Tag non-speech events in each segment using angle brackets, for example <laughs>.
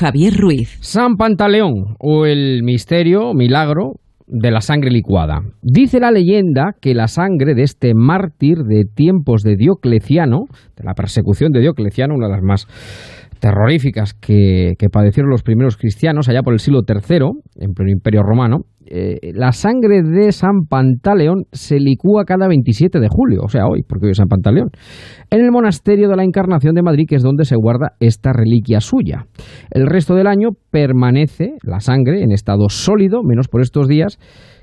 Javier Ruiz. San Pantaleón o el misterio, milagro de la sangre licuada. Dice la leyenda que la sangre de este mártir de tiempos de Diocleciano, de la persecución de Diocleciano, una de las más terroríficas que, padecieron los primeros cristianos allá por el siglo III, en pleno imperio romano, eh, la sangre de San Pantaleón se licúa cada 27 de julio, o sea, hoy, porque hoy es San Pantaleón, en el monasterio de la Encarnación de Madrid, que es donde se guarda esta reliquia suya. El resto del año permanece la sangre en estado sólido, menos por estos días,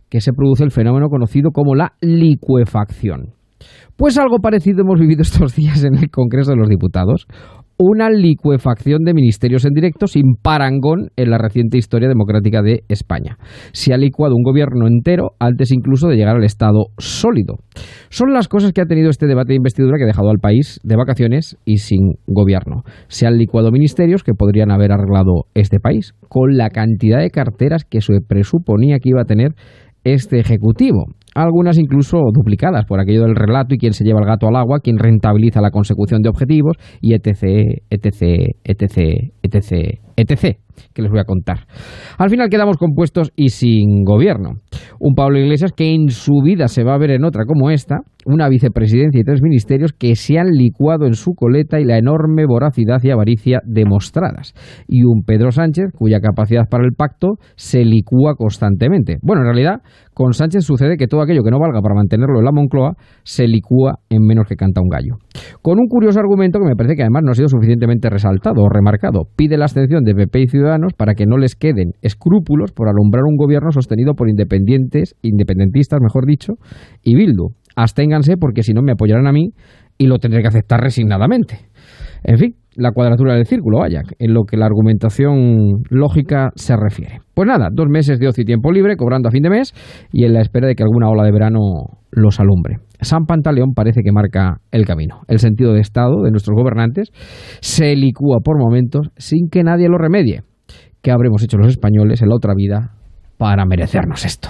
que se produce el fenómeno conocido como la licuefacción. Pues algo parecido hemos vivido <laughs> estos días en el Congreso de los Diputados una licuefacción de ministerios en directo sin parangón en la reciente historia democrática de España. Se ha licuado un gobierno entero antes incluso de llegar al Estado sólido. Son las cosas que ha tenido este debate de investidura que ha dejado al país de vacaciones y sin gobierno. Se han licuado ministerios que podrían haber arreglado este país con la cantidad de carteras que se presuponía que iba a tener este Ejecutivo algunas incluso duplicadas por aquello del relato y quien se lleva el gato al agua, quien rentabiliza la consecución de objetivos y etc, etc, etc, etc, etc que les voy a contar. Al final quedamos compuestos y sin gobierno. Un Pablo Iglesias que en su vida se va a ver en otra como esta, una vicepresidencia y tres ministerios que se han licuado en su coleta y la enorme voracidad y avaricia demostradas. Y un Pedro Sánchez cuya capacidad para el pacto se licúa constantemente. Bueno, en realidad, con Sánchez sucede que todo aquello que no valga para mantenerlo en la Moncloa se licúa en menos que canta un gallo. Con un curioso argumento que me parece que además no ha sido suficientemente resaltado o remarcado. Pide la abstención de PP y Ciudadanos para que no les queden escrúpulos por alumbrar un gobierno sostenido por independientes, independentistas, mejor dicho, y Bildu. Absténganse porque si no me apoyarán a mí y lo tendré que aceptar resignadamente. En fin, la cuadratura del círculo, vaya, en lo que la argumentación lógica se refiere. Pues nada, dos meses de ocio y tiempo libre, cobrando a fin de mes y en la espera de que alguna ola de verano los alumbre. San Pantaleón parece que marca el camino. El sentido de Estado de nuestros gobernantes se licúa por momentos sin que nadie lo remedie. ¿Qué habremos hecho los españoles en la otra vida para merecernos esto?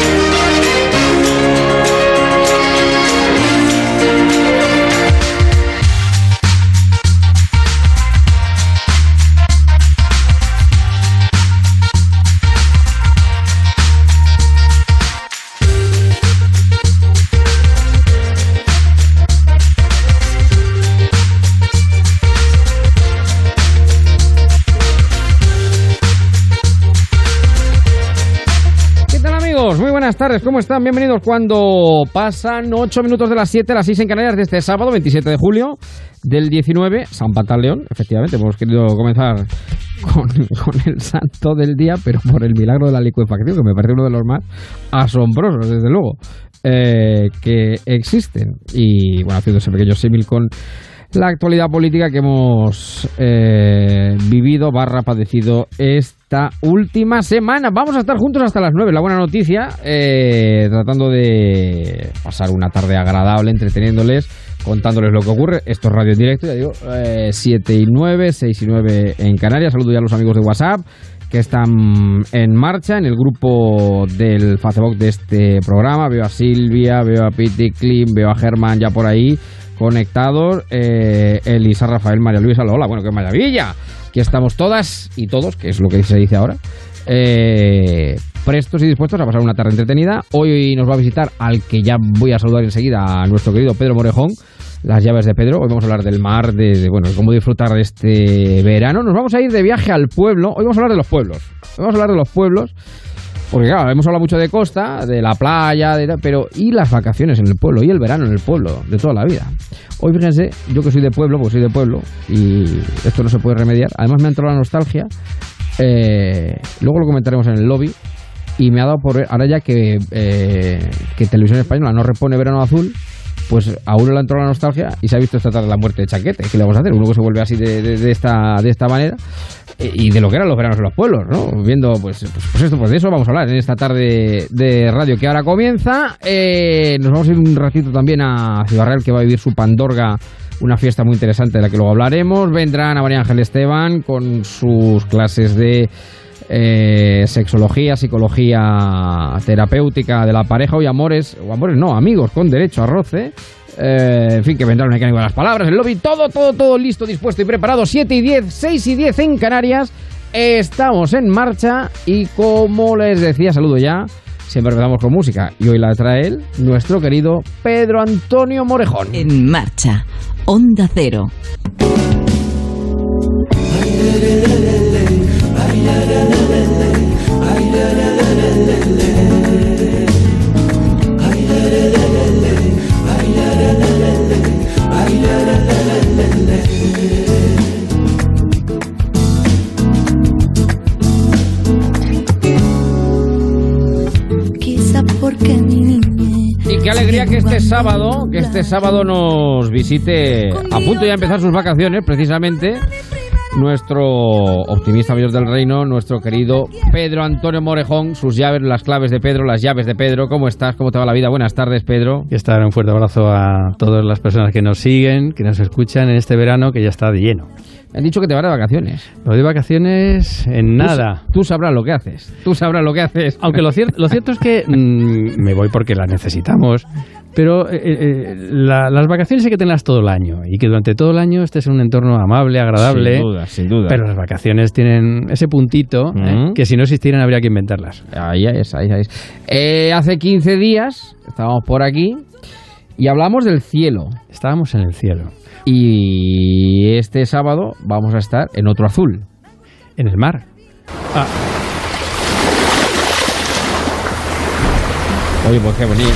Buenas tardes, ¿cómo están? Bienvenidos cuando pasan 8 minutos de las 7, las 6 en Canarias de este sábado, 27 de julio del 19, San Pantaleón, efectivamente, hemos querido comenzar con, el santo del día, pero por el milagro de la liquefacción, que me parece uno de los más asombrosos, desde luego, eh, que existen. Y bueno, haciendo ese pequeño símil con la actualidad política que hemos eh, vivido barra padecido esta última semana. Vamos a estar juntos hasta las 9. La buena noticia, eh, tratando de pasar una tarde agradable, entreteniéndoles, contándoles lo que ocurre. Esto es radio en directo, ya digo, 7 eh, y 9, 6 y 9 en Canarias. Saludo ya a los amigos de WhatsApp que están en marcha en el grupo del Facebook de este programa. Veo a Silvia, veo a Piti Klim, veo a Germán ya por ahí conectados. Eh, Elisa, Rafael, María Luisa, hola, bueno, qué maravilla. Aquí estamos todas y todos, que es lo que se dice ahora, eh, prestos y dispuestos a pasar una tarde entretenida. Hoy nos va a visitar al que ya voy a saludar enseguida, a nuestro querido Pedro Morejón. Las llaves de Pedro. Hoy vamos a hablar del mar, de, bueno, cómo disfrutar de este verano. Nos vamos a ir de viaje al pueblo. Hoy vamos a hablar de los pueblos. Hoy vamos a hablar de los pueblos porque claro, hemos hablado mucho de costa, de la playa, de, pero ¿y las vacaciones en el pueblo? ¿Y el verano en el pueblo? De toda la vida. Hoy fíjense, yo que soy de pueblo, pues soy de pueblo, y esto no se puede remediar. Además me ha entrado la nostalgia. Eh, luego lo comentaremos en el lobby. Y me ha dado por... Ahora ya que, eh, que Televisión Española no repone Verano Azul, pues a uno le ha entrado la nostalgia y se ha visto esta tarde la muerte de Chaquete. ¿Qué le vamos a hacer? Uno que se vuelve así de, esta, de esta manera y de lo que eran los veranos en los pueblos, ¿no? Viendo, pues, pues, pues, esto, pues de eso vamos a hablar en esta tarde de radio que ahora comienza. Eh, nos vamos a ir un ratito también a Ciudad Real, que va a vivir su Pandorga una fiesta muy interesante de la que luego hablaremos. Vendrán a María Ángel Esteban con sus clases de eh, sexología, psicología terapéutica de la pareja y amores, o amores no, amigos con derecho a roce. Eh, en fin, que vendrá el mecánico de las palabras, el lobby, todo, todo, todo listo, dispuesto y preparado. 7 y 10, 6 y 10 en Canarias. Estamos en marcha y como les decía, saludo ya. Siempre empezamos con música y hoy la trae nuestro querido Pedro Antonio Morejón. En marcha, Onda Cero. Y qué alegría que este sábado, que este sábado nos visite a punto ya de empezar sus vacaciones, precisamente nuestro optimista mayor del reino, nuestro querido Pedro Antonio Morejón, sus llaves, las claves de Pedro, las llaves de Pedro. ¿Cómo estás? ¿Cómo te va la vida? Buenas tardes, Pedro. Y estar un fuerte abrazo a todas las personas que nos siguen, que nos escuchan en este verano que ya está de lleno. Me han dicho que te vas de vacaciones. Lo de vacaciones en nada. Tú, sabrás lo que haces. Tú sabrás lo que haces. Aunque lo, cierto, lo cierto es que <laughs> mm, me voy porque las necesitamos. Pero eh, eh, la, las vacaciones hay que tenerlas todo el año y que durante todo el año estés en un entorno amable, agradable. Sin duda, sin duda. Pero las vacaciones tienen ese puntito eh, que si no existieran habría que inventarlas. Ahí es, ahí es. Eh, hace 15 días estábamos por aquí y hablamos del cielo. Estábamos en el cielo. Y este sábado vamos a estar en otro azul. En el mar. Ah, Oye, pues qué bonito.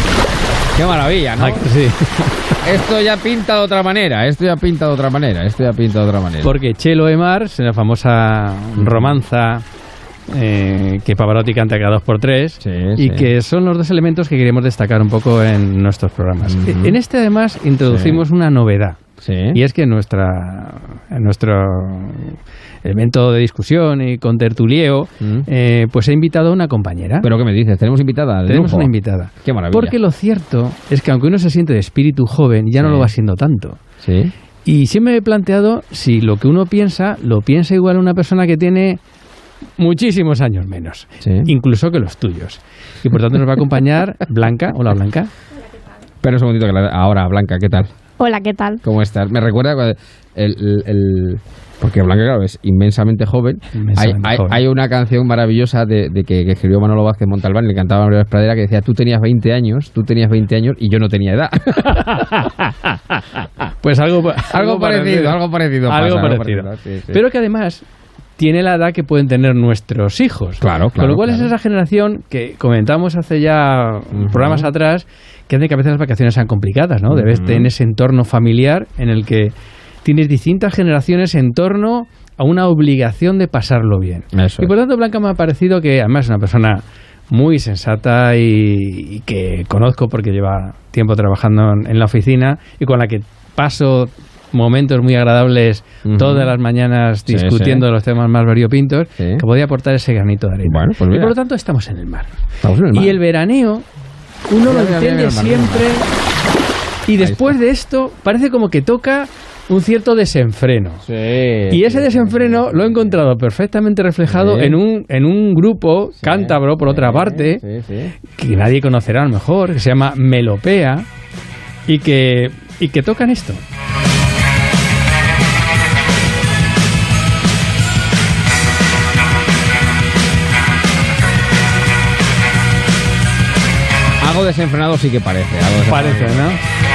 Qué maravilla, ¿no? sí. <laughs> Esto ya pinta de otra manera, esto ya pinta de otra manera, esto ya pinta de otra manera. Porque Chelo e Mar, es la famosa romanza eh, que Pavarotti canta cada dos por tres Sí, y sí. que son los dos elementos que queremos destacar un poco en nuestros programas. En este además introducimos una novedad Sí. y es que nuestra en nuestro elemento de discusión y con tertulieo Mm. eh, pues he invitado a una compañera. Pero ¿qué me dices? Tenemos invitada. Tenemos lujo? una invitada. Qué maravilla. Porque lo cierto es que aunque uno se siente de espíritu joven, ya no lo va siendo tanto. Sí. Y siempre me he planteado si lo que uno piensa, lo piensa igual una persona que tiene muchísimos años menos, Sí. incluso que los tuyos. Y por tanto nos va a acompañar <laughs> Blanca. Hola Blanca. Pero un segundito que la- ahora Blanca, ¿qué tal? Hola, ¿qué tal? ¿Cómo estás? Me recuerda cuando el, el- el- porque Blanca claro es inmensamente joven. Inmensamente hay, hay- joven. hay una canción maravillosa de, de que, que escribió Manolo Vázquez Montalbán y le cantaba a María Pradera que decía tú tenías 20 años, tú tenías 20 años y yo no tenía edad. <laughs> Pues algo, algo parecido, algo parecido. pasa, Algo parecido. sí, sí. Pero que además tiene la edad que pueden tener nuestros hijos. Claro, Con claro, lo cual es esa generación que comentamos hace ya programas atrás, que hace que a veces las vacaciones sean complicadas, ¿no? Debes tener ese entorno familiar en el que tienes distintas generaciones en torno a una obligación de pasarlo bien. Eso Y es. por tanto, Blanca me ha parecido que además es una persona muy sensata y, y que conozco porque lleva tiempo trabajando en, en la oficina y con la que paso momentos muy agradables todas las mañanas discutiendo sí. los temas más variopintos, Sí. que podía aportar ese granito de arena. Bueno, pues y por lo tanto estamos en el mar. Estamos en el mar. Y el veraneo, uno lo entiende siempre. Y después de esto, parece como que toca un cierto desenfreno. Sí, Y ese desenfreno lo he encontrado perfectamente reflejado Sí. en un, en un grupo sí, cántabro, por otra parte, que nadie conocerá a lo mejor, que se llama Melopea, y que, y que tocan esto. Desenfrenado sí que parece. algo. Parece. No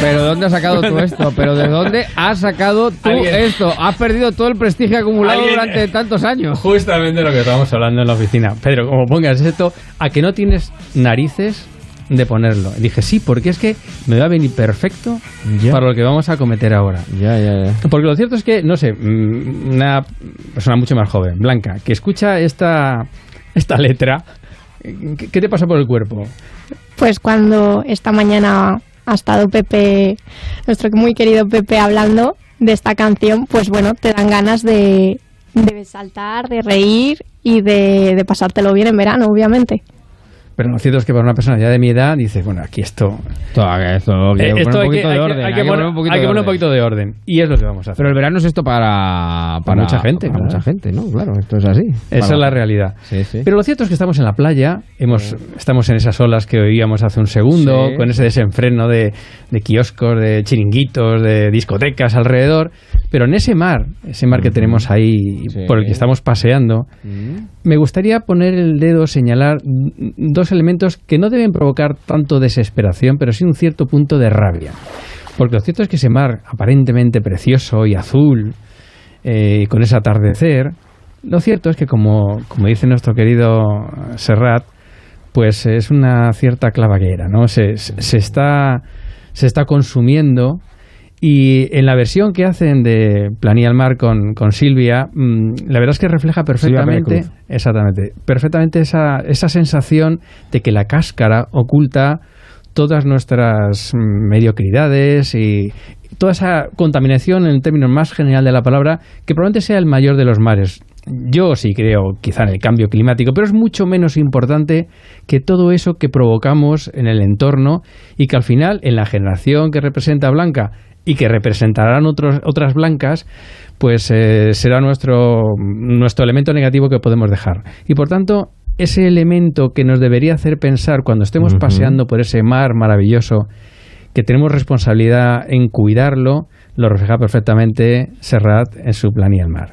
Pero ¿de dónde has sacado tú esto? ¿Pero de dónde has sacado tú Alguien- esto? Has perdido todo el prestigio acumulado Alguien- durante tantos años. Justamente lo que estábamos hablando en la oficina. Pedro, como pongas esto, a que no tienes narices de ponerlo. Dije, sí, porque es que me va a venir perfecto Ya. para lo que vamos a cometer ahora. Ya, ya, ya. Porque lo cierto es que, no sé, mm, una persona mucho más joven, Blanca, que escucha esta, esta letra, ¿qué, qué te pasa por el cuerpo? Pues cuando esta mañana ha estado Pepe, nuestro muy querido Pepe, hablando de esta canción, pues bueno, te dan ganas de, de saltar, de reír y de, de pasártelo bien en verano, obviamente. Pero lo cierto es que para una persona ya de mi edad, dice, bueno, aquí esto... Esto, hay que, poquito de hay que- orden. hay que poner, un poquito de orden. Y es lo que vamos a hacer. Pero el verano es esto para, para mucha gente, Para claro. mucha gente, ¿no? Claro, esto es así. Esa es la realidad. Sí, sí. Pero lo cierto es que estamos en la playa, hemos, estamos en esas olas que oíamos hace un segundo, con ese desenfreno de, de kioscos, de chiringuitos, de discotecas alrededor, pero en ese mar, ese mar que tenemos ahí por el que estamos paseando, Mm. me gustaría poner el dedo, señalar mm, elementos que no deben provocar tanto desesperación, pero sí un cierto punto de rabia. Porque lo cierto es que ese mar aparentemente precioso y azul, eh, con ese atardecer, lo cierto es que como, como dice nuestro querido Serrat, pues es una cierta clavaguera, ¿no? Se- se está, se está consumiendo y en la versión que hacen de Planía al Mar con, con Silvia, mm, la verdad es que refleja perfectamente, exactamente, perfectamente esa, esa sensación de que la cáscara oculta todas nuestras mm, mediocridades y toda esa contaminación en el término más general de la palabra, que probablemente sea el mayor de los mares. Yo sí creo quizá en el cambio climático, pero es mucho menos importante que todo eso que provocamos en el entorno y que al final en la generación que representa Blanca y que representarán otros, otras blancas, pues eh, será nuestro, nuestro elemento negativo que podemos dejar. Y por tanto, ese elemento que nos debería hacer pensar cuando estemos paseando por ese mar maravilloso, que tenemos responsabilidad en cuidarlo, lo refleja perfectamente Serrat en su Planía el mar.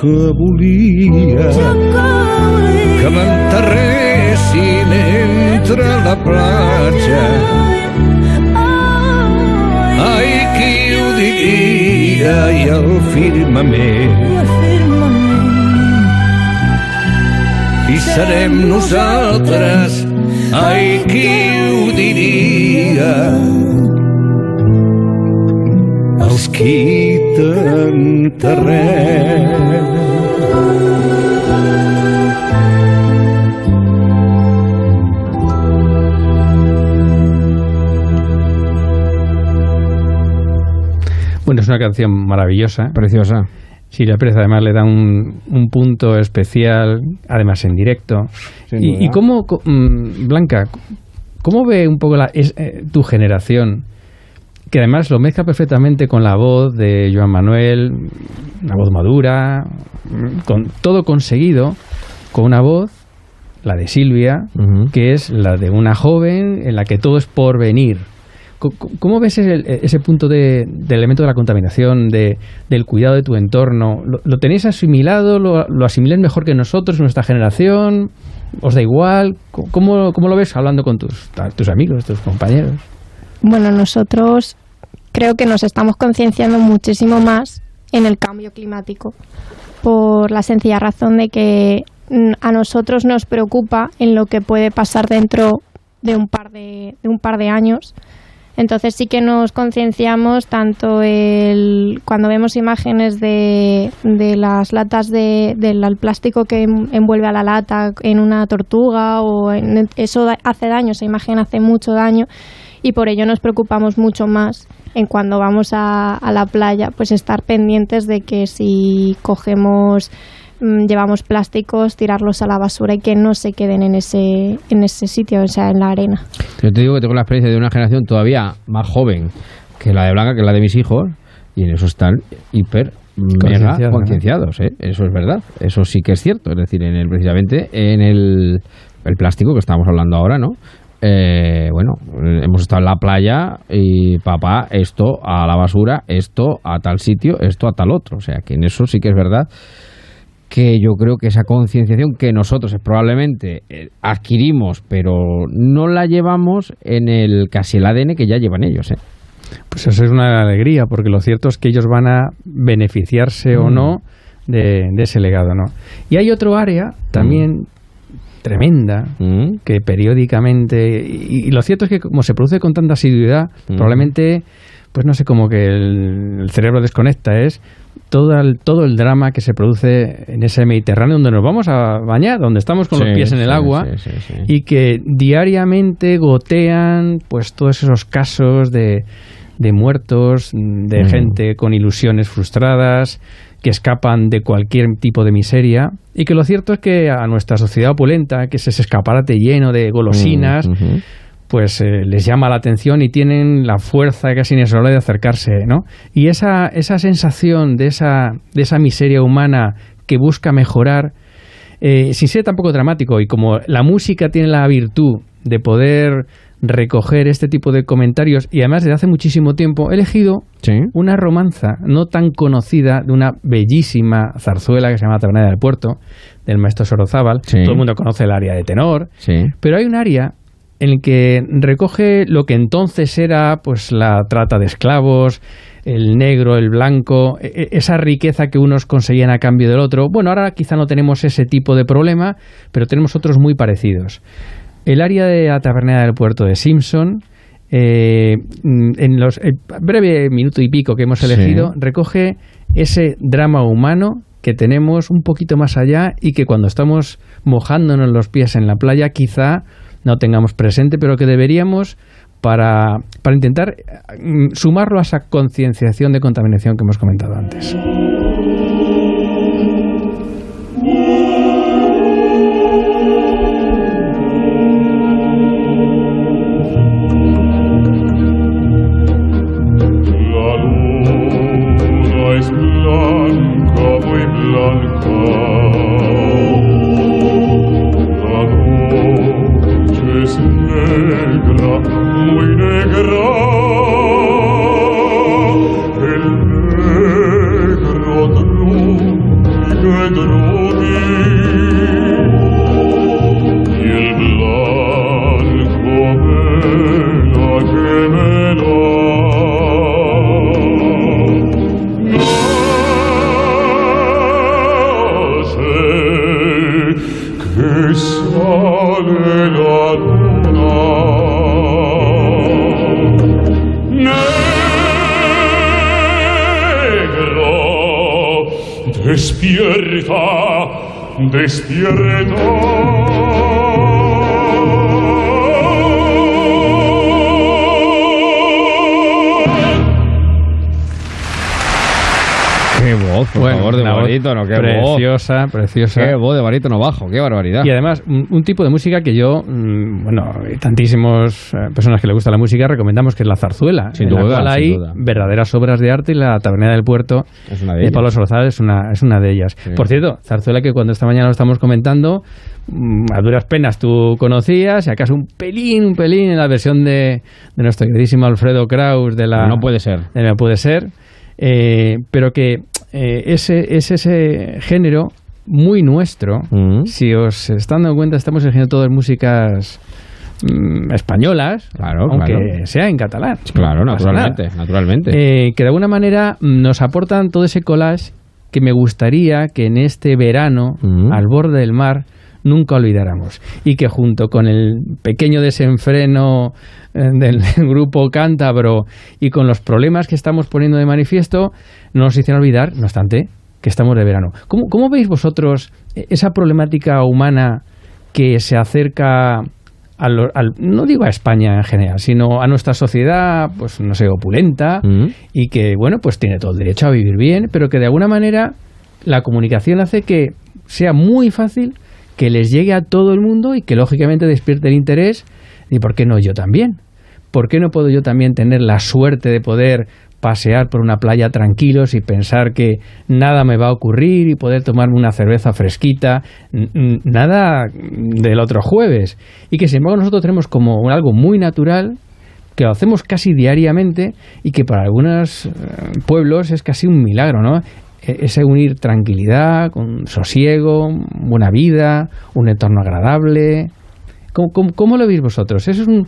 Que volia que m'enterressin entre la platja. Ai, qui ho diria i el firmament. I serem nosaltres, ai, qui ho diria? Els qui t'enterrem. Bueno, es una canción maravillosa. Preciosa. Silvia Pérez además le da un, un punto especial, además en directo. Sin Y, duda. y cómo, co- mm, Blanca, ¿cómo ve un poco la, es, eh, tu generación? Que además lo mezcla perfectamente con la voz de Joan Manuel, una voz madura, con todo conseguido, con una voz, la de Silvia, que es la de una joven en la que todo es por venir. ¿Cómo ves ese, ese punto de, del elemento de la contaminación, de, del cuidado de tu entorno? ¿Lo, lo tenéis asimilado? ¿Lo, lo asimiláis mejor que nosotros, nuestra generación? ¿Os da igual? Co- ¿Cómo, cómo lo ves hablando con tus, tus amigos, tus compañeros? Bueno, nosotros creo que nos estamos concienciando muchísimo más en el cambio climático por la sencilla razón de que mm, a nosotros nos preocupa en lo que puede pasar dentro de un par de, un par de años. Entonces sí que nos concienciamos tanto el, cuando vemos imágenes de, de las latas de, del plástico que en- envuelve a la lata en una tortuga o en, eso hace daño, esa imagen hace mucho daño y por ello nos preocupamos mucho más en cuando vamos a, a la playa, pues estar pendientes de que si cogemos mm, llevamos plásticos, tirarlos a la basura y que no se queden en ese, en ese sitio, o sea, en la arena. Yo te digo que tengo la experiencia de una generación todavía más joven que la de Blanca, que la de mis hijos, y en eso están hiper mega Concienciados, ¿eh? eso es verdad, eso sí que es cierto, es decir, en el, precisamente en el, el plástico que estamos hablando ahora, ¿no? Eh, bueno, hemos estado en la playa y papá, esto a la basura, esto a tal sitio, esto a tal otro, o sea que en eso sí que es verdad que yo creo que esa concienciación que nosotros probablemente eh, adquirimos, pero no la llevamos en el casi el ADN que ya llevan ellos. ¿eh? Pues eso es una alegría, porque lo cierto es que ellos van a beneficiarse o Mm. no de, de ese legado, ¿no? Y hay otro área también tremenda Mm. que periódicamente y, y lo cierto es que como se produce con tanta asiduidad, Mm. probablemente pues no sé como que el, el cerebro desconecta es todo el, todo el drama que se produce en ese Mediterráneo donde nos vamos a bañar, donde estamos con Sí, los pies en el sí, agua sí, y que diariamente gotean pues todos esos casos de, de muertos, de Mm. gente con ilusiones frustradas, que escapan de cualquier tipo de miseria y que lo cierto es que a nuestra sociedad opulenta, que es ese escaparate lleno de golosinas, Mm, pues eh, les llama la atención y tienen la fuerza casi inexorable de acercarse, ¿no? Y esa, esa sensación de esa, de esa miseria humana que busca mejorar, eh, sin ser tampoco dramático, y como la música tiene la virtud de poder recoger este tipo de comentarios, y además desde hace muchísimo tiempo, he elegido Sí. una romanza no tan conocida de una bellísima zarzuela que se llama Taberna del Puerto, del maestro Sorozábal. Sí. Todo el mundo conoce el área de tenor, Sí. pero hay un área en el que recoge lo que entonces era pues la trata de esclavos, el negro, el blanco, e- e- esa riqueza que unos conseguían a cambio del otro. Bueno, ahora quizá no tenemos ese tipo de problema, pero tenemos otros muy parecidos. El área de la tabernera del puerto de Simpson, eh, en los el breve minuto y pico que hemos Sí. elegido, recoge ese drama humano que tenemos un poquito más allá y que cuando estamos mojándonos los pies en la playa quizá no tengamos presente, pero que deberíamos para, para intentar mm, sumarlo a esa concienciación de contaminación que hemos comentado antes. Despierta. Barítono, qué voz. preciosa, preciosa. Qué voz de barítono bajo, qué barbaridad. Y además, un, un tipo de música que yo, mm, bueno, tantísimas eh, personas que le gusta la música, recomendamos que es la zarzuela. Sin en la duda, sin hay duda. verdaderas obras de arte y la Tabernera del Puerto es una de. Pablo Sorozal es una, es una de ellas. Sí. Por cierto, zarzuela que cuando esta mañana lo estamos comentando, mm, a duras penas tú conocías, y acaso un pelín, un pelín en la versión de, de nuestro queridísimo Alfredo Kraus de la... No puede ser. de No puede ser, eh, pero que eh, ese, es ese género muy nuestro. Mm. Si os están dando cuenta, estamos eligiendo todas músicas mm, españolas, Claro, aunque claro. sea en catalán. Claro, No naturalmente, naturalmente. Eh, que de alguna manera mm, nos aportan todo ese collage que me gustaría que en este verano, Mm. al borde del mar, nunca olvidáramos. Y que junto con el pequeño desenfreno eh, del <laughs> grupo cántabro y con los problemas que estamos poniendo de manifiesto, no nos hicieron olvidar, no obstante, que estamos de verano. ¿Cómo, cómo veis vosotros eh, esa problemática humana que se acerca a lo- al- no digo a España en general, sino a nuestra sociedad, pues no sé, opulenta Mm. y que, bueno, pues tiene todo el derecho a vivir bien, pero que de alguna manera la comunicación hace que sea muy fácil que les llegue a todo el mundo y que lógicamente despierte el interés y por qué no yo también. ¿Por qué no puedo yo también tener la suerte de poder pasear por una playa tranquilos y pensar que nada me va a ocurrir y poder tomarme una cerveza fresquita, nada del otro jueves? Y que sin embargo nosotros tenemos como algo muy natural que lo hacemos casi diariamente y que para algunos eh, pueblos es casi un milagro, ¿no? E- Ese unir tranquilidad, con sosiego, buena vida, un entorno agradable. ¿Cómo, lo veis vosotros? Eso es un...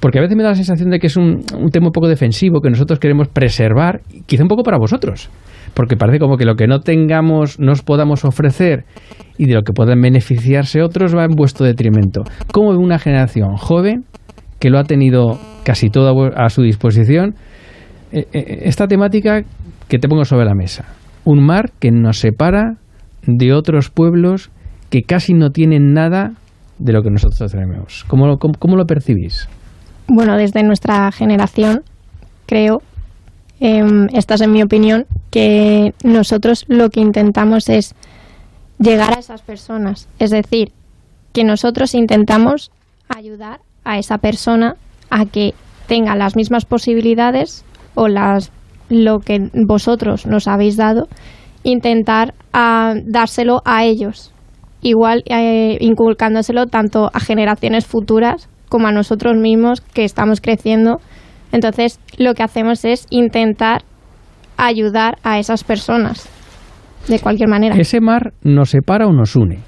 Porque a veces me da la sensación de que es un, tema un poco defensivo que nosotros queremos preservar, quizá un poco para vosotros. Porque parece como que lo que no tengamos, nos podamos ofrecer y de lo que puedan beneficiarse otros va en vuestro detrimento. ¿Cómo una generación joven que lo ha tenido casi todo a su disposición? eh, eh, esta temática que te pongo sobre la mesa. Un mar que nos separa de otros pueblos que casi no tienen nada de lo que nosotros tenemos. ¿Cómo, lo- cómo- lo percibís? Bueno, desde nuestra generación, creo, em, esta es en mi opinión, que nosotros lo que intentamos es llegar a esas personas. Es decir, que nosotros intentamos ayudar a esa persona a que tenga las mismas posibilidades o las lo que vosotros nos habéis dado, intentar ah, dárselo a ellos. Igual eh, inculcándoselo tanto a generaciones futuras como a nosotros mismos que estamos creciendo. Entonces, lo que hacemos es intentar ayudar a esas personas de cualquier manera. ¿Ese mar nos separa o nos une?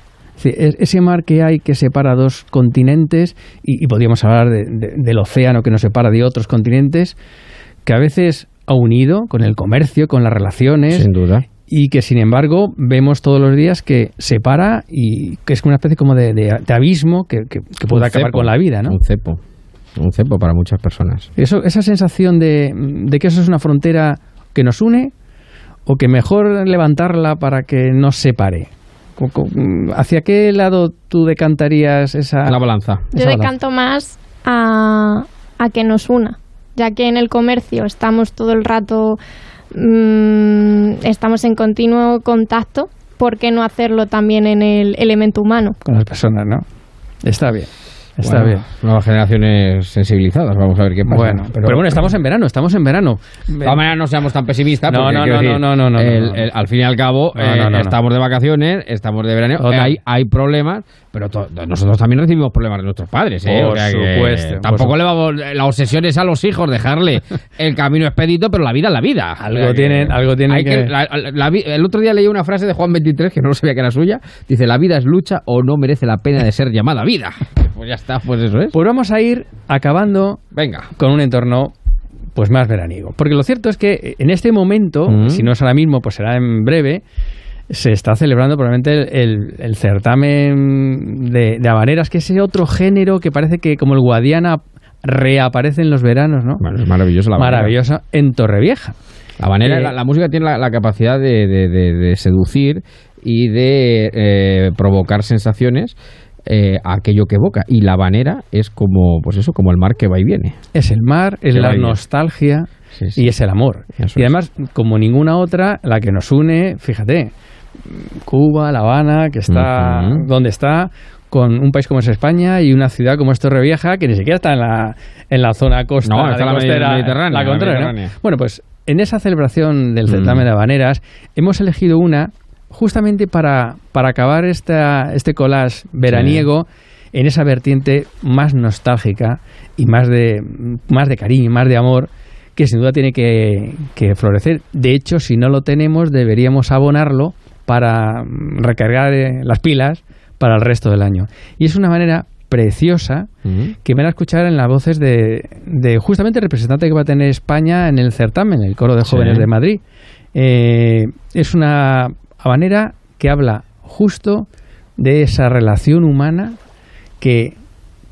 Ese mar que hay que separa dos continentes, y, podríamos hablar de- de- del océano que nos separa de otros continentes, que a veces unido con el comercio, con las relaciones, Sin duda. y que sin embargo vemos todos los días que separa y que es una especie como de, de- de abismo que, que- que puede Un acabar cepo. con la vida, ¿no? Un cepo. Un cepo para muchas personas. Eso, esa sensación de, de que eso es una frontera que nos une o que mejor levantarla para que nos separe. ¿Hacia qué lado tú decantarías esa, La balanza. Yo esa balanza? decanto más a, a que nos una, ya que en el comercio estamos todo el rato, mm, estamos en continuo contacto, ¿por qué no hacerlo también en el elemento humano? con las personas, no? Está bien, está Bueno, bien. Nuevas generaciones sensibilizadas. Vamos a ver qué pasa. Bueno, pero, bueno, estamos en verano, estamos en verano. De todas maneras, no seamos tan pesimistas. No, porque, no, no, decir, no, no, no, el- al fin y al cabo, No, eh, no, no, no. estamos de vacaciones, estamos de verano, eh, hay, hay problemas, pero nosotros también recibimos problemas de nuestros padres. ¿eh? Por O sea que supuesto, por Tampoco le vamos. La obsesión es a los hijos dejarle <laughs> el camino expedito, pero la vida es la vida. Algo O sea que tienen- algo tienen hay que- la- la vi- el otro día leí una frase de Juan 23 que no lo sabía que era suya. Dice: La vida es lucha o no merece la pena de ser llamada vida. <laughs> Pues ya está, pues eso es. Pues vamos a ir acabando Venga. con un entorno pues más veraniego. Porque lo cierto es que en este momento, Mm. si no es ahora mismo, pues será en breve, se está celebrando probablemente el, el- certamen de, de habaneras, que es ese otro género que parece que como el Guadiana reaparece en los veranos, ¿no? Bueno, es maravilloso la Habanera. Maravilloso en Torrevieja. La manera, Eh, la, la música tiene la, la capacidad de, de- de- de seducir y de eh, provocar sensaciones eh, a aquello que evoca. Y la habanera es como, pues eso, como el mar que va y viene. Es el mar, es Que la nostalgia Sí, sí. y es el amor. Eso y es. además, como ninguna otra, la que nos une, fíjate, Cuba, La Habana, que está donde está, con un país como es España y una ciudad como es Torrevieja, que ni siquiera está en la, en la zona costa No, está de la costera, Mediterránea, la la contraria, ¿no? Mediterránea. Bueno, pues en esa celebración del Mm. certamen de habaneras hemos elegido una justamente para, para acabar esta, este collage veraniego en esa vertiente más nostálgica y más de, más de cariño, más de amor, que sin duda tiene que, que florecer. De hecho, si no lo tenemos, deberíamos abonarlo para recargar eh, las pilas para el resto del año. Y es una manera preciosa que van a escuchar en las voces de, de justamente el representante que va a tener España en el certamen, el Coro de Sí. Jóvenes de Madrid. Eh, es una habanera que habla justo de esa relación humana que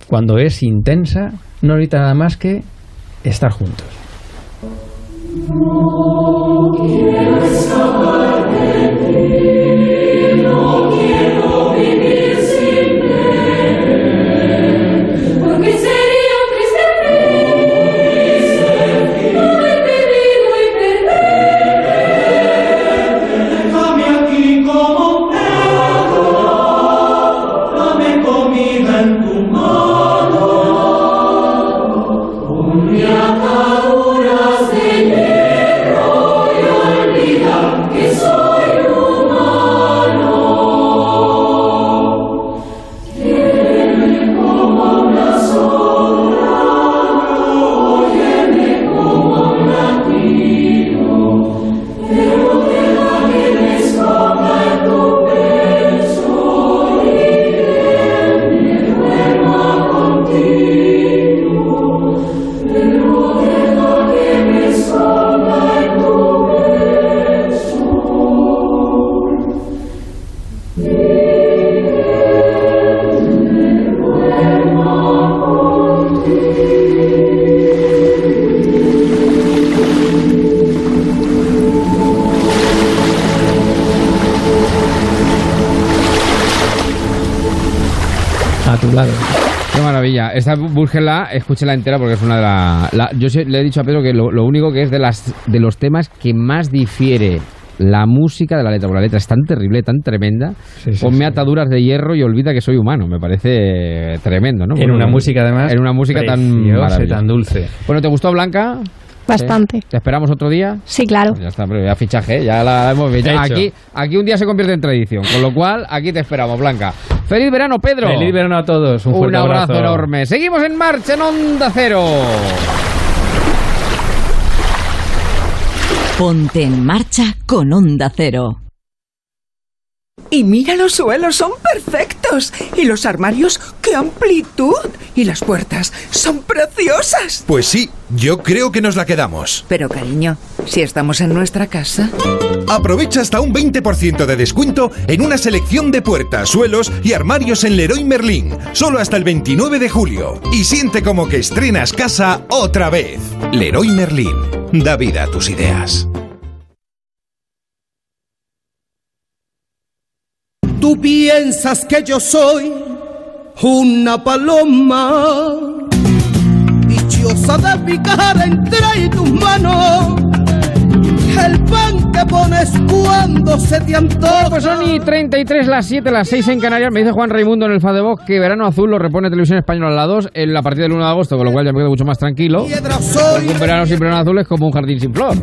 cuando es intensa no necesita nada más que estar juntos. Escúchela entera porque es una de las... La, yo sé- le he dicho a Pedro que lo, lo único que es de, las, de los temas que más difiere la música de la letra. Porque la letra es tan terrible, tan tremenda. Sí, sí, Ponme sí. ataduras de hierro y olvida que soy humano. Me parece tremendo, ¿no? En Bueno, una música además. En una música tan dulce. Bueno, ¿te gustó Blanca? Bastante. Sí. ¿Te esperamos otro día? Sí, claro. Ya está, pero ya fichaje, ¿eh? ya la hemos fichado. Aquí, aquí un día se convierte en tradición, con lo cual aquí te esperamos, Blanca. ¡Feliz verano, Pedro! Feliz verano a todos. Un, Un, fuerte abrazo, enorme. Seguimos en marcha en Onda Cero. Ponte en marcha con Onda Cero. Y mira, los suelos son perfectos. Y los armarios, qué amplitud. Y las puertas son preciosas. Pues sí, yo creo que nos la quedamos. Pero cariño, si estamos en nuestra casa. Aprovecha hasta un 20% de descuento en una selección de puertas, suelos y armarios en Leroy Merlin, solo hasta el 29 de julio. Y siente como que estrenas casa otra vez. Leroy Merlin, da vida a tus ideas. Tú piensas que yo soy una paloma, dichosa de picar entre tus manos el pan que pones cuando se te antoja. Pues son y 33, las 7, las 6 en Canarias. Me dice Juan Raimundo en el Fadebox que Verano Azul lo repone Televisión Española a las 2 en la partida del 1 de agosto, con lo cual ya me quedo mucho más tranquilo. Porque un verano sin verano azul es como un jardín sin flor.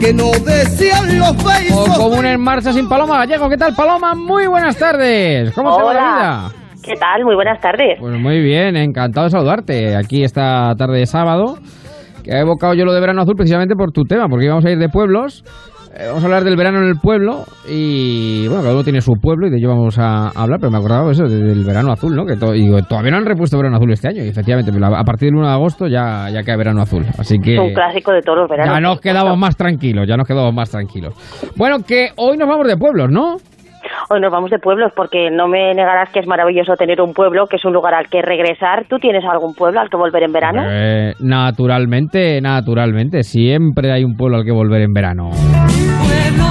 que no desean los O como un en marcha sin Paloma Gallego. ¿Qué tal, Paloma? Muy buenas tardes. ¿Cómo te va la vida? ¿Qué tal? Muy buenas tardes. Pues muy bien, encantado de saludarte aquí esta tarde de sábado. Que he evocado yo lo de verano azul precisamente por tu tema, porque íbamos a ir de pueblos. eh, vamos a hablar del verano en el pueblo y bueno, cada uno tiene su pueblo y de ello vamos a hablar, pero me acordaba eso de- del verano azul, ¿no? Que to- y digo, todavía no han repuesto verano azul este año y efectivamente pero a a partir del 1 de agosto ya, ya cae verano azul. Así que Es un clásico de todos los veranos. ya nos quedamos más tranquilos, ya nos quedamos más tranquilos. Bueno, que hoy nos vamos de pueblos, ¿no? Hoy nos vamos de pueblos porque no me negarás que es maravilloso tener un pueblo, que es un lugar al que regresar. ¿Tú tienes algún pueblo al que volver en verano? Eh, naturalmente, naturalmente, siempre hay un pueblo al que volver en verano. pueblo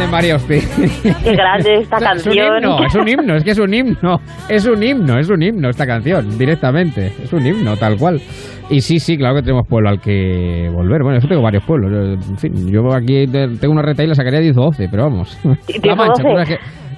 grande María. Qué grande esta Es un canción. himno, es un himno, es que es un himno, es un himno, es un himno esta canción, directamente, es un himno, tal cual. Y sí, sí, claro que tenemos pueblo al que volver. Bueno, yo tengo varios pueblos. En fin, yo aquí te- tengo una reta y la sacaría 10 o 12, pero vamos. ¿10 La Mancha,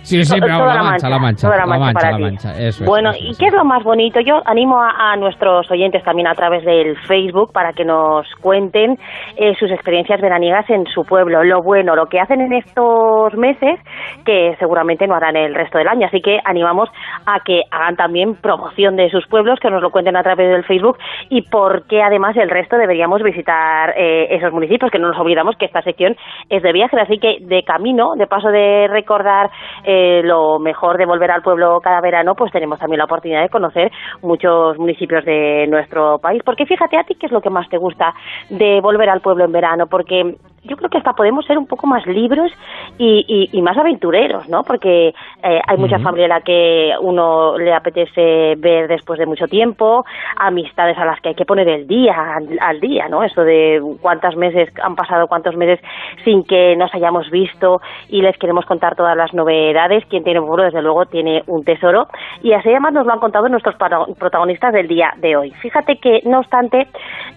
12? tú sabes que- Sí, sí, pero toda la mancha, la mancha, toda la mancha, para la mancha, eso es, Bueno, eso ¿y es. qué es lo más bonito? Yo animo a, a nuestros oyentes también a través del Facebook para que nos cuenten eh, sus experiencias veraniegas en su pueblo, lo bueno, lo que hacen en estos meses que seguramente no harán el resto del año. Así que animamos a que hagan también promoción de sus pueblos, que nos lo cuenten a través del Facebook y por qué además el resto deberíamos visitar eh, esos municipios, que no nos olvidamos que esta sección es de viaje, así que de camino, de paso de recordar eh, lo mejor de volver al pueblo cada verano, pues tenemos también la oportunidad de conocer muchos municipios de nuestro país. Porque fíjate a ti qué es lo que más te gusta de volver al pueblo en verano, porque yo creo que hasta podemos ser un poco más libres y, y- y más aventureros, ¿no? Porque eh, hay mucha Ujú. familia a la que uno le apetece ver después de mucho tiempo, amistades a las que hay que poner el día al, al día, ¿no? Eso de cuántos meses han pasado, cuántos meses sin que nos hayamos visto y les queremos contar todas las novedades. Quien tiene un pueblo, desde luego, tiene un tesoro. Y así además nos lo han contado nuestros protagonistas del día de hoy. Fíjate que, no obstante,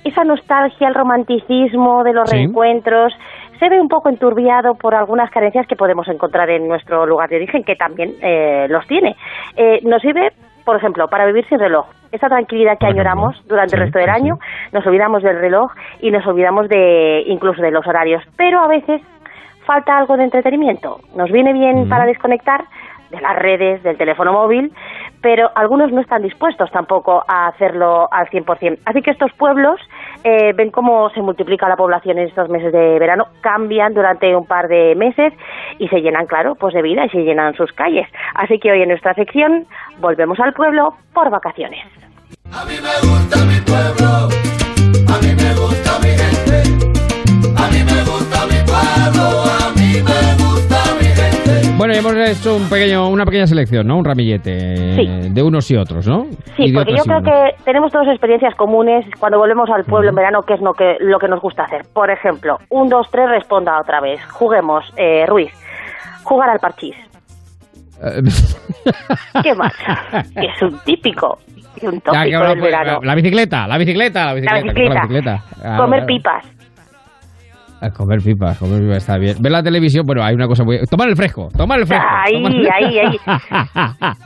esa nostalgia, el romanticismo de los Sí. reencuentros, se ve un poco enturbiado por algunas carencias que podemos encontrar en nuestro lugar de origen, que también eh, los tiene. Eh, nos sirve, por ejemplo, para vivir sin reloj. Esa tranquilidad que añoramos durante el resto del sí, año, nos olvidamos del reloj y nos olvidamos de incluso de los horarios. Pero a veces falta algo de entretenimiento. Nos viene bien para desconectar de las redes, del teléfono móvil, pero algunos no están dispuestos tampoco a hacerlo al 100%. Así que estos pueblos eh, ven cómo se multiplica la población en estos meses de verano, cambian durante un par de meses y se llenan, claro, pues de vida y se llenan sus calles. Así que hoy en nuestra sección volvemos al pueblo por vacaciones. A mí me gusta mi pueblo, a mí me gusta mi gente, a mí me gusta mi pueblo, Bueno, hemos es un pequeño, una pequeña selección, ¿no? Un ramillete Sí. de unos y otros, ¿no? Sí, porque yo creo unos. que tenemos todas experiencias comunes cuando volvemos al pueblo en verano, que es lo que, lo que nos gusta hacer. Por ejemplo, un, dos, tres, responda otra vez. Juguemos, eh, Ruiz. Jugar al parchís. Eh, <laughs> ¿Qué más? es un típico un tópico del verano. La bicicleta, la bicicleta, la bicicleta. bicicleta. La bicicleta. Claro, Comer pipas. A comer pipas, comer pipas está bien. Ver la televisión, bueno, hay una cosa muy... Tomar el fresco, tomar el fresco. Ahí, tomar el- ahí, ahí.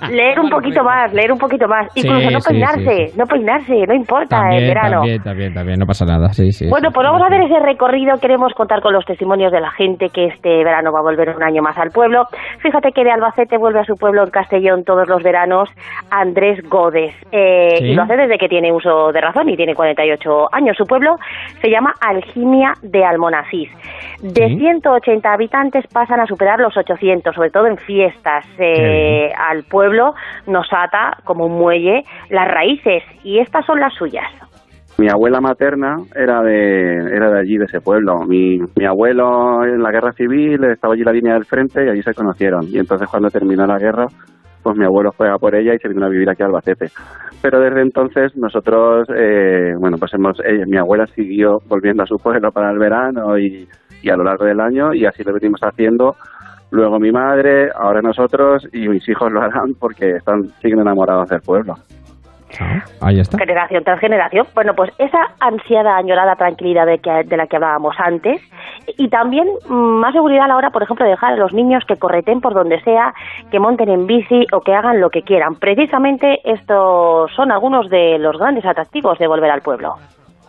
<laughs> Leer un poquito más, leer un poquito más. Sí, Incluso no peinarse, sí, no peinarse, no importa en También, verano. también, también, también, no pasa nada, sí, sí. Bueno, pues vamos a hacer ese recorrido. Queremos contar con los testimonios de la gente que este verano va a volver un año más al pueblo. Fíjate que de Albacete vuelve a su pueblo en Castellón todos los veranos Andrés Godes. Eh. Y lo hace desde que tiene uso de razón y tiene 48 años. Su pueblo se llama Algimia de De Sí. 180 habitantes pasan a superar los 800, sobre todo en fiestas. Eh, al pueblo nos ata como un muelle las raíces y estas son las suyas. Mi abuela materna era de, era de allí, de ese pueblo. Mi, mi abuelo en la guerra civil estaba allí en la línea del frente y allí se conocieron. Y entonces cuando terminó la guerra, pues mi abuelo fue a por ella y se vino a vivir aquí a Albacete. Pero desde entonces nosotros, eh, bueno, pues hemos, ella- mi abuela siguió volviendo a su pueblo para el verano y, y a lo largo del año y así lo venimos haciendo. Luego mi madre, ahora nosotros y mis hijos lo harán porque están siguen enamorados del pueblo. Ahí está. Generación tras generación. Bueno, pues esa ansiada, añorada tranquilidad de, que, de la que hablábamos antes y también mm, más seguridad a la hora, por ejemplo, de dejar a los niños que correten por donde sea, que monten en bici o que hagan lo que quieran. Precisamente estos son algunos de los grandes atractivos de volver al pueblo.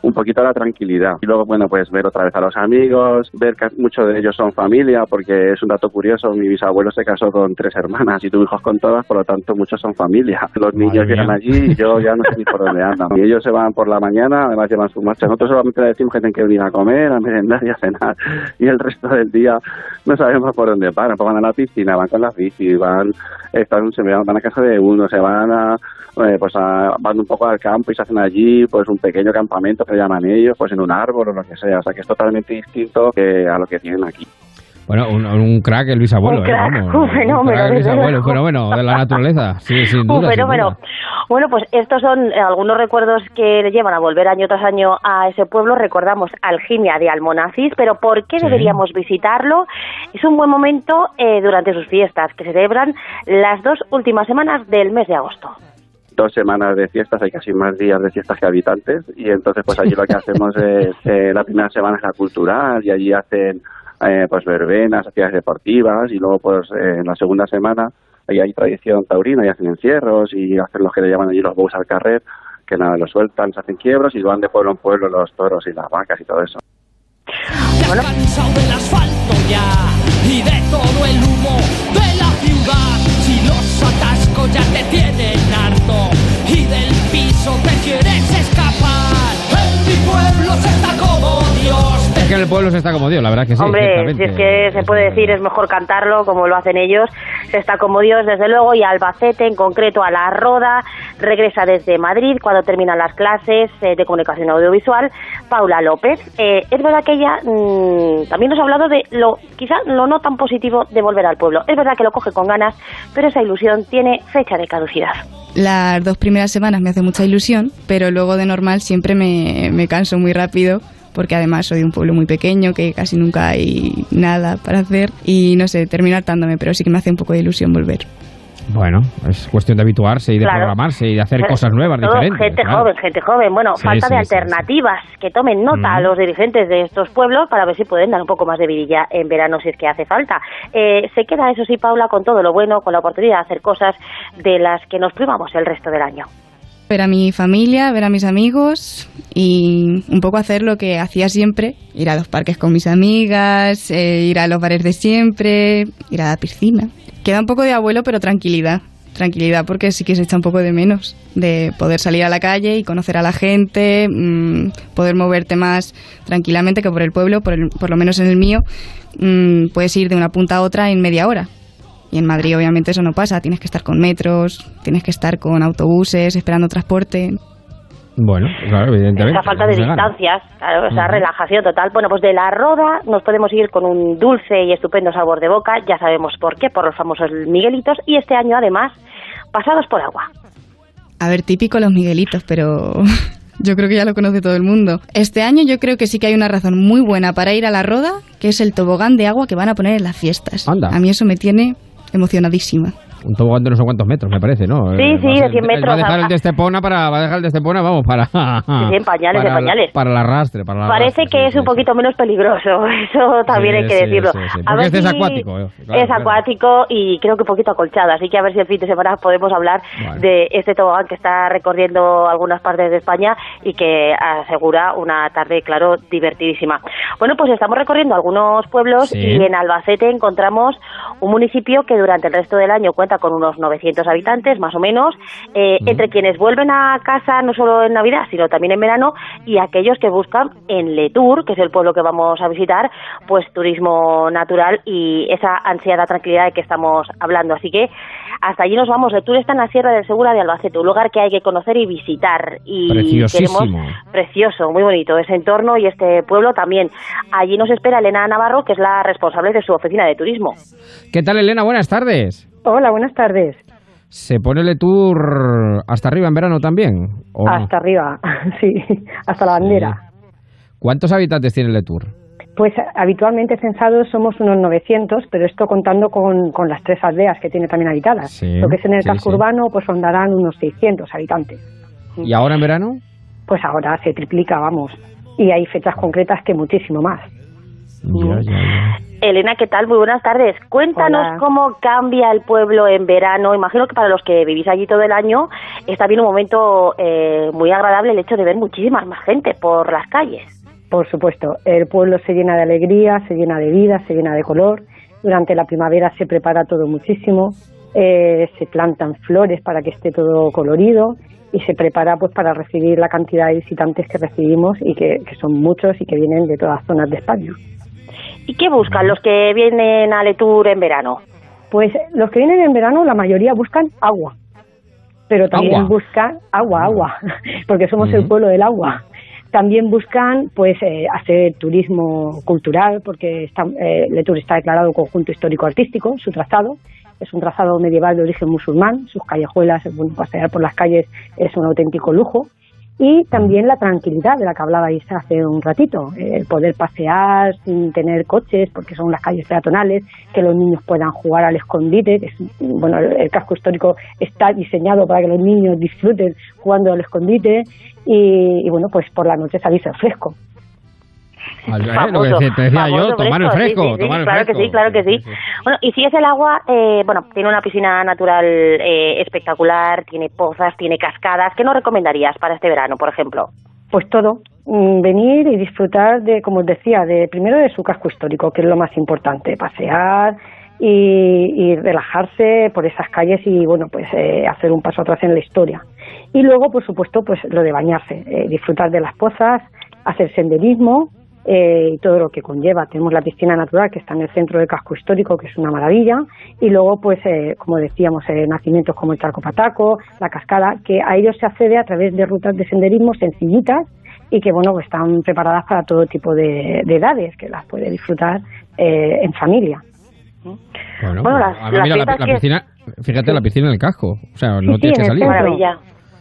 Un poquito la tranquilidad. Y luego, bueno, pues ver otra vez a los amigos, ver que muchos de ellos son familia, porque es un dato curioso, mi bisabuelo se casó con tres hermanas y tuvo hijos con todas, por lo tanto muchos son familia. Los niños vienen allí y yo ya no sé ni por dónde andan. Y ellos se van por la mañana, además llevan su marcha. Nosotros solamente le decimos que tienen que venir a comer, a merendar y a cenar. Y el resto del día no sabemos por dónde van. Pues van a la piscina, van con las bici, van, están, se van a casa de uno, se van a, eh, pues a- van un poco al campo y se hacen allí pues un pequeño campamento llaman ellos, pues en un árbol o lo que sea. O sea que es totalmente distinto que a lo que tienen aquí. Bueno, un, un crack el bisabuelo, Un ¿eh? crack, Vamos, <laughs> un fenómeno, crack el desde bisabuelo, luego. un fenómeno de la naturaleza, sí, <laughs> sin duda. Un sin fenómeno. duda. Bueno, pues estos son eh, algunos recuerdos que le llevan a volver año tras año a ese pueblo. Recordamos Algimia de Almonacís, pero ¿por qué Sí. deberíamos visitarlo? Es un buen momento eh, durante sus fiestas, que se celebran las dos últimas semanas del mes de agosto. Dos semanas de fiestas, hay casi más días de fiestas que habitantes y entonces pues allí lo que hacemos es <laughs> eh, la primera semana es la cultural y allí hacen eh, pues verbenas, actividades deportivas y luego pues eh, en la segunda semana ahí hay tradición taurina y hacen encierros y hacen lo que le llaman allí los bous al carrer que nada, los sueltan, se hacen quiebros y van de pueblo en pueblo los toros y las vacas y todo eso. Bueno. cansado del asfalto ya y de todo el humo de la ciudad. Ya te tienen harto y del piso te quieres escapar, pueblo se está como Dios. Es que en el pueblo se está como Dios, la verdad que sí. Hombre, si es que se puede decir, es mejor cantarlo como lo hacen ellos. Se está como Dios, desde luego, y Albacete, en concreto a La Roda, regresa desde Madrid cuando terminan las clases eh, de comunicación audiovisual, Paula López. Eh, es verdad que ella mm, también nos ha hablado de lo, quizá lo no tan positivo de volver al pueblo. Es verdad que lo coge con ganas, pero esa ilusión tiene fecha de caducidad. Las dos primeras semanas me hace mucha ilusión, pero luego de normal siempre me, me canso muy rápido porque además soy de un pueblo muy pequeño que casi nunca hay nada para hacer y no sé, termino hartándome, pero sí que me hace un poco de ilusión volver. Bueno, es cuestión de habituarse y de Claro. programarse y de hacer Pero cosas nuevas, diferentes. Gente claro. joven, gente joven. Bueno, Sí, falta sí, de sí, alternativas. Que tomen nota a los dirigentes de estos pueblos para ver si pueden dar un poco más de vidilla en verano si es que hace falta. Eh, se queda, eso sí, Paula, con todo lo bueno, con la oportunidad de hacer cosas de las que nos privamos el resto del año. Ver a mi familia, ver a mis amigos y un poco hacer lo que hacía siempre, ir a los parques con mis amigas, eh, ir a los bares de siempre, ir a la piscina. Queda un poco de abuelo, pero tranquilidad. Tranquilidad porque sí que se echa un poco de menos de poder salir a la calle y conocer a la gente, mm, poder moverte más tranquilamente que por el pueblo, por, el- por lo menos en el mío, mm, puedes ir de una punta a otra en media hora. Y en Madrid obviamente eso no pasa, tienes que estar con metros, tienes que estar con autobuses, esperando transporte. Bueno, claro, evidentemente. esa falta de distancias, claro, esa relajación total. Bueno, pues de la roda nos podemos ir con un dulce y estupendo sabor de boca, ya sabemos por qué, por los famosos Miguelitos, y este año además, pasados por agua. A ver, típico los Miguelitos, pero <laughs> yo creo que ya lo conoce todo el mundo. Este año yo creo que sí que hay una razón muy buena para ir a la roda, que es el tobogán de agua que van a poner en las fiestas. Anda. A mí eso me tiene emocionadísima. Un tobogán de no sé cuántos metros, me parece, ¿no? Sí, Eh, sí, de ser- 100 metros. Va a dejar el de Estepona para, va a dejar el de Estepona, vamos, para... sí, en <laughs> pañales, para en pañales. Para el arrastre, para el Parece arrastre, que sí, es sí, un poquito menos peligroso, <laughs> eso también hay que decirlo. A ver este es acuático, eh, claro, es claro. acuático y creo que un poquito acolchado, así que a ver si el fin de semana podemos hablar Bueno. de este tobogán que está recorriendo algunas partes de España y que asegura una tarde, claro, divertidísima. Bueno, pues estamos recorriendo algunos pueblos y en Albacete encontramos un municipio que durante el resto del año cuenta con unos 900 habitantes, más o menos, eh, entre quienes vuelven a casa no solo en Navidad, sino también en verano, y aquellos que buscan en Letour, que es el pueblo que vamos a visitar, pues turismo natural y esa ansiada tranquilidad de que estamos hablando. Así que hasta allí nos vamos. Letour está en la Sierra del Segura de Albacete, un lugar que hay que conocer y visitar. Y queremos precioso, muy bonito ese entorno y este pueblo también. Allí nos espera Elena Navarro, que es la responsable de su oficina de turismo. ¿Qué tal, Elena? Buenas tardes. Hola, buenas tardes. ¿Se pone el tour hasta arriba en verano también? ¿o no? Hasta arriba, <laughs> sí, hasta la bandera. ¿Cuántos habitantes tiene el tour? Pues habitualmente censados somos unos 900, pero esto contando con, con las tres aldeas que tiene también habitadas. Sí, Lo que es en el sí, casco urbano, pues rondarán unos 600 habitantes. ¿Y ahora en verano? Pues ahora se triplica, vamos. Y hay fechas concretas que muchísimo más. Ya, ya, ya. Elena, ¿qué tal? Muy buenas tardes. Cuéntanos Hola. cómo cambia el pueblo en verano. Imagino que para los que vivís allí todo el año es también un momento eh, muy agradable el hecho de ver muchísima más gente por las calles. Por supuesto, el pueblo se llena de alegría, se llena de vida, se llena de color. Durante la primavera se prepara todo muchísimo, eh, se plantan flores para que esté todo colorido y se prepara pues para recibir la cantidad de visitantes que recibimos y que, que son muchos y que vienen de todas zonas de España. ¿Y qué buscan los que vienen a Letour en verano? Pues los que vienen en verano, la mayoría buscan agua, pero también Agua. buscan agua, agua, <laughs> porque somos el Ujú. pueblo del agua. También buscan pues eh, hacer turismo cultural, porque está, eh, Letour está declarado conjunto histórico-artístico, su trazado. Es un trazado medieval de origen musulmán, sus callejuelas, bueno, pasear por las calles es un auténtico lujo. Y también la tranquilidad de la que hablabais hace un ratito, eh, el poder pasear sin tener coches, porque son las calles peatonales, que los niños puedan jugar al escondite, que es, bueno, el, casco histórico está diseñado para que los niños disfruten jugando al escondite y, bueno, pues por la noche salirse al fresco. Al- lo que decía- te decía yo, tomar el fresco, sí, sí, tomar el claro fresco. que sí, claro que sí. Bueno, y si es el agua, eh, bueno, tiene una piscina natural eh, espectacular, tiene pozas, tiene cascadas. ¿Qué nos recomendarías para este verano, por ejemplo? Pues todo, mm, venir y disfrutar de, como os decía, de primero de su casco histórico, que es lo más importante, pasear y, y relajarse por esas calles y bueno, pues eh, hacer un paso atrás en la historia. Y luego, por supuesto, pues lo de bañarse, eh, disfrutar de las pozas, hacer senderismo eh, y todo lo que conlleva. Tenemos la piscina natural que está en el centro del casco histórico, que es una maravilla, y luego, pues, eh, como decíamos, eh, nacimientos como el Charco Pataco, la cascada, que a ellos se accede a través de rutas de senderismo sencillitas y que, bueno, pues, están preparadas para todo tipo de, de edades, que las puede disfrutar eh, en familia. Bueno, Bueno, las- a ver, las mira, la, piscina, fíjate, la piscina en el casco. O sea, no Sí, tienes sí, que salir.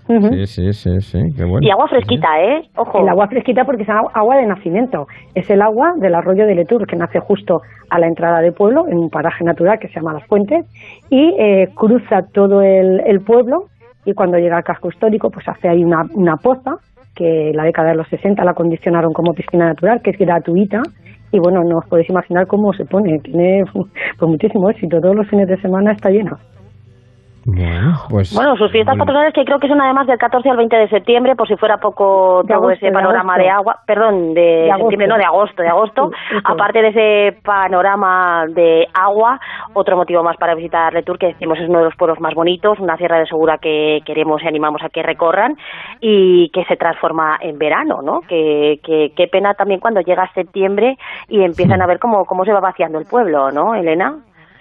Sí, sí, sí, sí, qué bueno. Y agua fresquita, ¿eh? Ojo. El agua fresquita porque es agua- de nacimiento. Es el agua del arroyo de Letour que nace justo a la entrada del pueblo, en un paraje natural que se llama Las Fuentes, y eh, cruza todo el, el pueblo y cuando llega al casco histórico pues hace ahí una, una poza que en la década de los 60 la acondicionaron como piscina natural, que es gratuita, y bueno, no os podéis imaginar cómo se pone, tiene <laughs> pues muchísimo éxito, todos los fines de semana está llena. Bueno, pues... Bueno, sus fiestas bueno. patronales que creo que son además del 14 al 20 de septiembre, por si fuera poco De todo agosto, ese panorama de agua, perdón, de, De agosto. septiembre, no, de agosto, de agosto. Sí. Aparte de ese panorama de agua, otro motivo más para visitar Letour, que decimos es uno de los pueblos más bonitos, una sierra de Segura que queremos y animamos a que recorran y que se transforma en verano, ¿no? Que, que, qué pena también cuando llega septiembre y empiezan a ver cómo, cómo se va vaciando el pueblo, ¿no, Elena?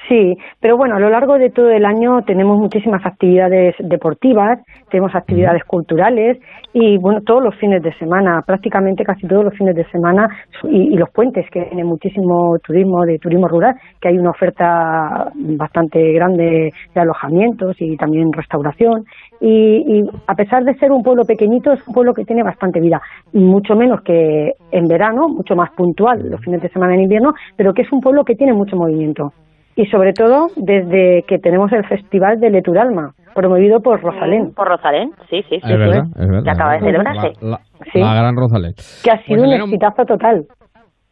Sí, pero bueno, a lo largo de todo el año tenemos muchísimas actividades deportivas, tenemos actividades culturales y bueno, todos los fines de semana, prácticamente casi todos los fines de semana y, y los puentes que tienen muchísimo turismo de turismo rural, que hay una oferta bastante grande de alojamientos y también restauración. Y, y a pesar de ser un pueblo pequeñito es un pueblo que tiene bastante vida, mucho menos que en verano, mucho más puntual los fines de semana en invierno, pero que es un pueblo que tiene mucho movimiento y sobre todo desde que tenemos el Festival de Leturalma, promovido por Rosalén. Por Rosalén, sí, sí, sí. Es verdad, es verdad. Que acaba de celebrarse. La, la- Sí. la gran Rosalén. Que ha sido Pues, un Elena, exitazo total.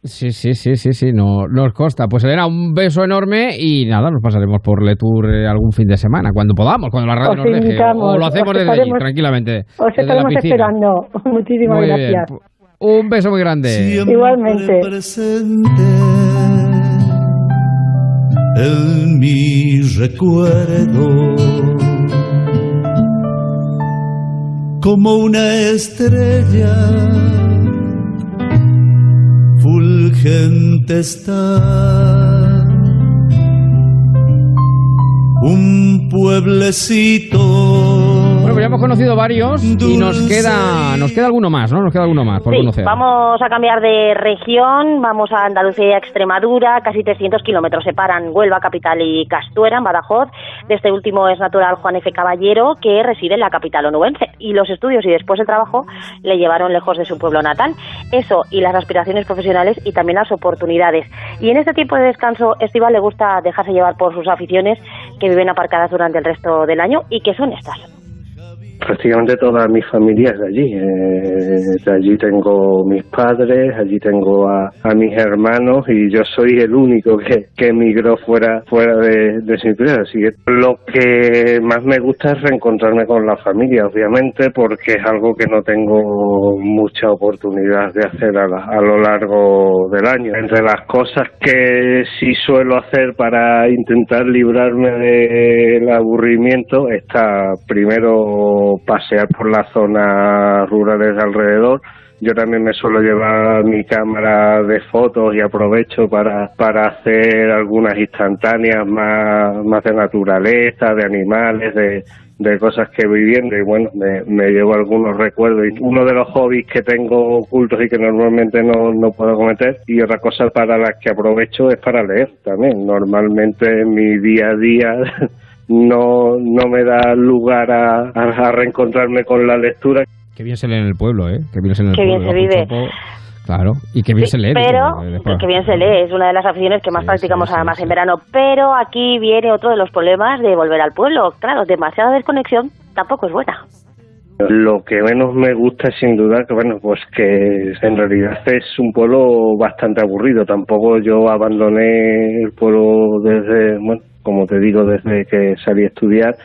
Sí, sí, sí, sí, sí, no, nos consta. Pues Elena, un beso enorme y nada, nos pasaremos por Letour eh, algún fin de semana, cuando podamos, cuando la radio Os nos deje. O lo hacemos os desde allí, tranquilamente. Os estaremos esperando. <laughs> Muchísimas Muy bien. gracias. Un beso muy grande. Igualmente. En mi recuerdo. Como una estrella fulgente está. Un pueblecito Bueno, pues ya hemos conocido varios y nos queda, nos queda alguno más, ¿no? Nos queda alguno más por Sí, conocer. vamos a cambiar de región, vamos a Andalucía y a Extremadura, casi 300 kilómetros separan Huelva capital y Castuera, en Badajoz. De este último es natural Juan F. Caballero, que reside en la capital onubense. Y los estudios y después el trabajo le llevaron lejos de su pueblo natal. Eso y las aspiraciones profesionales y también las oportunidades. Y en este tiempo de descanso estival le gusta dejarse llevar por sus aficiones que viven aparcadas durante el resto del año y que son estas. Prácticamente toda mi familia es de allí. Eh, de allí tengo mis padres, allí tengo a, mis hermanos y yo soy el único que, emigró fuera fuera de, de Sinclair. Así que lo que más me gusta es reencontrarme con la familia, obviamente, porque es algo que no tengo mucha oportunidad de hacer a, la- a lo largo del año. Entre las cosas que sí suelo hacer para intentar librarme del aburrimiento está primero pasear por las zonas rurales de alrededor. Yo también me suelo llevar mi cámara de fotos y aprovecho para, para hacer algunas instantáneas más, más de naturaleza, de animales, de, de cosas que voy viendo y bueno, me, me llevo algunos recuerdos. Y uno de los hobbies que tengo ocultos y que normalmente no, no puedo cometer y otra cosa para las que aprovecho es para leer también. Normalmente en mi día a día <laughs> no, no me da lugar a, a- a reencontrarme con la lectura. Qué bien se lee en el pueblo, ¿eh? Qué bien se lee en el Qué bien pueblo. se vive. Claro, y qué bien se lee. Pero, digo, eh, que bien se lee, es una de las aficiones que más practicamos además en verano. Pero aquí viene otro de los problemas de volver al pueblo. Claro, demasiada desconexión tampoco es buena. Lo que menos me gusta es sin duda que, bueno, pues que en realidad es un pueblo bastante aburrido. Tampoco yo abandoné el pueblo desde, bueno, como te digo, desde que salí a estudiar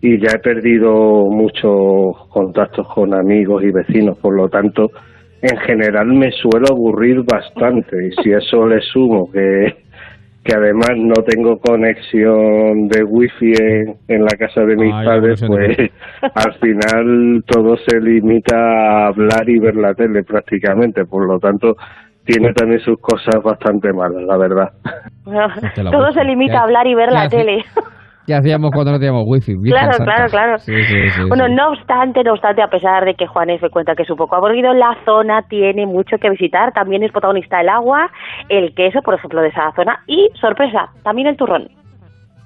y ya he perdido muchos contactos con amigos y vecinos. Por lo tanto, en general me suelo aburrir bastante y si eso le sumo que que además no tengo conexión de wifi en, en la casa de mis Ay, padres, pues <laughs> al final todo se limita a hablar y ver la tele prácticamente, por lo tanto tiene también sus cosas bastante malas, la verdad. la Todo se limita Ya- a hablar y ver ya la hace- tele. ¿Qué hacíamos cuando no teníamos wifi? Claro, claro, claro. Sí, sí, sí, bueno, sí. no obstante, no obstante, a pesar de que Juan F. cuenta que es un poco aburrido, la zona tiene mucho que visitar. También es protagonista el agua, el queso, por ejemplo, de esa zona. Y, sorpresa, también el turrón.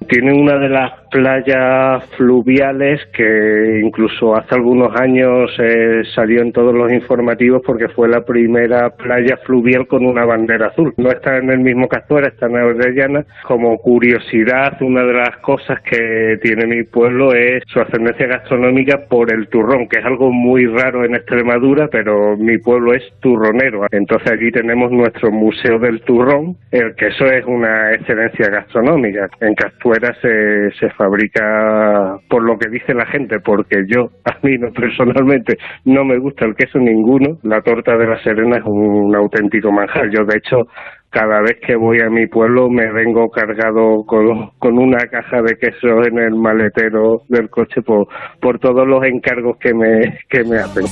Tiene una de las playas fluviales que incluso hace algunos años eh, salió en todos los informativos porque fue la primera playa fluvial con una bandera azul. No está en el mismo Castuera, está en Orellana. Como curiosidad, una de las cosas que tiene mi pueblo es su ascendencia gastronómica por el turrón, que es algo muy raro en Extremadura, pero mi pueblo es turronero. Entonces allí tenemos nuestro Museo del Turrón, el que eso es una excelencia gastronómica. En Castuera se, se fabrica por lo que dice la gente, porque yo, <laughs> a mí no, personalmente, no me gusta el queso ninguno. La torta de la Serena es un auténtico manjar. Yo, de hecho, cada vez que voy a mi pueblo me vengo cargado con, con una caja de queso en el maletero del coche por, por todos los encargos que me, que me hacen.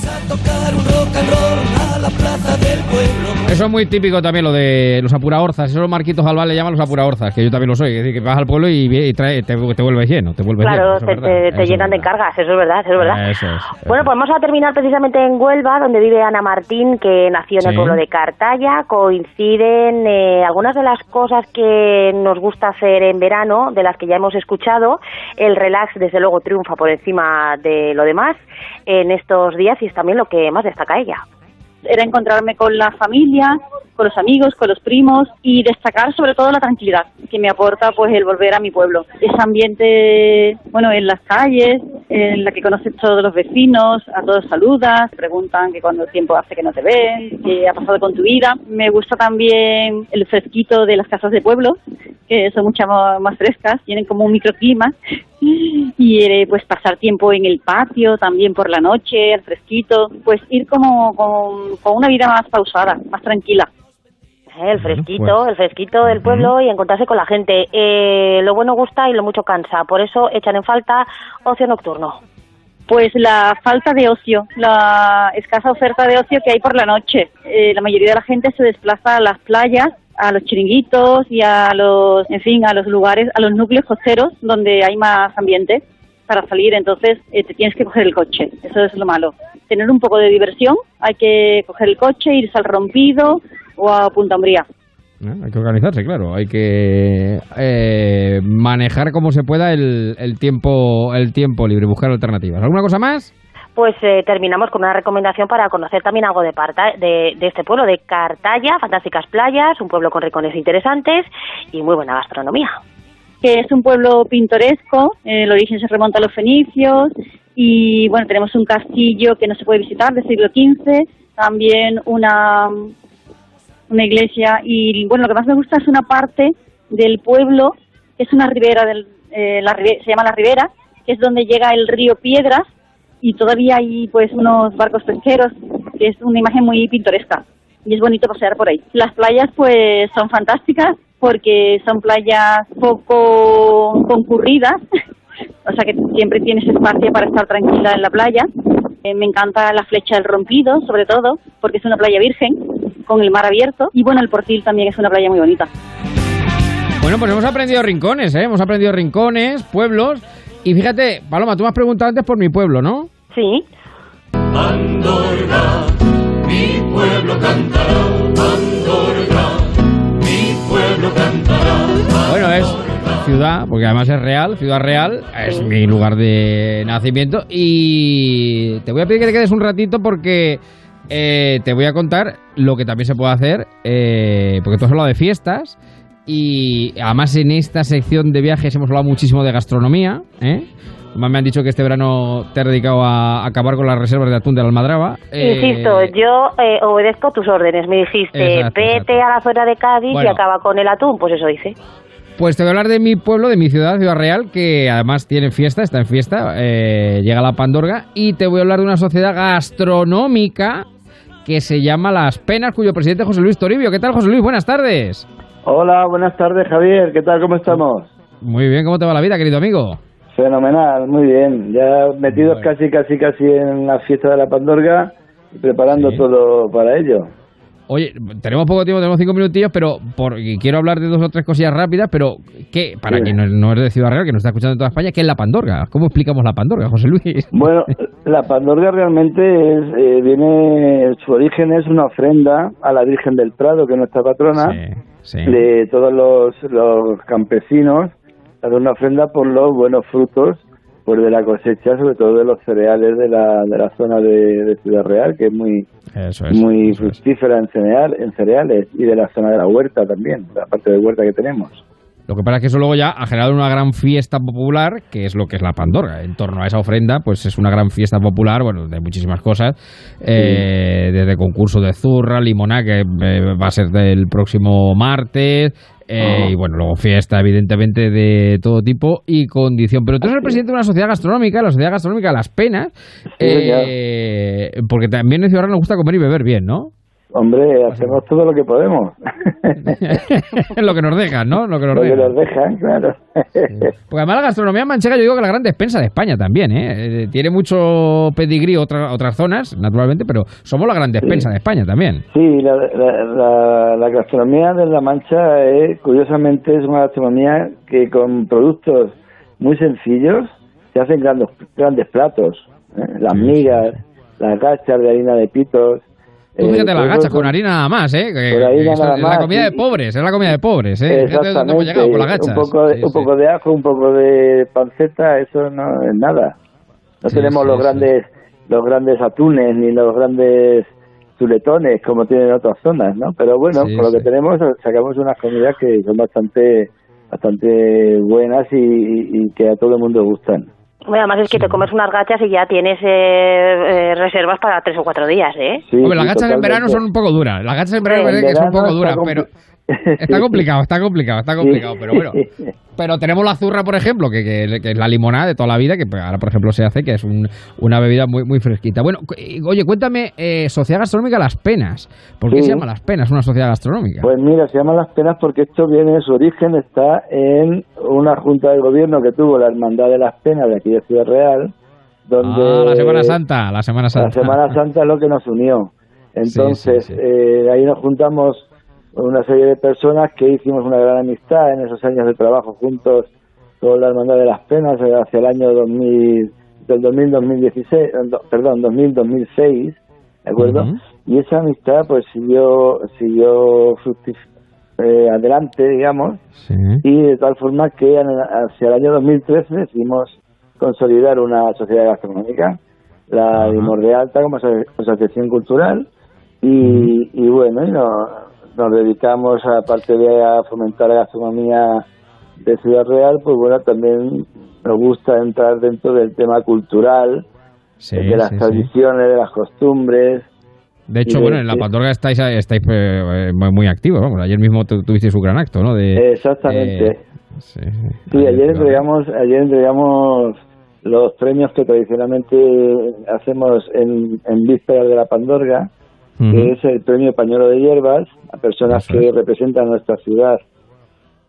La plaza del pueblo. Eso es muy típico también, lo de los apuraorzas. Eso los Marquitos Alba le llaman los apuraorzas, que yo también lo soy. Es decir, que vas al pueblo y, y trae- te, te vuelves lleno. Te vuelves Claro, lleno, te, te- llenan de cargas, eso es verdad, eso es verdad. Eso es. Bueno, pues vamos a terminar precisamente en Huelva, donde vive Ana Martín, que nació en el pueblo de Cartaya. Coinciden eh, algunas de las cosas que nos gusta hacer en verano, de las que ya hemos escuchado. El relax, desde luego, triunfa por encima de lo demás en estos días y es también lo que más destaca ella. Era encontrarme con la familia, con los amigos, con los primos y destacar sobre todo la tranquilidad que me aporta pues el volver a mi pueblo. Ese ambiente, bueno, en las calles, en la que conoces todos los vecinos, a todos saludas, preguntan que cuánto tiempo hace que no te ven, qué ha pasado con tu vida. Me gusta también el fresquito de las casas de pueblo, que son mucho más más frescas, tienen como un microclima y eh, pues pasar tiempo en el patio también por la noche, al fresquito, pues ir como con, con una vida más pausada, más tranquila. Eh, El fresquito, pues. el fresquito del pueblo y encontrarse con la gente. Eh, lo bueno gusta y lo mucho cansa, por eso echan en falta ocio nocturno. Pues la falta de ocio, la escasa oferta de ocio que hay por la noche. Eh, la mayoría de la gente se desplaza a las playas, a los chiringuitos y a los, en fin, a los lugares, a los núcleos costeros donde hay más ambiente para salir. Entonces eh, te tienes que coger el coche. Eso es lo malo. Tener un poco de diversión, hay que coger el coche, irse al rompido o a Punta Umbría. ¿Eh? Hay que organizarse, claro. Hay que eh, manejar como se pueda el, el tiempo el tiempo libre, buscar alternativas. ¿Alguna cosa más? Pues eh, terminamos con una recomendación para conocer también algo de, Parta- de, de este pueblo, de Cartaya, fantásticas playas, un pueblo con rincones interesantes y muy buena gastronomía. que es un pueblo pintoresco, eh, el origen se remonta a los fenicios y bueno, tenemos un castillo que no se puede visitar del siglo XV, también una, una iglesia y bueno, lo que más me gusta es una parte del pueblo que es una ribera, del, eh, la se llama la ribera, que es donde llega el río Piedras y todavía hay pues unos barcos pesqueros, que es una imagen muy pintoresca y es bonito pasear por ahí. Las playas pues son fantásticas porque son playas poco concurridas, <laughs> o sea que siempre tienes espacio para estar tranquila en la playa. Eh, me encanta la flecha del rompido, sobre todo, porque es una playa virgen, con el mar abierto. Y bueno, el Portil también es una playa muy bonita. Bueno, pues hemos aprendido rincones, ¿eh? Hemos aprendido rincones, pueblos. Y fíjate, Paloma, tú me has preguntado antes por mi pueblo, ¿no? Sí. Andorra, mi pueblo cantará, Andorra, mi pueblo cantará. Bueno, es ciudad, porque además es real, ciudad real, es mi lugar de nacimiento. Y te voy a pedir que te quedes un ratito porque eh, te voy a contar lo que también se puede hacer, eh, porque tú has hablado de fiestas. Y además en esta sección de viajes hemos hablado muchísimo de gastronomía. ¿eh? Además me han dicho que este verano te has dedicado a acabar con las reservas de atún de la Almadraba. Eh, Insisto, yo eh, obedezco tus órdenes. Me dijiste, Exacto, vete a la zona de Cádiz Bueno. y acaba con el atún. Pues eso hice. Pues te voy a hablar de mi pueblo, de mi ciudad, Ciudad Real, que además tiene fiesta, está en fiesta, eh, llega la Pandorga, y te voy a hablar de una sociedad gastronómica que se llama Las Penas, cuyo presidente es José Luis Toribio. ¿Qué tal, José Luis? Buenas tardes. Hola, buenas tardes, Javier. ¿Qué tal? ¿Cómo estamos? Muy bien, ¿cómo te va la vida, querido amigo? Fenomenal, muy bien. Ya metidos casi, casi, casi en la fiesta de la Pandorga y preparando todo para ello. Oye, tenemos poco tiempo, tenemos cinco minutillos, pero por, quiero hablar de dos o tres cosillas rápidas, pero ¿qué? Para Sí. quien no, no es de Ciudad Real, que nos está escuchando en toda España, ¿qué es la Pandorga? ¿Cómo explicamos la Pandorga, José Luis? Bueno, <laughs> la Pandorga realmente es, eh, viene, su origen es una ofrenda a la Virgen del Prado, que es nuestra patrona, sí. De todos los, los campesinos, hacer una ofrenda por los buenos frutos pues de la cosecha, sobre todo de los cereales de la, de la zona de, de Ciudad Real, que es muy Eso es, muy fructífera en, cereal, en cereales y de la zona de la huerta también, la parte de huerta que tenemos. Lo que pasa es que eso luego ya ha generado una gran fiesta popular, que es lo que es la Pandorga. En torno a esa ofrenda, pues es una gran fiesta popular, bueno, de muchísimas cosas, eh, desde concurso de zurra, limoná, que eh, va a ser del próximo martes, eh, y bueno, luego fiesta, evidentemente, de todo tipo y condición. Pero tú eres el presidente de una sociedad gastronómica, la Sociedad Gastronómica Las Penas, eh, porque también en Ciudad Real nos gusta comer y beber bien, ¿no? Hombre, hacemos todo lo que podemos. <laughs> lo que nos dejan, ¿no? Lo que nos lo que dejan. nos dejan, claro. Porque además la gastronomía manchega yo digo que la gran despensa de España también, ¿eh? Eh, Tiene mucho pedigrí otra- otras zonas, naturalmente, pero somos la gran despensa de España también. Sí, la, la, la- la gastronomía de La Mancha, es, curiosamente, es una gastronomía que con productos muy sencillos se hacen grandes, grandes platos. ¿eh? Las migas, las gachas de harina de pitos. Tú eh, fíjate las todo gachas eso- con harina nada más, ¿eh? Con harina nada es la comida de pobres, es la comida de pobres, ¿eh? Dónde hemos llegado con las gachas. Un poco, de, Sí, un sí. poco de ajo, un poco de panceta, eso no es nada. No Sí, tenemos los grandes los grandes atunes ni los grandes chuletones como tienen otras zonas, ¿no? Pero bueno, con lo que tenemos sacamos unas comidas que son bastante bastante buenas y, y- y que a todo el mundo gustan. Bueno, además es que te comes unas gachas y ya tienes eh, eh, reservas para tres o cuatro días, ¿eh? Sí, Hombre, las sí, gachas en verano son un poco duras. Las gachas en verano En parece que son un poco duras, pero está <laughs> complicado, está complicado, está complicado, pero bueno. <laughs> Pero tenemos la zurra, por ejemplo, que, que- que es la limonada de toda la vida, que pues, ahora, por ejemplo, se hace, que es un- una bebida muy, muy fresquita. Bueno, oye, cuéntame, eh, Sociedad Gastronómica Las Penas. ¿Por qué Sí. se llama Las Penas, una sociedad gastronómica? Pues mira, se llama Las Penas porque esto viene, su origen está en una junta de gobierno que tuvo la Hermandad de las Penas de aquí de Ciudad Real, donde ah, la Semana Santa, la Semana Santa. la Semana Santa es lo que nos unió. Entonces, <laughs> Sí, sí, sí. eh, ahí nos juntamos una serie de personas que hicimos una gran amistad en esos años de trabajo juntos con la Hermandad de las Penas eh, hacia el año 2000, del 2000-2016, eh, perdón, 2000-2006, ¿de acuerdo? Ujú. Y esa amistad pues siguió, siguió eh, adelante, digamos, Sí. y de tal forma que hacia el año 2013 decidimos consolidar una sociedad gastronómica, la Ajá. dimos de alta como aso- asociación cultural y, y bueno, y no- nos dedicamos, aparte de a fomentar la gastronomía de Ciudad Real, pues bueno, también nos gusta entrar dentro del tema cultural, Sí, de las sí, sí. tradiciones, de las costumbres. De hecho, de- bueno, en la. Pandorga estáis, estáis eh, eh, muy activos, vamos. Ayer mismo tu- tuvisteis un gran acto, ¿no? De, Exactamente. eh. Sí, ayer entregamos, ayer entregamos los premios que tradicionalmente hacemos en, en vísperas de la Pandorga, Que es el premio Pañuelo de Hierbas, a personas Eso que es. representan nuestra ciudad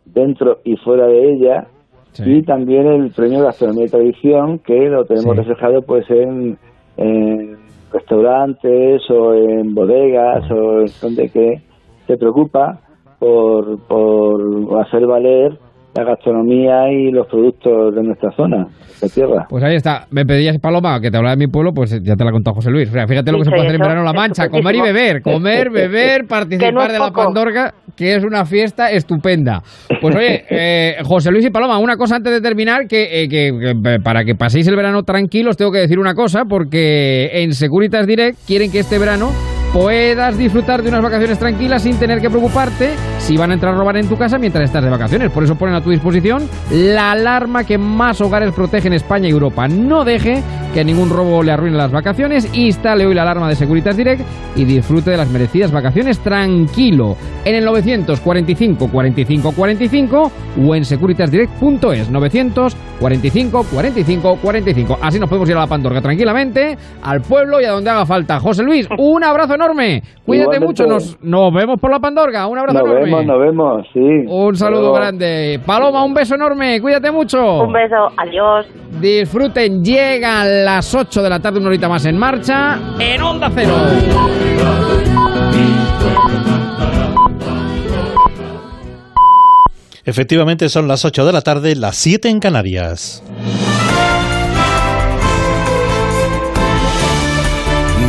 dentro y fuera de ella, Sí. y también el premio Gastronomía y Tradición, que lo tenemos Sí. reflejado pues en, en restaurantes o en bodegas o en donde que se preocupa por, por hacer valer la gastronomía y los productos de nuestra zona, de tierra. Pues ahí está. Me pedías, Paloma, que te hablara de mi pueblo, pues ya te la ha contado José Luis. O sea, fíjate lo que se puede hacer en verano en La Mancha. Comer y beber. Comer, <laughs> beber, no participar es de la. Pandorga, que es una fiesta estupenda. Pues oye, <laughs> eh, José Luis y Paloma, una cosa antes de terminar, que, eh, que- que para que paséis el verano tranquilos, tengo que decir una cosa, porque en Securitas Direct quieren que este verano puedas disfrutar de unas vacaciones tranquilas sin tener que preocuparte si van a entrar a robar en tu casa mientras estás de vacaciones. Por eso ponen a tu disposición la alarma que más hogares protege en España y Europa. No deje que ningún robo le arruine las vacaciones. Instale hoy la alarma de Securitas Direct y disfrute de las merecidas vacaciones tranquilo. En el 945 45 45 o en securitasdirect.es 945 45 45. Así nos podemos ir a la Pandorga tranquilamente, al pueblo y a donde haga falta. José Luis, <laughs> un abrazo enorme. Cuídate Igualmente. mucho. Nos, nos vemos por la Pandorga. Un abrazo Nos enorme. vemos, nos vemos, sí. Un saludo Pero- grande. Paloma, un beso enorme. Cuídate mucho. Un beso, adiós. Disfruten, llegan las 8 de la tarde, una horita más en marcha, en Onda Cero. Efectivamente son las 8 de la tarde, las 7 en Canarias.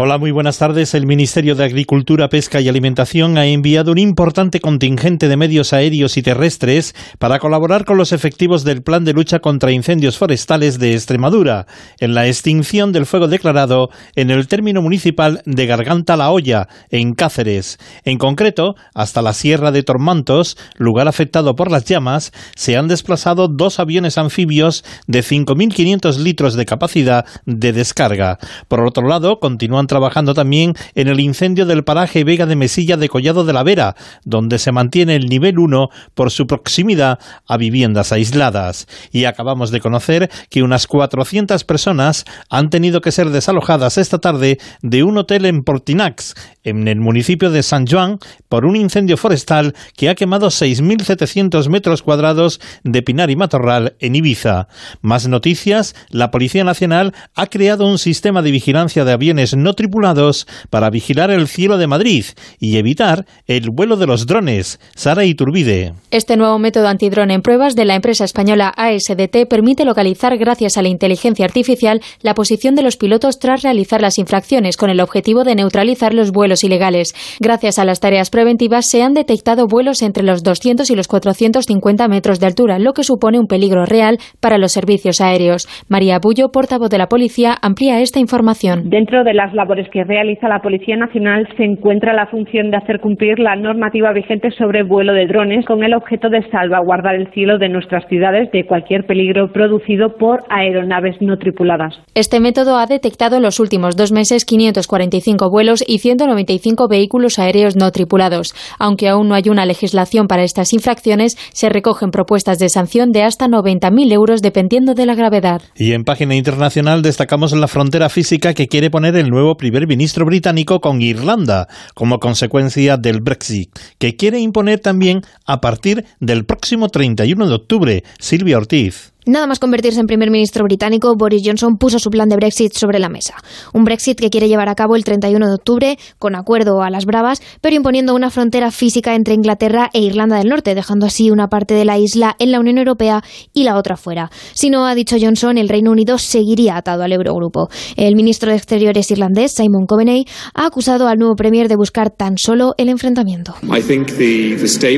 Hola, muy buenas tardes. El Ministerio de Agricultura, Pesca y Alimentación ha enviado un importante contingente de medios aéreos y terrestres para colaborar con los efectivos del Plan de Lucha contra Incendios Forestales de Extremadura en la extinción del fuego declarado en el término municipal de Garganta La Hoya, en Cáceres. En concreto, hasta la Sierra de Tormantos, lugar afectado por las llamas, se han desplazado dos aviones anfibios de 5.500 litros de capacidad de descarga. Por otro lado, continúan trabajando también en el incendio del paraje Vega de Mesilla de Collado de la Vera, donde se mantiene el nivel 1 por su proximidad a viviendas aisladas. Y acabamos de conocer que unas 400 personas han tenido que ser desalojadas esta tarde de un hotel en Portinax, en el municipio de San Juan, por un incendio forestal que ha quemado 6.700 metros cuadrados de pinar y matorral en Ibiza. Más noticias, la Policía Nacional ha creado un sistema de vigilancia de aviones no tripulados para vigilar el cielo de Madrid y evitar el vuelo de los drones. Sara Iturbide. Este nuevo método antidrón en pruebas de la empresa española ASDT permite localizar, gracias a la inteligencia artificial, la posición de los pilotos tras realizar las infracciones con el objetivo de neutralizar los vuelos ilegales. Gracias a las tareas preventivas se han detectado vuelos entre los 200 y los 450 metros de altura, lo que supone un peligro real para los servicios aéreos. María Bullo, portavoz de la policía, amplía esta información. Dentro de las labores que realiza la Policía Nacional se encuentra la función de hacer cumplir la normativa vigente sobre vuelo de drones con el objeto de salvaguardar el cielo de nuestras ciudades de cualquier peligro producido por aeronaves no tripuladas. Este método ha detectado en los últimos dos meses 545 vuelos y 195 vehículos aéreos no tripulados. Aunque aún no hay una legislación para estas infracciones, se recogen propuestas de sanción de hasta 90.000 euros dependiendo de la gravedad. Y en página internacional destacamos la frontera física que quiere poner el nuevo primer ministro británico con Irlanda, como consecuencia del Brexit, que quiere imponer también a partir del próximo 31 de octubre. Silvia Ortiz. Nada más convertirse en primer ministro británico, Boris Johnson puso su plan de Brexit sobre la mesa. Un Brexit que quiere llevar a cabo el 31 de octubre, con acuerdo a las bravas, pero imponiendo una frontera física entre Inglaterra e Irlanda del Norte, dejando así una parte de la isla en la Unión Europea y la otra fuera. Si no, ha dicho Johnson, el Reino Unido seguiría atado al Eurogrupo. El ministro de Exteriores irlandés, Simon Coveney, ha acusado al nuevo premier de buscar tan solo el enfrentamiento.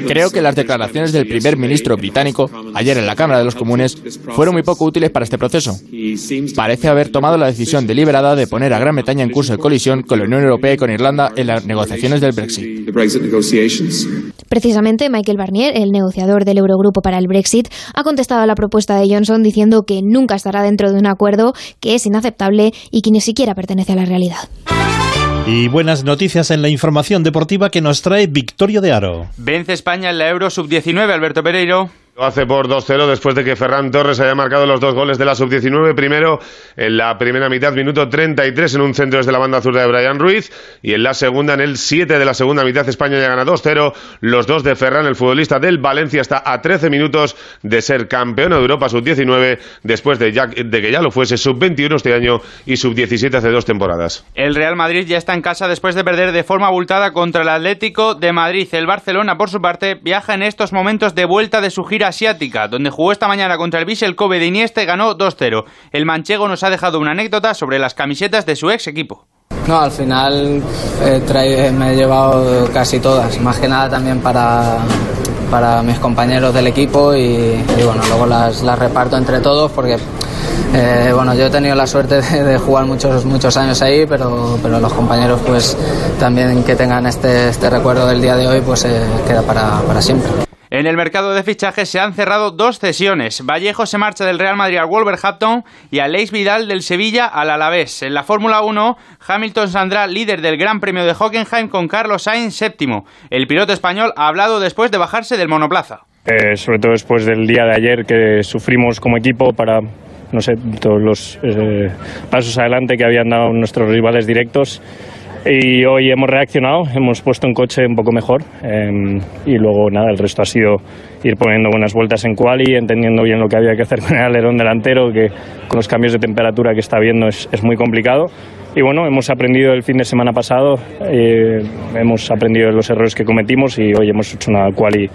Creo que las declaraciones del primer ministro británico ayer en la Cámara de los Comunes fueron muy poco útiles para este proceso. Parece haber tomado la decisión deliberada de poner a Gran Bretaña en curso de colisión con la Unión Europea y con Irlanda en las negociaciones del Brexit. Precisamente, Michael Barnier, el negociador del Eurogrupo para el Brexit, ha contestado a la propuesta de Johnson diciendo que nunca estará dentro de un acuerdo que es inaceptable y que ni siquiera pertenece a la realidad. Y buenas noticias en la información deportiva que nos trae Victorio de Aro. Vence España en la Euro Sub-19, Alberto Pereiro. Lo hace por 2-0 después de que Ferran Torres haya marcado los dos goles de la sub-19. Primero en la primera mitad, minuto 33, en un centro desde la banda zurda de Brian Ruiz. Y en la segunda, en el 7 de la segunda mitad, España ya gana 2-0. Los dos de Ferran, el futbolista del Valencia, está a 13 minutos de ser campeón de Europa sub-19 después de, de que ya lo fuese sub-21 este año y sub-17 hace dos temporadas. El Real Madrid ya está en casa después de perder de forma abultada contra el Atlético de Madrid. El Barcelona, por su parte, viaja en estos momentos de vuelta de su gira asiática, donde jugó esta mañana contra el Vissel Kobe de Iniesta ganó 2-0. El manchego nos ha dejado una anécdota sobre las camisetas de su ex equipo. No, al final eh, me he llevado casi todas, más que nada también para, para mis compañeros del equipo y, bueno, luego las, reparto entre todos porque eh, bueno, yo he tenido la suerte de, de jugar muchos, muchos años ahí, pero, pero los compañeros pues también que tengan este, este recuerdo del día de hoy pues eh, queda para, para siempre. En el mercado de fichajes se han cerrado dos cesiones. Vallejo se marcha del Real Madrid al Wolverhampton y Aleix Vidal del Sevilla al Alavés. En la Fórmula 1, Hamilton saldrá líder del Gran Premio de Hockenheim con Carlos Sainz séptimo. El piloto español ha hablado después de bajarse del monoplaza. Eh, sobre todo después del día de ayer que sufrimos como equipo para, no sé, todos los eh, pasos adelante que habían dado nuestros rivales directos. Y hoy hemos reaccionado, hemos puesto un coche un poco mejor eh, y luego nada, el resto ha sido ir poniendo buenas vueltas en quali, entendiendo bien lo que había que hacer <laughs> con el alerón delantero, que con los cambios de temperatura que está habiendo es, muy complicado. Y bueno, hemos aprendido el fin de semana pasado, eh, hemos aprendido los errores que cometimos y hoy hemos hecho una quali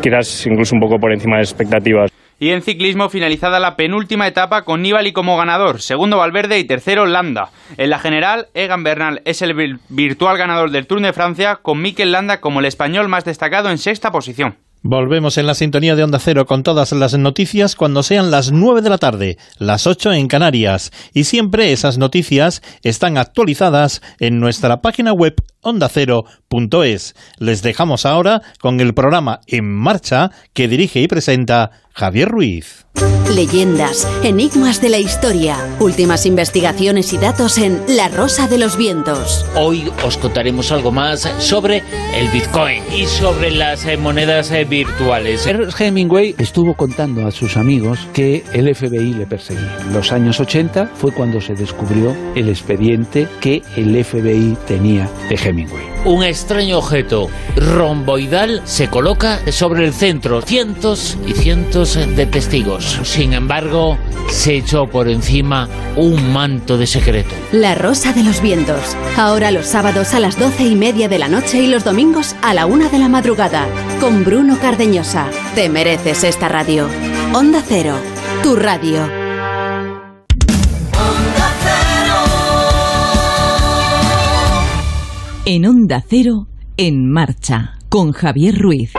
quizás incluso un poco por encima de expectativas. Y en ciclismo finalizada la penúltima etapa con Nibali como ganador, segundo Valverde y tercero Landa. En la general, Egan Bernal es el vir- virtual ganador del Tour de Francia con Mikel Landa como el español más destacado en sexta posición. Volvemos en la sintonía de Onda Cero con todas las noticias cuando sean las 9 de la tarde, las 8 en Canarias. Y siempre esas noticias están actualizadas en nuestra página web ondacero.es. Les dejamos ahora con el programa En Marcha que dirige y presenta Javier Ruiz. Leyendas, enigmas de la historia, últimas investigaciones y datos en La Rosa de los Vientos. Hoy os contaremos algo más sobre el Bitcoin y sobre las eh, monedas eh, virtuales. Ernest Hemingway estuvo contando a sus amigos que el FBI le perseguía. En los años 80 fue cuando se descubrió el expediente que el FBI tenía de Hemingway. Un extraño objeto romboidal se coloca sobre el centro. Cientos y cientos de testigos. Sin embargo, se echó por encima un manto de secreto. La Rosa de los Vientos. Ahora los sábados a las doce y media de la noche y los domingos a la una de la madrugada. Con Bruno Cardeñosa. Te mereces esta radio. Onda Cero. Tu radio. En Onda Cero, en marcha, con Javier Ruiz.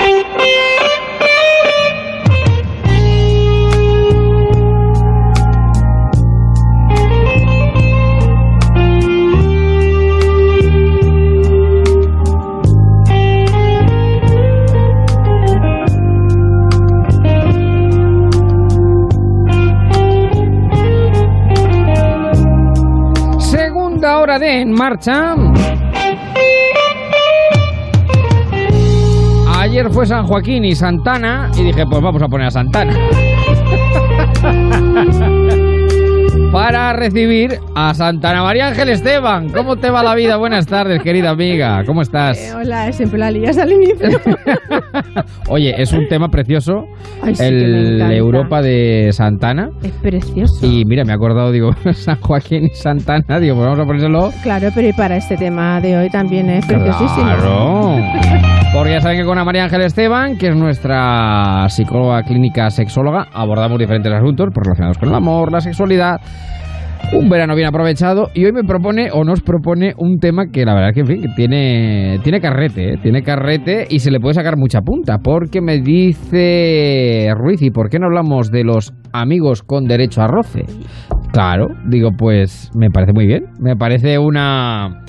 Segunda hora de En Marcha. Ayer fue San Joaquín y Santana y dije, pues vamos a poner a Santana. <laughs> Para recibir a Santana María Ángel Esteban. ¿Cómo te va la vida? Buenas tardes, querida amiga. ¿Cómo estás? Eh, hola, siempre la lías al inicio. <laughs> Oye, es un tema precioso. Ay, sí el. Europa de Santana. es precioso. Y mira, me he acordado, digo, <laughs> San Joaquín y Santana. Digo, pues vamos a ponérselo. Claro, pero y para este tema de hoy también es preciosísimo. Claro. Porque ya saben que con María Ángel Esteban, que es nuestra psicóloga clínica sexóloga, abordamos diferentes asuntos relacionados con el amor, la sexualidad. Un verano bien aprovechado y hoy me propone o nos propone un tema que la verdad que, en fin, tiene, tiene carrete, ¿eh? tiene carrete y se le puede sacar mucha punta porque me dice Ruiz, ¿y por qué no hablamos de los amigos con derecho a roce? Claro, digo, pues me parece muy bien, me parece una...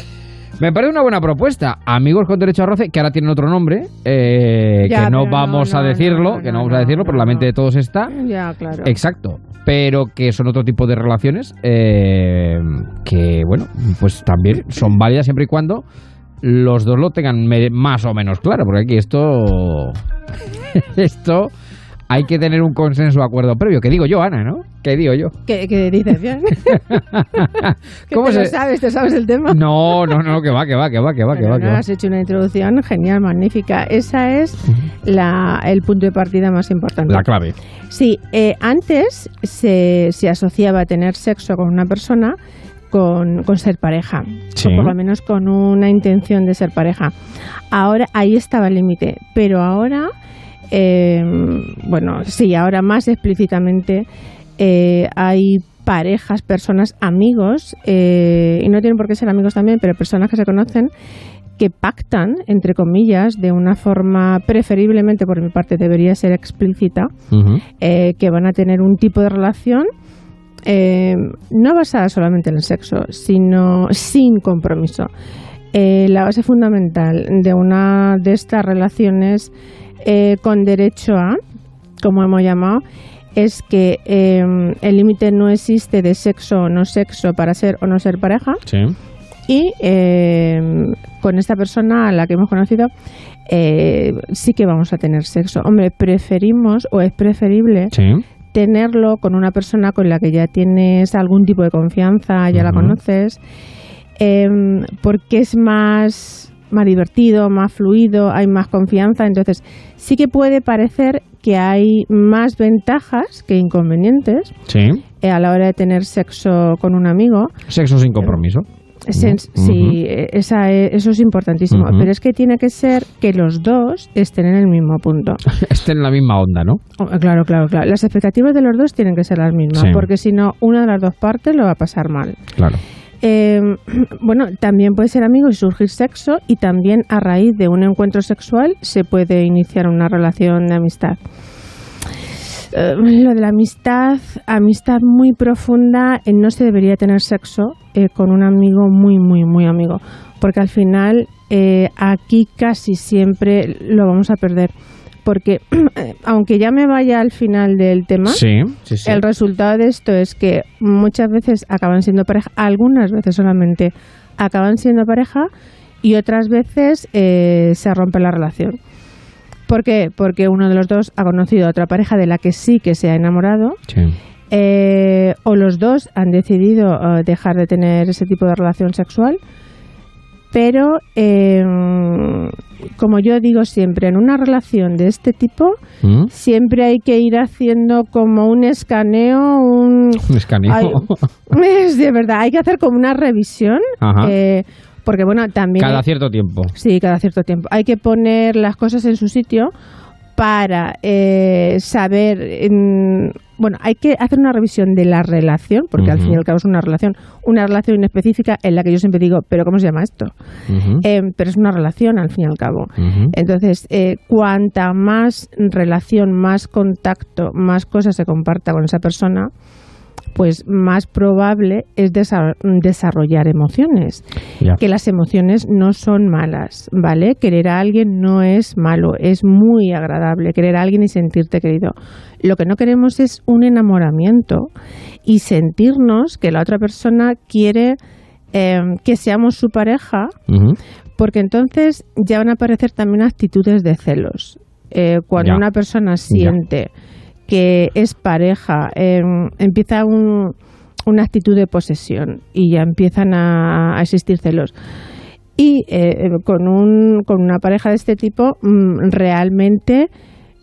Me parece una buena propuesta. Amigos con derecho a roce, que ahora tienen otro nombre, eh, Ya, que no vamos no, a decirlo, no, que no vamos a decirlo, pero la mente de todos está. Ya, claro. Exacto. Pero que son otro tipo de relaciones eh, que, bueno, pues también son válidas siempre y cuando los dos lo tengan más o menos claro, porque aquí esto. <laughs> esto hay que tener un consenso, acuerdo previo. Que digo yo, Ana, ¿no? Que digo yo. ¿Qué, qué dices bien? <laughs> <laughs> ¿Qué ¿Cómo te lo se- sabes? ¿Te sabes el tema? No, no, no, que va, que va, que va, que va, que va. No, has hecho una introducción genial, magnífica. Esa es la, el punto de partida más importante. La clave. Sí, eh, antes se, se asociaba tener sexo con una persona con, con ser pareja, Sí. o por lo menos con una intención de ser pareja. Ahora, ahí estaba el límite, pero ahora, eh, bueno, sí, ahora más explícitamente eh, hay parejas, personas, amigos, eh, y no tienen por qué ser amigos también, pero personas que se conocen que pactan, entre comillas, de una forma preferiblemente, por mi parte, debería ser explícita, eh, que van a tener un tipo de relación eh, no basada solamente en el sexo, sino sin compromiso. La base fundamental de una de estas relaciones con derecho a, como hemos llamado, es que eh, el límite no existe de sexo o no sexo para ser o no ser pareja. Sí. Y eh, con esta persona a la que hemos conocido, eh, sí que vamos a tener sexo. Hombre, preferimos o es preferible Sí. tenerlo con una persona con la que ya tienes algún tipo de confianza, ya la conoces, em, porque es más, más divertido, más fluido, hay más confianza. Entonces, sí que puede parecer que hay más ventajas que inconvenientes Sí. eh, a la hora de tener sexo con un amigo. Sexo sin compromiso. Sen- Sí, eh, esa es- eso es importantísimo. Pero es que tiene que ser que los dos estén en el mismo punto. <laughs> Estén en la misma onda, ¿no? Oh, Claro, claro, claro. Las expectativas de los dos tienen que ser las mismas, Sí. porque si no, una de las dos partes lo va a pasar mal. Claro. Eh, <clears throat> bueno, también puede ser amigo y surgir sexo, y también a raíz de un encuentro sexual se puede iniciar una relación de amistad. Eh, lo de la amistad, amistad muy profunda, eh, no se debería tener sexo eh, con un amigo muy, muy, muy amigo, porque al final aquí casi siempre lo vamos a perder. Porque <clears throat> aunque ya me vaya al final del tema, Sí, sí, sí. el resultado de esto es que muchas veces acaban siendo pareja, algunas veces solamente acaban siendo pareja y otras veces eh, se rompe la relación. ¿Por qué? Porque uno de los dos ha conocido a otra pareja de la que sí que se ha enamorado. eh, o los dos han decidido eh, dejar de tener ese tipo de relación sexual. Pero, eh, como yo digo siempre, en una relación de este tipo, ¿Mm? siempre hay que ir haciendo como un escaneo, un... Un escaneo. <laughs> Es de verdad, hay que hacer como una revisión. Ajá. eh, porque, bueno, también... Cada cierto tiempo. Sí, cada cierto tiempo. Hay que poner las cosas en su sitio para eh, saber, en- bueno, hay que hacer una revisión de la relación, porque al fin y al cabo es una relación, una relación específica en la que yo siempre digo, pero ¿cómo se llama esto? Eh, pero es una relación al fin y al cabo. Entonces, eh, cuanta más relación, más contacto, más cosas se comparta con esa persona, pues más probable es desa- desarrollar emociones. Que las emociones no son malas, ¿vale? Querer a alguien no es malo, es muy agradable querer a alguien y sentirte querido. Lo que no queremos es un enamoramiento y sentirnos que la otra persona quiere eh, que seamos su pareja porque entonces ya van a aparecer también actitudes de celos. Eh, cuando una persona siente que es pareja, eh, empieza un- una actitud de posesión y ya empiezan a, a existir celos. Y eh, con, un, con una pareja de este tipo, mm, realmente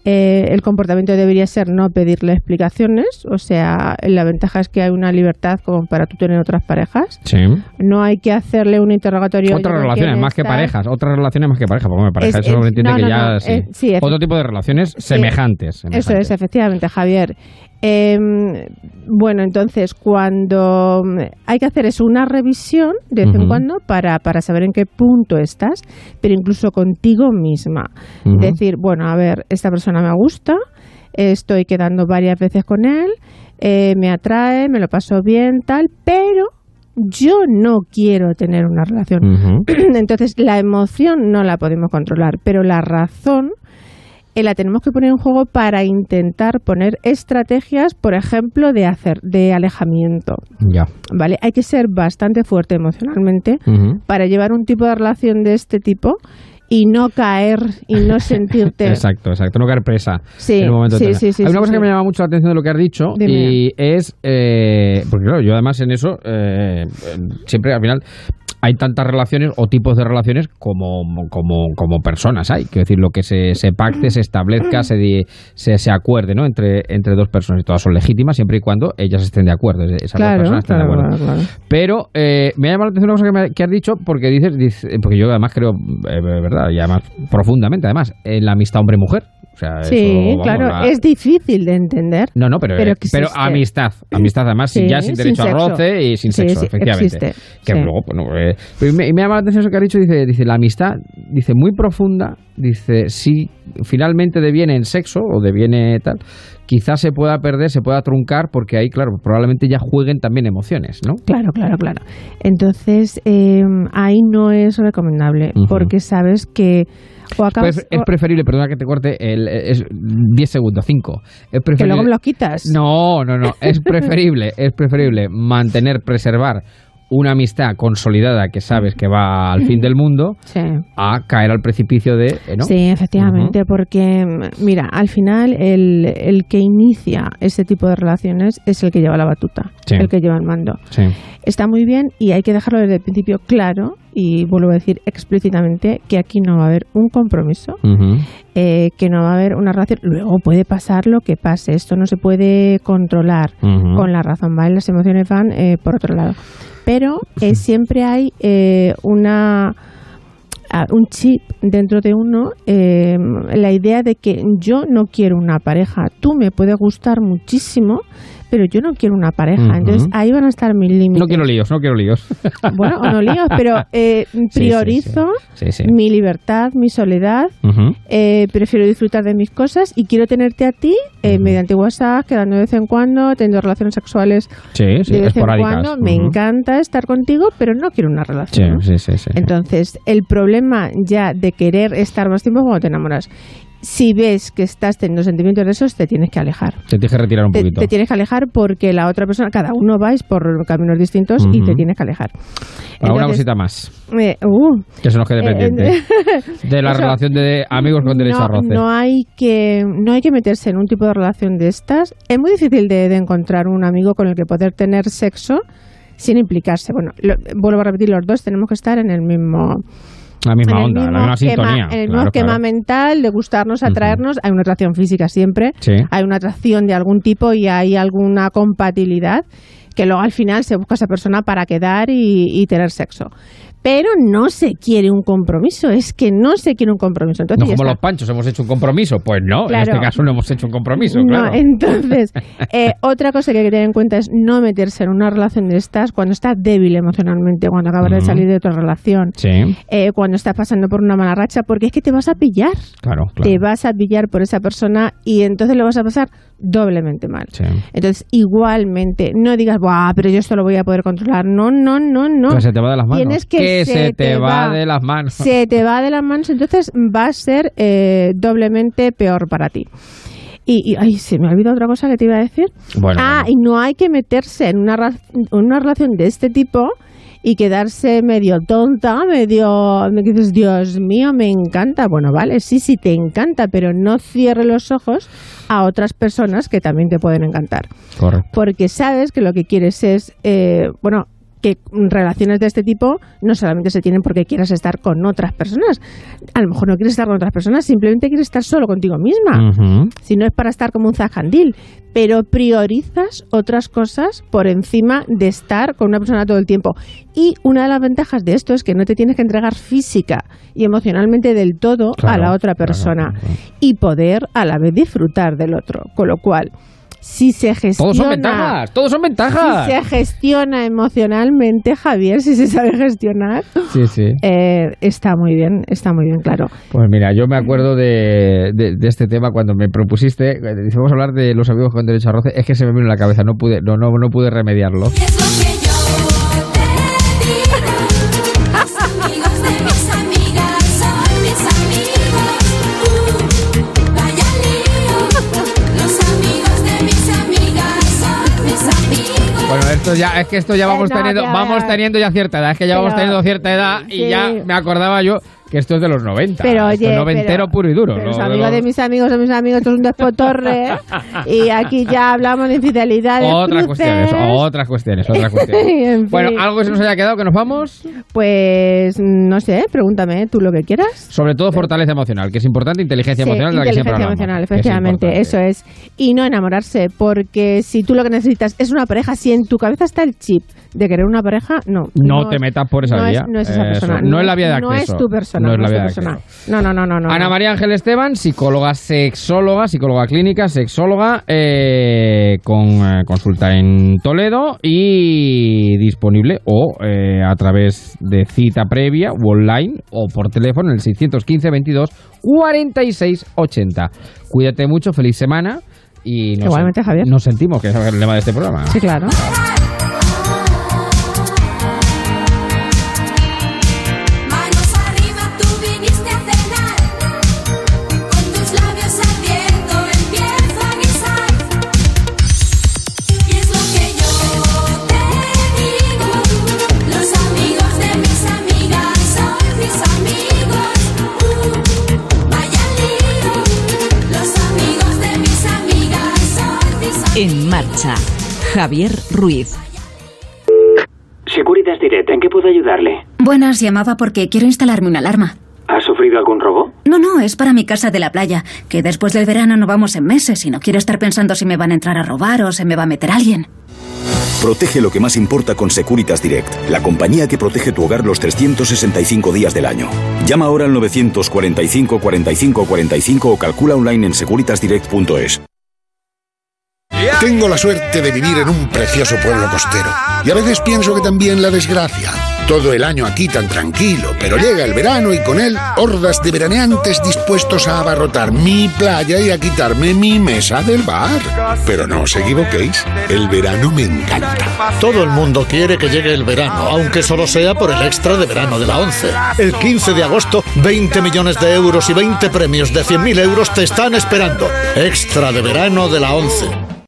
eh, el comportamiento debería ser no pedirle explicaciones. O sea, la ventaja es que hay una libertad como para tú tener otras parejas. Sí. No hay que hacerle un interrogatorio. Otras oye, ¿con relaciones más que parejas, otras relaciones más que parejas, porque me pareja Es- eso es- entiende no, que no, ya no, sí. sí, efe- Otro tipo de relaciones semejantes. Eso es, efectivamente, Javier. Eh, bueno, entonces, cuando mm, hay que hacer eso, una revisión de vez en cuando para, para saber en qué punto estás, pero incluso contigo misma. Decir, bueno, a ver, esta persona me gusta, estoy quedando varias veces con él, eh, me atrae, me lo paso bien, tal, pero yo no quiero tener una relación. <clears throat> Entonces, la emoción no la podemos controlar, pero la razón eh, la tenemos que poner en juego para intentar poner estrategias, por ejemplo, de hacer de alejamiento. Ya. ¿Vale? Hay que ser bastante fuerte emocionalmente para llevar un tipo de relación de este tipo y no caer y no <laughs> sentirte Exacto, exacto. No caer presa. Sí, en un momento sí, sí, sí, Hay una cosa que me llama mucho la atención de lo que has dicho Dime. y es, eh, porque claro, yo además en eso eh, siempre al final hay tantas relaciones o tipos de relaciones como, como, como personas hay. Quiero decir, lo que se, se pacte, se establezca, se, di- se, se acuerde ¿no? entre, entre dos personas y todas son legítimas siempre y cuando ellas estén de acuerdo. Esas Claro, dos personas estén claro, de acuerdo. claro. Pero eh, me ha llamado la atención una cosa que, me- que has dicho porque dices, dices- porque yo además creo, eh, verdad, y además profundamente además, en la amistad hombre-mujer. O sea, Sí, eso, vamos, claro, la- es difícil de entender. no, no, pero, pero eh, pero amistad, amistad además, Sí, ya sin sin derecho al sexo. roce y sin Sí, sexo, sí, efectivamente. existe, Que luego, bueno, eh, y me, y me llama la atención eso que ha dicho, dice, dice, la amistad, dice, muy profunda, dice, si finalmente deviene en sexo o deviene tal, quizás se pueda perder, se pueda truncar, porque ahí, claro, probablemente ya jueguen también emociones, ¿no? Claro, claro, claro. Entonces, eh, ahí no es recomendable porque sabes que o acabas, Pues es preferible, perdona que te corte, el, es 10 segundos, 5. Es que luego me lo quitas. No, no, no. Es <laughs> preferible, es preferible mantener, preservar una amistad consolidada que sabes que va al fin del mundo <laughs> Sí. a caer al precipicio de. eh, ¿no? Sí, efectivamente, porque mm, mira, al final el, el que inicia ese tipo de relaciones es el que lleva la batuta, Sí. el que lleva el mando. Sí. Está muy bien y hay que dejarlo desde el principio claro y vuelvo a decir explícitamente que aquí no va a haber un compromiso, eh, que no va a haber una relación. Luego puede pasar lo que pase, esto no se puede controlar con la razón, ¿vale? Las emociones van eh, por otro lado. Pero eh, siempre hay eh, una a- un chip dentro de uno, eh, la idea de que yo no quiero una pareja, tú me puedes gustar muchísimo, pero yo no quiero una pareja. Entonces ahí van a estar mis límites. No quiero líos, no quiero líos. <laughs> Bueno, o no líos, pero <laughs> eh, priorizo Sí, sí. mi libertad, mi soledad. Eh, prefiero disfrutar de mis cosas y quiero tenerte a ti eh, mediante WhatsApp, quedando de vez en cuando, teniendo relaciones sexuales Sí, sí, de vez en cuando. Me encanta estar contigo, pero no quiero una relación. ¿no? sí, sí, sí. Entonces, el problema ya de querer estar más tiempo es cuando te enamoras. Si ves que estás teniendo sentimientos de esos, te tienes que alejar. Te tienes que retirar un Te, poquito. te tienes que alejar porque la otra persona, cada uno vais por caminos distintos y te tienes que alejar. Entonces, cosita más, eh, uh, que se nos quede eh, pendiente. de <laughs> la eso- relación de amigos con derecho no, a roce. no hay que no hay que meterse en un tipo de relación de estas. Es muy difícil de, de encontrar un amigo con el que poder tener sexo sin implicarse. Bueno, lo- vuelvo a repetir, los dos tenemos que estar en el mismo la misma en el onda, la misma sintonía. en el claro, mismo esquema claro. mental de gustarnos, atraernos. Hay una atracción física siempre, Sí. hay una atracción de algún tipo y hay alguna compatibilidad que luego al final se busca esa persona para quedar y, y tener sexo. Pero no se quiere un compromiso, es que no se quiere un compromiso. Entonces No como está. los panchos, hemos hecho un compromiso. Pues no, en este caso no hemos hecho un compromiso, No, claro. entonces, <laughs> eh, otra cosa que hay que tener en cuenta es no meterse en una relación de estas cuando estás débil emocionalmente, cuando acabas de salir de otra relación, Sí, eh, cuando estás pasando por una mala racha, porque es que te vas a pillar. claro, claro. Te vas a pillar por esa persona y entonces lo vas a pasar doblemente mal. Sí. Entonces, igualmente, no digas, Buah, pero yo esto lo voy a poder controlar. No, no, no, no. Que se te va de las manos. Tienes que, se, te va, de las manos. Se te va de las manos, entonces va a ser eh, doblemente peor para ti. Y, y, ay, se me ha olvidado otra cosa que te iba a decir. Bueno, ah, y no hay que meterse en una, en una relación de este tipo y quedarse medio tonta, medio... Me dices, Dios mío, me encanta. Bueno, vale, sí, sí, te encanta, pero no cierre los ojos a otras personas que también te pueden encantar. Correcto. Porque sabes que lo que quieres es, eh, bueno, que relaciones de este tipo no solamente se tienen porque quieras estar con otras personas. A lo mejor no quieres estar con otras personas, simplemente quieres estar solo contigo misma. Si no es para estar como un zajandil, pero priorizas otras cosas por encima de estar con una persona todo el tiempo. Y una de las ventajas de esto es que no te tienes que entregar física y emocionalmente del todo a la otra persona y poder a la vez disfrutar del otro. Con lo cual, si se gestiona... Todos son ventajas, todos son ventajas. Si se gestiona emocionalmente, Javier, si se sabe gestionar, Sí, sí. eh, está muy bien, está muy bien, claro. Pues mira, yo me acuerdo de, de- de este tema cuando me propusiste, eh, dice, vamos a hablar de los amigos con derecho a roce, es que se me vino en la cabeza, no pude, no, no, no pude remediarlo. Esto ya, es que esto ya vamos no, teniendo, ya, vamos teniendo ya cierta edad, es que ya vamos teniendo cierta edad y sí. ya me acordaba yo que esto es de los 90. Pero esto oye, es noventero pero- puro y duro. pero ¿no? los De amigos los- de mis amigos de mis amigos, esto es un despotorre. ¿eh? <laughs> y aquí ya hablamos de infidelidad, de Otras cuestiones, otras cuestiones, otras <laughs> cuestiones. En fin. Bueno, algo que se nos haya quedado, que nos vamos. Pues no sé, pregúntame tú lo que quieras. Sobre todo fortaleza emocional, que es importante, inteligencia Sí, emocional, de la que siempre inteligencia emocional, es efectivamente, importante. eso es. Y no enamorarse, porque si tú lo que necesitas es una pareja, si en tu cabeza está el chip de querer una pareja, no. No, te metas por esa no vía. Es, no es esa persona. no es la vía de No acceso. es tu persona. No es la de persona. No, no, no, no. no Ana. María Ángel Esteban, psicóloga sexóloga, psicóloga clínica, sexóloga, eh, con eh, consulta en Toledo y disponible o eh, a través de cita previa o online o por teléfono en el 615 22 46 80. Cuídate mucho, feliz semana y nos, Igualmente, Javier. nos sentimos, que es el lema de este programa. Sí, claro. Javier Ruiz. Securitas Direct, ¿en qué puedo ayudarle? Buenas, llamaba porque quiero instalarme una alarma. ¿Ha sufrido algún robo? No, no, es para mi casa de la playa, que después del verano no vamos en meses y no quiero estar pensando si me van a entrar a robar o se me va a meter alguien. Protege lo que más importa con Securitas Direct, la compañía que protege tu hogar los 365 días del año. Llama ahora al 945 45 45 o calcula online en securitasdirect.es. Tengo la suerte de vivir en un precioso pueblo costero. Y a veces pienso que también la desgracia. Todo el año aquí tan tranquilo, pero llega el verano y con él hordas de veraneantes dispuestos a abarrotar mi playa y a quitarme mi mesa del bar. Pero no os equivoquéis, el verano me encanta. Todo el mundo quiere que llegue el verano, aunque solo sea por el extra de verano de la 11. El 15 de agosto, 20 millones de euros y 20 premios de 100.000 euros te están esperando. Extra de verano de la 11.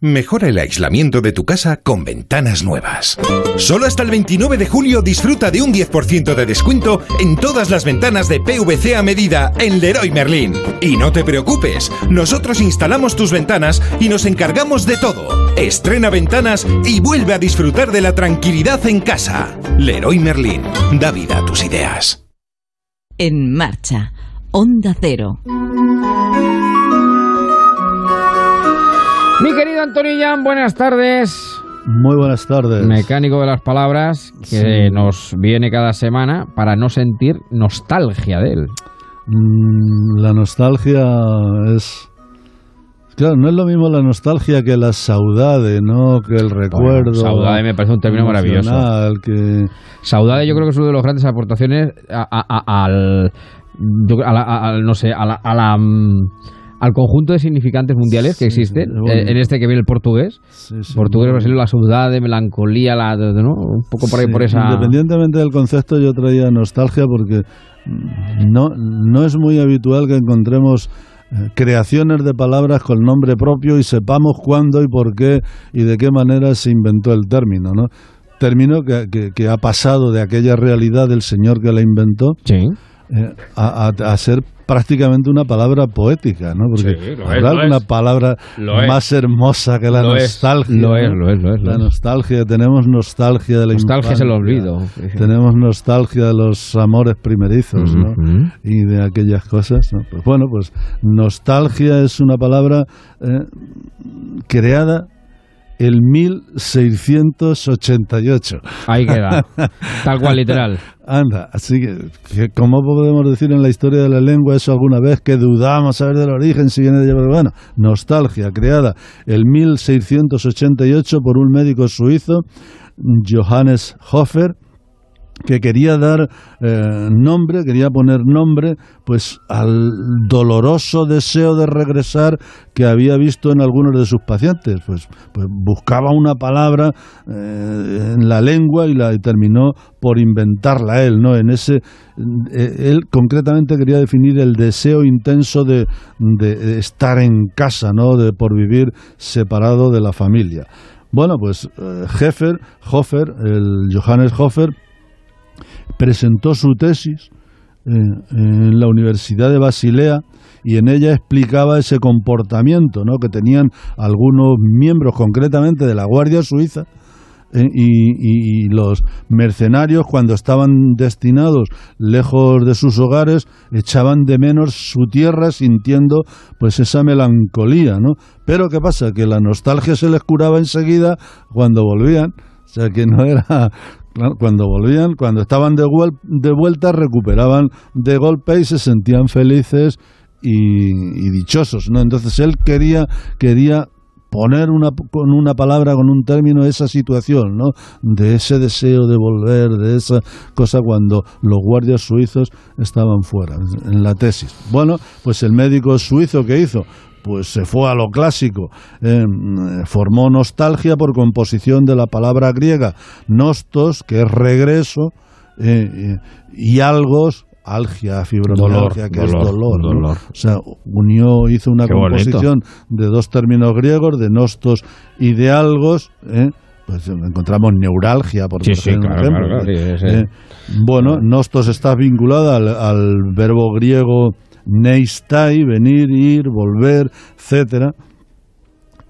Mejora el aislamiento de tu casa con ventanas nuevas. Solo hasta el 29 de julio disfruta de un 10% de descuento en todas las ventanas de PVC a medida en Leroy Merlin. Y no te preocupes, nosotros instalamos tus ventanas y nos encargamos de todo. Estrena ventanas y vuelve a disfrutar de la tranquilidad en casa. Leroy Merlin, da vida a tus ideas. En marcha. Onda Cero. Mi querido Antonillán, buenas tardes. Muy buenas tardes. Mecánico de las palabras que nos viene cada semana para no sentir nostalgia de él. Mm, La nostalgia es... Claro, no es lo mismo la nostalgia que la saudade, ¿no? Que el recuerdo. saudade me parece un término maravilloso. Que... Saudade yo creo que es una de las grandes aportaciones a- a- a- al, yo- a la- a- no sé, a la, a la, mm, al conjunto de significantes mundiales que existen, bueno. eh, en este que viene el portugués. sí, portugués, brasileño, la saudade, melancolía, la, ¿no? un poco por ahí Sí, por esa... Independientemente del concepto, yo traía nostalgia porque mm, no, no es muy habitual que encontremos eh, creaciones de palabras con nombre propio y sepamos cuándo y por qué y de qué manera se inventó el término, ¿no? Término que, que- que ha pasado de aquella realidad del señor que la inventó eh, a, a- a ser prácticamente una palabra poética, ¿no? Porque Sí, ¿habrá alguna es. palabra Lo es. más hermosa que la Lo es, nostalgia? lo ¿no? es, lo es, lo es, lo La nostalgia, tenemos nostalgia de la Nostalgia es el olvido. Tenemos nostalgia de los amores primerizos, ¿no? Y de aquellas cosas, ¿no? Pues bueno, pues nostalgia es una palabra eh, creada el 1688. Ahí queda. <laughs> Tal cual, literal. Anda, así que, ¿cómo podemos decir en la historia de la lengua eso alguna vez que dudamos saber del origen si viene de bueno, nostalgia creada el 1688 por un médico suizo, Johannes Hofer, que quería dar eh, nombre, quería poner nombre, pues al doloroso deseo de regresar que había visto en algunos de sus pacientes. Pues, pues buscaba una palabra eh, en la lengua y la y terminó por inventarla él, ¿no? En ese, eh, él concretamente quería definir el deseo intenso de, de estar en casa, ¿no? De por vivir separado de la familia. Bueno, pues Heffer, Hofer, el Johannes Hofer, presentó su tesis eh, en la Universidad de Basilea y en ella explicaba ese comportamiento ¿no? que tenían algunos miembros concretamente de la Guardia Suiza eh, y, y- los mercenarios cuando estaban destinados lejos de sus hogares echaban de menos su tierra sintiendo pues esa melancolía, ¿no? Pero qué pasa que la nostalgia se les curaba enseguida cuando volvían, o sea que no era cuando volvían, cuando estaban de, de vuelta recuperaban de golpe y se sentían felices y, y dichosos, ¿no? Entonces él quería quería poner una, con una palabra, con un término, esa situación, ¿no? De ese deseo de volver, de esa cosa cuando los guardias suizos estaban fuera, en la tesis. Bueno, pues el médico suizo que hizo, pues se fue a lo clásico, eh, formó nostalgia por composición de la palabra griega nostos, que es regreso, eh, y algos, algia, fibromialgia, que dolor, es dolor. ¿no? dolor. O sea, unió, hizo una Qué bonito. composición de dos términos griegos, de nostos y de algos, ¿eh? pues encontramos neuralgia, por Sí, sí, ejemplo, claro, sí. Eh, Bueno, nostos está vinculada al, al verbo griego neistai, venir, ir, volver, etcétera.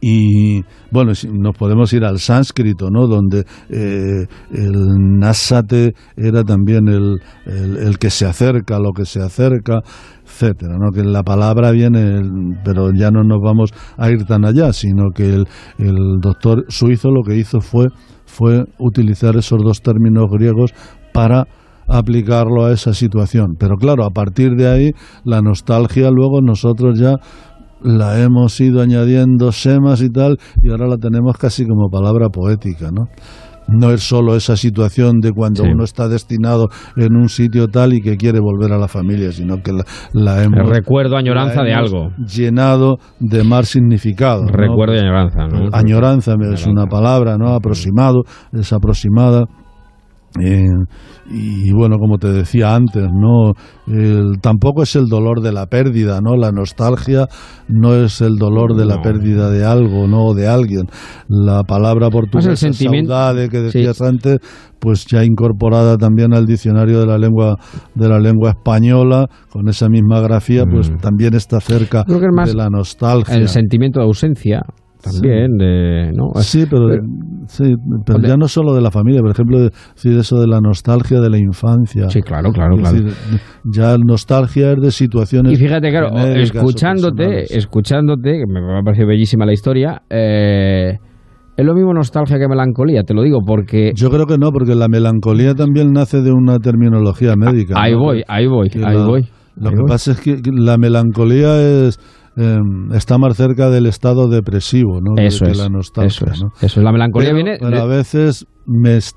Y bueno, nos podemos ir al sánscrito, ¿no? Donde eh, el nasate era también el, el, el que se acerca, lo que se acerca, etcétera, ¿no? Que la palabra viene, pero ya no nos vamos a ir tan allá, sino que el, el doctor suizo lo que hizo fue, fue utilizar esos dos términos griegos para aplicarlo a esa situación. Pero claro, a partir de ahí, la nostalgia luego nosotros ya la hemos ido añadiendo semas y tal, y ahora la tenemos casi como palabra poética, ¿no? No es solo esa situación de cuando Sí. uno está destinado en un sitio tal y que quiere volver a la familia, sino que la, la hemos... El recuerdo, añoranza la de algo. Llenado de más significado. ¿no? Recuerdo y añoranza, ¿no? Añoranza es una palabra, ¿no? Aproximado, es aproximada. Eh, y bueno, como te decía antes, no El- tampoco es el dolor de la pérdida, ¿no? La nostalgia no es el dolor de la pérdida de algo, ¿no? O de alguien. La palabra portuguesa sentimiento- saudade que decías antes, pues ya incorporada también al diccionario de la lengua de la lengua española con esa misma grafía, pues también está cerca Mm. Creo que es más de la nostalgia. El sentimiento de ausencia también, de, ¿no? Sí, pero, sí, pero ya no solo de la familia, por ejemplo, de- sí, de eso de la nostalgia de la infancia. Sí, claro, claro, claro. decir, ya nostalgia es de situaciones. Y fíjate, claro, escuchándote, escuchándote, que me ha parecido bellísima la historia, eh, es lo mismo nostalgia que melancolía, te lo digo, porque... Yo creo que no, porque la melancolía también nace de una terminología médica. Ahí ¿no? voy, ahí voy, Que ahí la- voy. Lo ahí que voy. pasa es que la melancolía es eh, está más cerca del estado depresivo, ¿no? Eso que es, la nostalgia, eso es, ¿no? eso es. La melancolía Pero- viene pero de- a veces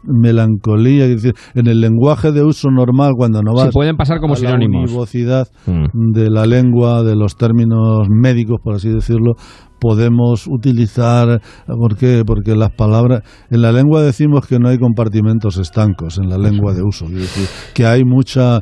melancolía, es decir, en el lenguaje de uso normal, cuando no vas pueden pasar como a la sinónimos. univocidad Mm. de la lengua, de los términos médicos, por así decirlo, podemos utilizar, ¿por qué? Porque las palabras, en la lengua decimos que no hay compartimentos estancos, en la lengua de uso, es decir, que hay mucha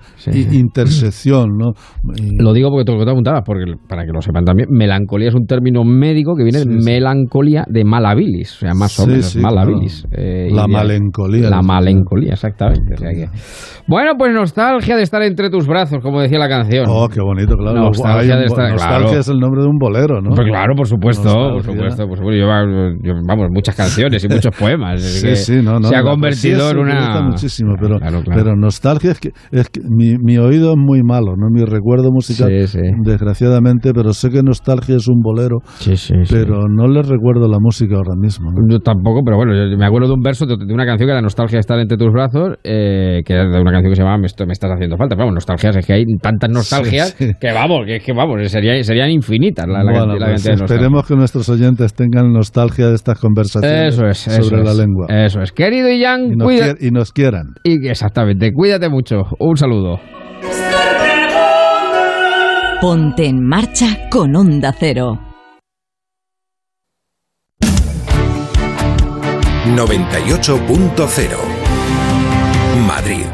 intersección, ¿no? Y- Lo digo porque te lo preguntabas, porque para que lo sepan también, melancolía es un término médico que viene de melancolía de malabilis, o sea, más o menos, malabilis. claro. eh, La malencolía. La malencolía, exactamente. o sea que- Bueno, pues nostalgia de estar entre tus brazos, como decía la canción. Oh, qué bonito, claro. Nostalgia de estar, nostalgia claro. es el nombre de un bolero, ¿no? Pues claro, por supuesto, por supuesto, por supuesto. Yo, yo, yo, vamos, muchas canciones y <laughs> muchos poemas. Sí, que sí, no, no. Se ha convertido en una. muchísimo, pero, Claro, claro. pero nostalgia es que, es que mi, mi oído es muy malo, ¿no? Mi recuerdo musical, Sí, desgraciadamente, pero sé que nostalgia es un bolero, Sí, sí, sí. pero no le recuerdo la música ahora mismo, ¿no? Yo tampoco, pero bueno, yo me acuerdo de un verso de, de una canción que era Nostalgia estar entre tus brazos, eh, que era de una canción que se llamaba Me, estás haciendo falta. Pero vamos, nostalgias, es que hay tantas nostalgias que vamos, que, que vamos, serían, serían infinitas la, Bueno, cantidad- la pues cantidad de nostalgia. Esperemos que nuestros oyentes tengan nostalgia de estas conversaciones Eso es, sobre la lengua. Eso es. Querido Ian, y, nos cuida- y nos quieran. y exactamente, cuídate mucho. Un saludo. Ponte en marcha con Onda Cero. 98.0 Madrid.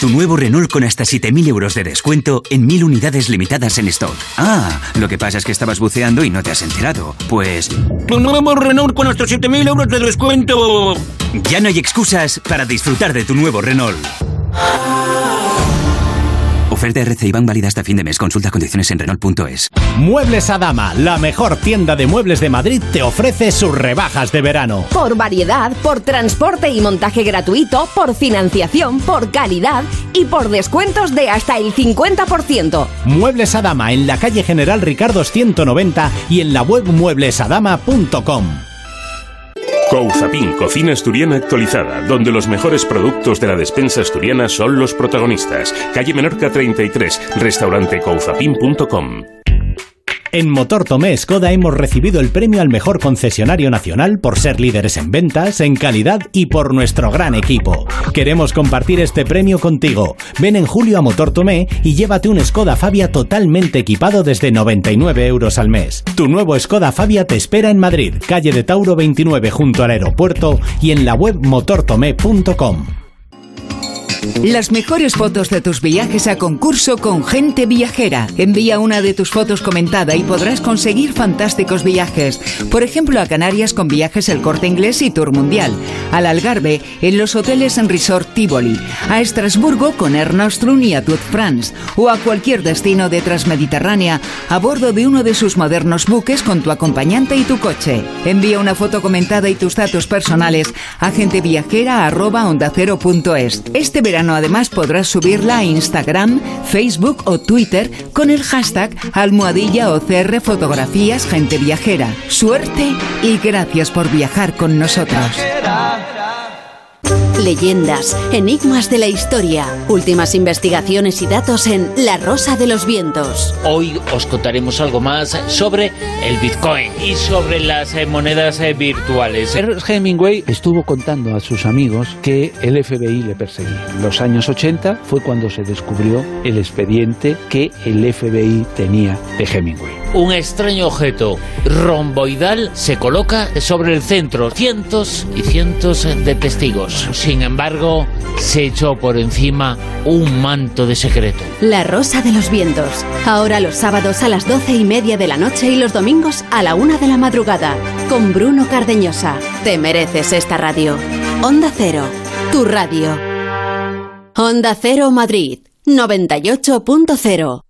Tu nuevo Renault con hasta 7.000 euros de descuento en 1.000 unidades limitadas en stock. Ah, lo que pasa es que estabas buceando y no te has enterado. Pues... Tu nuevo Renault con hasta 7.000 euros de descuento. Ya no hay excusas para disfrutar de tu nuevo Renault. Oferta RC y van válida hasta fin de mes. Consulta condiciones en Renault.es. Muebles Adama, la mejor tienda de muebles de Madrid, te ofrece sus rebajas de verano. Por variedad, por transporte y montaje gratuito, por financiación, por calidad y por descuentos de hasta el 50%. Muebles Adama en la calle General Ricardo 190 y en la web mueblesadama.com. Couzapin, cocina asturiana actualizada, donde los mejores productos de la despensa asturiana son los protagonistas. Calle Menorca 33, restaurante couzapin.com. En Motor Tomé Skoda hemos recibido el premio al mejor concesionario nacional por ser líderes en ventas, en calidad y por nuestro gran equipo. Queremos compartir este premio contigo. Ven en julio a Motor Tomé y llévate un Skoda Fabia totalmente equipado desde 99 euros al mes. Tu nuevo Skoda Fabia te espera en Madrid, calle de Tauro 29 junto al aeropuerto y en la web motortomé.com. Las mejores fotos de tus viajes a concurso con gente viajera. Envía una de tus fotos comentada y podrás conseguir fantásticos viajes. Por ejemplo, a Canarias con viajes El Corte Inglés y Tour Mundial. Al Algarve en los hoteles en Resort Tivoli. A Estrasburgo con Air Nostrum y Atut France. O a cualquier destino de Transmediterránea a bordo de uno de sus modernos buques con tu acompañante y tu coche. Envía una foto comentada y tus datos personales a genteviajera@ondacero.es. Este verano además podrás subirla a Instagram, Facebook o Twitter con el hashtag almohadilla OCR Fotografías Gente Viajera. Suerte y gracias por viajar con nosotros. Leyendas, enigmas de la historia, últimas investigaciones y datos en La Rosa de los Vientos. Hoy os contaremos algo más sobre el Bitcoin y sobre las eh, monedas eh, virtuales. Ernest Hemingway estuvo contando a sus amigos que el FBI le perseguía. En los años 80 fue cuando se descubrió el expediente que el FBI tenía de Hemingway. Un extraño objeto romboidal se coloca sobre el centro. Cientos y cientos de testigos. Sin embargo, se echó por encima un manto de secreto. La Rosa de los Vientos. Ahora los sábados a las doce y media de la noche y los domingos a la una de la madrugada. Con Bruno Cardeñosa. Te mereces esta radio. Onda Cero. Tu radio. Onda Cero Madrid. 98.0.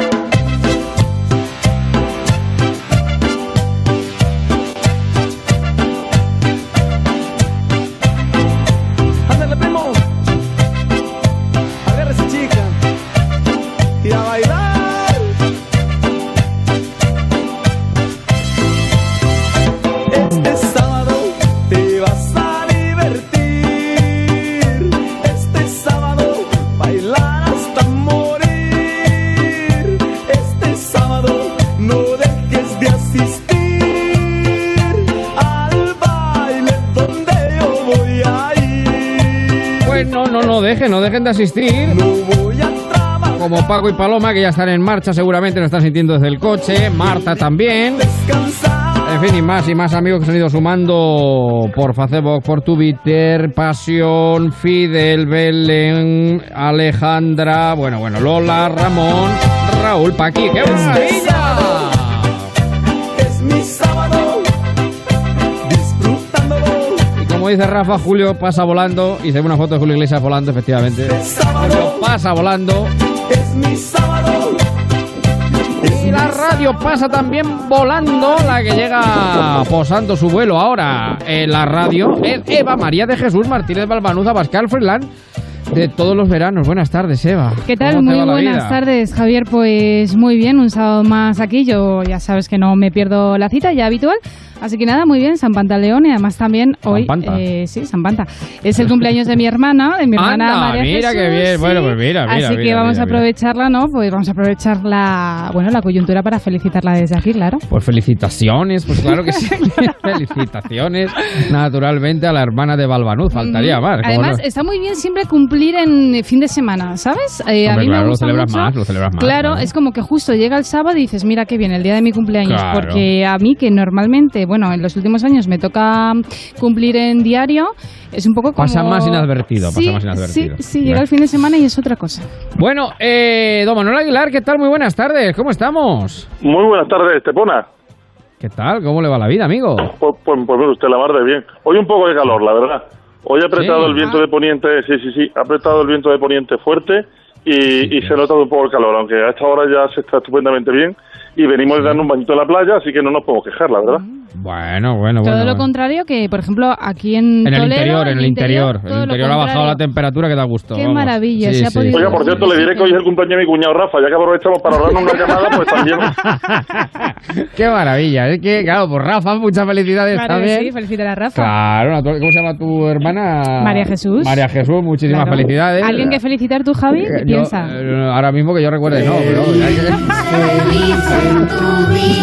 No, dejen, de asistir. Como Paco y Paloma, que ya están en marcha, seguramente lo están sintiendo desde el coche. Marta también. En fin, y más y más amigos que se han ido sumando por Facebook, por Twitter, Pasión, Fidel, Belén, Alejandra, bueno, bueno, Lola, Ramón, Raúl, Paqui. ¡Qué maravilla! Dice Rafa, Julio pasa volando y se ve una foto de Julio Iglesias volando, efectivamente. Pasa volando. Es mi sábado. Y la radio pasa también volando, la que llega posando su vuelo ahora en la radio es Eva María de Jesús Martínez Balbanuza Bascal Freeland de todos los veranos. Buenas tardes, Eva. ¿Qué tal? ¿Cómo te Muy buenas tardes, Javier. Pues muy bien, un sábado más aquí. Yo ya sabes que no me pierdo la cita, ya habitual. Así que nada, muy bien, San Pantaleón y además también hoy... Panta. eh, sí, San Panta. Es el cumpleaños de mi hermana, de mi hermana Anda, María mira Jesús, qué bien. sí. Bueno, pues mira, mira, Así que mira, vamos mira, a aprovecharla, ¿no? Pues vamos a aprovechar la, bueno, la coyuntura para felicitarla desde aquí, claro. Pues felicitaciones, pues claro que sí. <laughs> felicitaciones, naturalmente, a la hermana de Balbanuz. Faltaría más. ¿cómo Además, no? está muy bien siempre cumplir en fin de semana, ¿sabes? Eh, a Hombre, mí me claro, lo gusta celebras mucho. más, lo celebras más. Claro, claro. es como que justo llega el sábado y dices, mira qué bien, el día de mi cumpleaños. Claro. Porque a mí, que normalmente, bueno, en los últimos años me toca cumplir en diario, es un poco como... Pasa más inadvertido, pasa Sí, más inadvertido. Sí, sí, llega el fin de semana y es otra cosa. Bueno, eh, don Manuel Aguilar, ¿qué tal? Muy buenas tardes, ¿cómo estamos? Muy buenas tardes, Estepona. ¿Qué tal? ¿Cómo le va la vida, amigo? Pues, pues, pues usted la mar de bien. Hoy un poco de calor, la verdad. Hoy ha apretado Sí. el viento de poniente, sí, sí, sí, ha apretado el viento de poniente fuerte y, y se ha notado un poco el calor, aunque a esta hora ya se está estupendamente bien y venimos dando un bañito en la playa, así que no nos podemos quejar, la verdad. Bueno, bueno, todo bueno. lo contrario que, por ejemplo, aquí en En el Toledo, interior, en el interior. En todo el lo interior ha bajado la temperatura que da gusto. Qué vamos. maravilla, se ha podido- Oiga, por cierto, le diré que hoy es el cumpleaños de mi cuñado Rafa, ya que aprovechamos para darnos una llamada, pues también... <laughs> Qué maravilla. Es que, claro, pues Rafa, muchas felicidades Claro también. sí, felicitar a Rafa. Claro, ¿cómo se llama tu hermana? María Jesús. María Jesús, muchísimas Claro. felicidades. ¿Alguien que felicitar tú, Javi? Eh, yo, Piensa. eh, ahora mismo que yo recuerde, no, pero <laughs>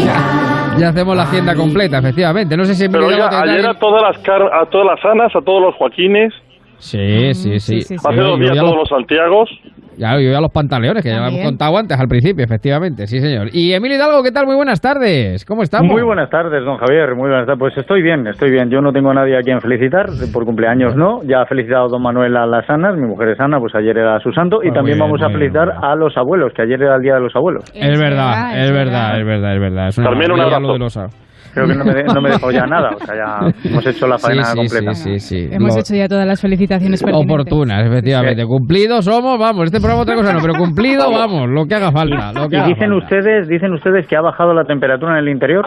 ya, ya hacemos la hacienda completa, efectivamente. No sé si Pero oiga, ayer a todas las car a todas las Anas, a todos los Joaquines, Sí, sí, sí. hace Yo- dos días ya todos los- los Santiagos. Ya, yo ya los pantaleones, que ya lo hemos También. contado antes, al principio, efectivamente, sí, señor. Y Emilio Hidalgo, ¿qué tal? Muy buenas tardes. ¿Cómo estamos? Muy buenas tardes, don Javier. Muy buenas tardes. Pues estoy bien, estoy bien. Yo no tengo a nadie a quien felicitar. Por cumpleaños no. Ya ha felicitado don Manuel a las Anas. Mi mujer es Ana, pues ayer era su santo. Y Ah, también bien, vamos a felicitar a los abuelos, que ayer era el Día de los Abuelos. Es verdad, es verdad, es verdad, es verdad. Es una un abrazo. Creo que no me, de- no me dejó ya nada. O sea, ya hemos hecho la faena Sí, sí, completa. Sí, sí, sí. Hemos Lo- hecho ya todas las felicitaciones pertinentes. Oportunas, efectivamente. Cumplidos somos, vamos, este programa otra cosa no, pero cumplido, vamos, lo que haga falta. Lo que Y haga dicen falta. ustedes, dicen ustedes que ha bajado la temperatura en el interior.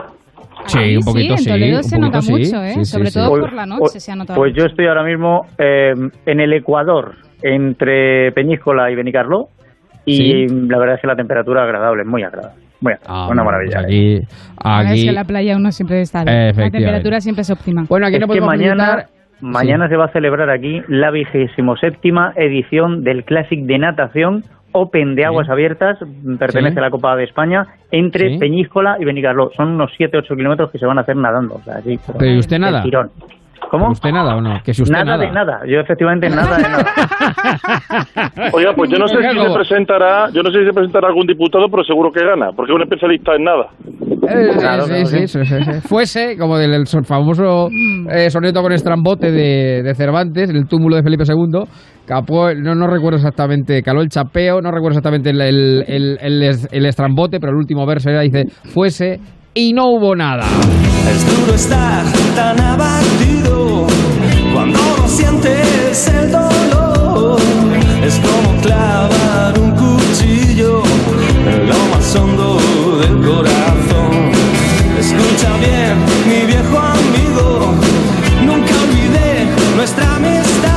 Sí, un poquito sí, sí. en Toledo un se poquito nota sí. mucho, ¿eh? Sí, sí, Sobre sí. todo Pues- por la noche pues- se ha notado. Pues yo estoy ahora mismo eh, en el Ecuador, entre Peñíscola y Benicarló, y Sí. la verdad es que la temperatura es agradable, muy agradable. Agradable, Ah, una bueno, maravilla. pues aquí, Ah, es aquí, que en la playa uno siempre está bien. La temperatura siempre es óptima. Bueno, aquí es no que podemos mañana, felicitar- mañana se va a celebrar aquí la vigésimo séptima edición del Classic de natación Open de aguas abiertas, pertenece Sí. a la Copa de España, entre Sí. Peñíscola y Benicarló. Son unos 7-8 kilómetros que se van a hacer nadando. O sea, así, Pero ¿y usted nada? tirón. ¿Cómo? ¿Usted nada o no? Que si usted nada, de nada. Yo efectivamente nada de nada. <laughs> Oiga, pues yo no sé si se presentará, yo no sé si se presentará algún diputado, pero seguro que gana, porque es un especialista en nada. Eh, Claro, sí, claro, sí, sí. sí, sí, sí. Fuese, como del el famoso eh, soneto con estrambote de, de Cervantes, el túmulo de Felipe II, capó, no, no recuerdo exactamente, caló el chapeo, no recuerdo exactamente el, el, el, el es- el estrambote, pero el último verso era, dice, fuese y no hubo nada. Es duro estar tan abatido cuando no sientes el dolor. Es como clavar un cuchillo en lo más hondo del corazón. Escucha bien, mi viejo amigo, nunca olvidé nuestra amistad.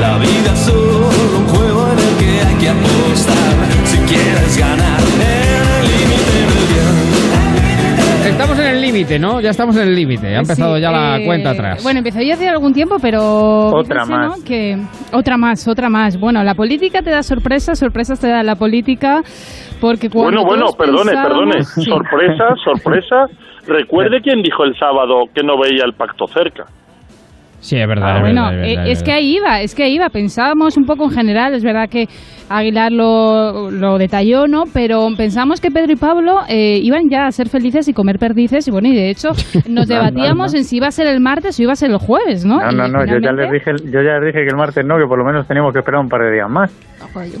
La vida es solo un juego en el que hay que apostar si quieres ganar Estamos en el límite, ¿no? Ya estamos en el límite, ha empezado Sí, ya la eh, cuenta atrás. Bueno, empezó ya hace algún tiempo, pero. Otra fíjense, ¿no? más. Que, otra más, otra más. Bueno, la política te da sorpresas, sorpresas te da la política, porque cuando. Bueno, bueno, perdone, pensábamos- perdone. Sí. Sorpresa, sorpresa. <laughs> Recuerde quién dijo el sábado que no veía el pacto cerca. Sí, es verdad. Ah, es bueno, verdad, es eh, verdad, es es que ahí iba, es que ahí iba. Pensábamos un poco en general, es verdad que Aguilar lo, lo detalló, ¿no? Pero pensamos que Pedro y Pablo eh, iban ya a ser felices y comer perdices y bueno, y de hecho <laughs> nos No, no, debatíamos no. en si iba a ser el martes o iba a ser el jueves, ¿no? No, Y no, no, yo ya, les dije, yo ya les dije que el martes no, que por lo menos teníamos que esperar un par de días más.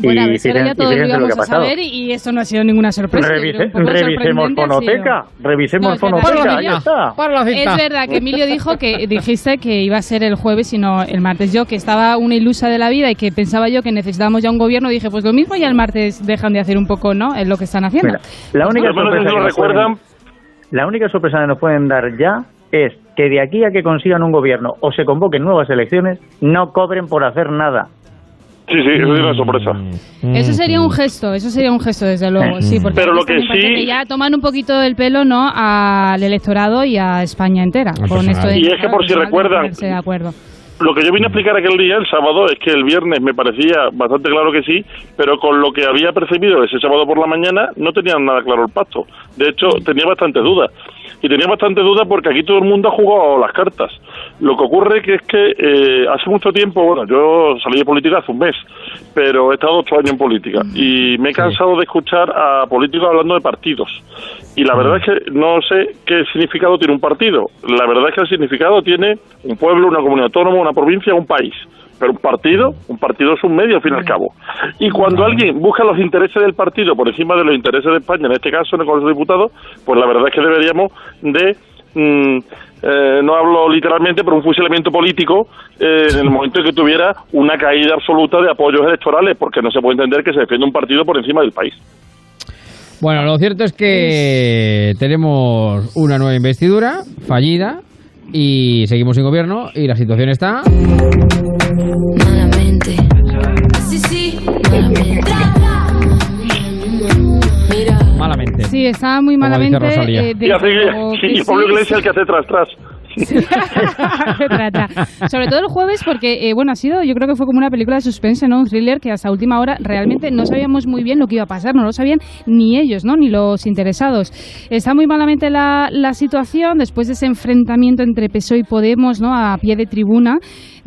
Bueno, a ver, Y si ya y todos lo fíjense lo íbamos que ha a saber y, y esto no ha sido ninguna sorpresa. Revise- revisemos fonoteca, sido. revisemos No, fonoteca, ya está. Es verdad que Emilio dijo que dijiste que iba a ser el jueves y no el martes. Yo, que estaba una ilusa de la vida y que pensaba yo que necesitábamos ya un gobierno, dije, pues lo mismo ya el martes dejan de hacer un poco, ¿no? Es lo que están haciendo. Mira, la única sorpresa si que lo nos recuerdan. pueden- la única sorpresa que nos pueden dar ya es que de aquí a que consigan un gobierno o se convoquen nuevas elecciones, no cobren por hacer nada. Sí, sí, eso es una sorpresa. Eso sería un gesto, eso sería un gesto, desde luego, sí. Porque Pero lo que sí- ya toman un poquito el pelo, ¿no? Al electorado y a España entera. Con esto de Y es que por si recuerdan- de acuerdo. Lo que yo vine a explicar aquel día, el sábado, es que el viernes me parecía bastante claro que sí, pero con lo que había percibido ese sábado por la mañana no tenían nada claro el pacto. De hecho, tenía bastantes dudas. Y tenía bastantes dudas porque aquí todo el mundo ha jugado las cartas. Lo que ocurre que es que eh, hace mucho tiempo, bueno, yo salí de política hace un mes, pero he estado ocho años en política y me he cansado de escuchar a políticos hablando de partidos. Y la verdad es que no sé qué significado tiene un partido. La verdad es que el significado tiene un pueblo, una comunidad autónoma, una provincia, un país. Pero un partido, un partido es un medio al fin y al cabo. Y cuando alguien busca los intereses del partido por encima de los intereses de España, en este caso en el Congreso de Diputados, pues la verdad es que deberíamos de mm, eh, no hablo literalmente, pero un fusilamiento político eh, en el momento en que tuviera una caída absoluta de apoyos electorales, porque no se puede entender que se defienda un partido por encima del país. Bueno, lo cierto es que tenemos una nueva investidura fallida y seguimos sin gobierno y la situación está... Malamente. Sí, sí, malamente. Malamente. Sí, está muy Como dice malamente. Eh, Y sí, y Pablo sí, Iglesias el que hace tras tras. <laughs> Trata. Sobre todo el jueves, porque, eh, bueno, ha sido, yo creo que fue como una película de suspense, ¿no? Un thriller que hasta última hora realmente no sabíamos muy bien lo que iba a pasar, no lo sabían ni ellos, ¿no? Ni los interesados. Está muy malamente la, la situación después de ese enfrentamiento entre PSOE y Podemos, ¿no? A pie de tribuna.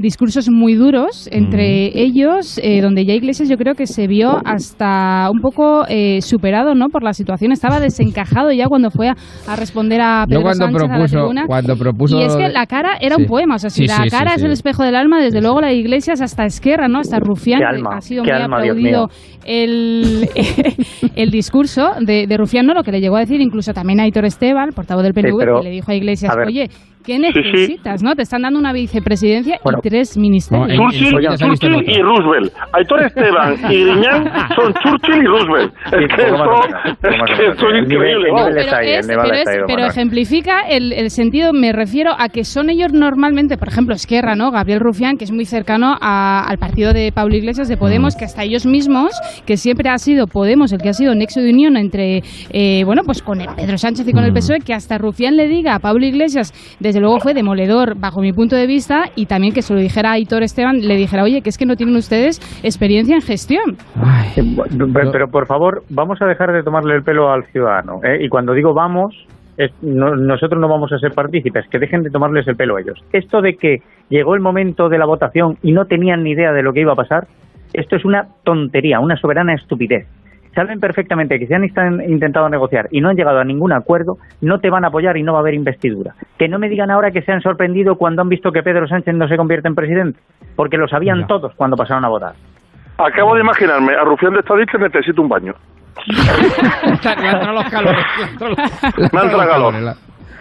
Discursos muy duros entre ellos, eh, donde ya Iglesias yo creo que se vio hasta un poco eh, superado, ¿no? Por la situación. Estaba desencajado ya cuando fue a, a responder a Pedro Yo cuando Sánchez a la propuso, tribuna. cuando propuso Y es que la cara era Sí. un poema, o sea, si Sí, la sí, cara es el espejo del alma, desde luego la de Iglesias hasta Esquerra, ¿no? Hasta Rufián, alma, ha sido muy alma, aplaudido el, <laughs> el discurso de, de Rufián, ¿no? Lo que le llegó a decir incluso también a Aitor Esteban, portavoz del PNV, pero, que le dijo a Iglesias, a ver. oye, ¿Qué necesitas, no? Te están dando una vicepresidencia y tres ministerios. Churchill, Churchill y Roosevelt. Aitor Esteban y Griñán son Churchill y Roosevelt. Es que eso, es increíble. Pero, ejemplifica el, el sentido, me refiero a que son ellos normalmente, por ejemplo, Esquerra, ¿no? Gabriel Rufián, que es muy cercano a- al partido de Pablo Iglesias de Podemos, que hasta ellos mismos, que siempre ha sido Podemos el que ha sido nexo de unión entre, eh, bueno, pues con el Pedro Sánchez y con el PSOE, que hasta Rufián le diga a Pablo Iglesias, desde luego fue demoledor bajo mi punto de vista, y también que se lo dijera a Aitor Esteban, le dijera, oye, que es que no tienen ustedes experiencia en gestión. Pero, pero, por favor, vamos a dejar de tomarle el pelo al ciudadano. ¿eh? Y cuando digo vamos, es- no- nosotros no vamos a ser partícipes, que dejen de tomarles el pelo a ellos. Esto de que llegó el momento de la votación y no tenían ni idea de lo que iba a pasar, esto es una tontería, una soberana estupidez. Saben perfectamente que si han intentado negociar y no han llegado a ningún acuerdo, no te van a apoyar y no va a haber investidura. Que no me digan ahora que se han sorprendido cuando han visto que Pedro Sánchez no se convierte en presidente, porque lo sabían todos cuando pasaron a votar. Acabo de imaginarme a Rufián de Estadista necesito un baño. <laughs> Le <laughs> han entrado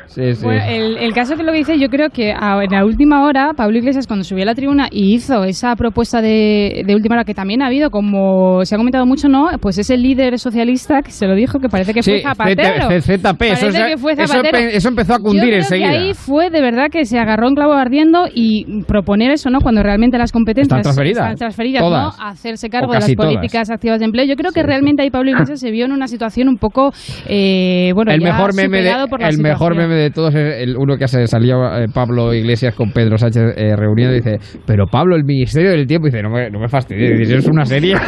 Sí, sí. Bueno, el, el caso que lo que dice, yo creo que a- en la última hora, Pablo Iglesias, cuando subió a la tribuna y hizo esa propuesta de, de última hora, que también ha habido, como se ha comentado mucho, ¿no? Pues ese líder socialista que se lo dijo, que parece que Sí, fue Zapatero. Z- ZP, eso, que fue Zapatero. eso empezó a Yo cundir creo enseguida. Que ahí fue de verdad que se agarró un clavo ardiendo y proponer eso, ¿no? Cuando realmente las competencias Están transferidas. están transferidas, Todas. ¿no? Hacerse cargo de las todas. políticas activas de empleo. Yo creo que realmente ahí Pablo Iglesias se vio en una situación un poco, eh, bueno, el ya mejor meme de superado por la el mejor meme de todos es el uno que se salía eh, Pablo Iglesias con Pedro Sánchez eh, reunido y dice pero Pablo el ministerio del tiempo y dice no me, no me fastidies dice, eso es una serie <laughs>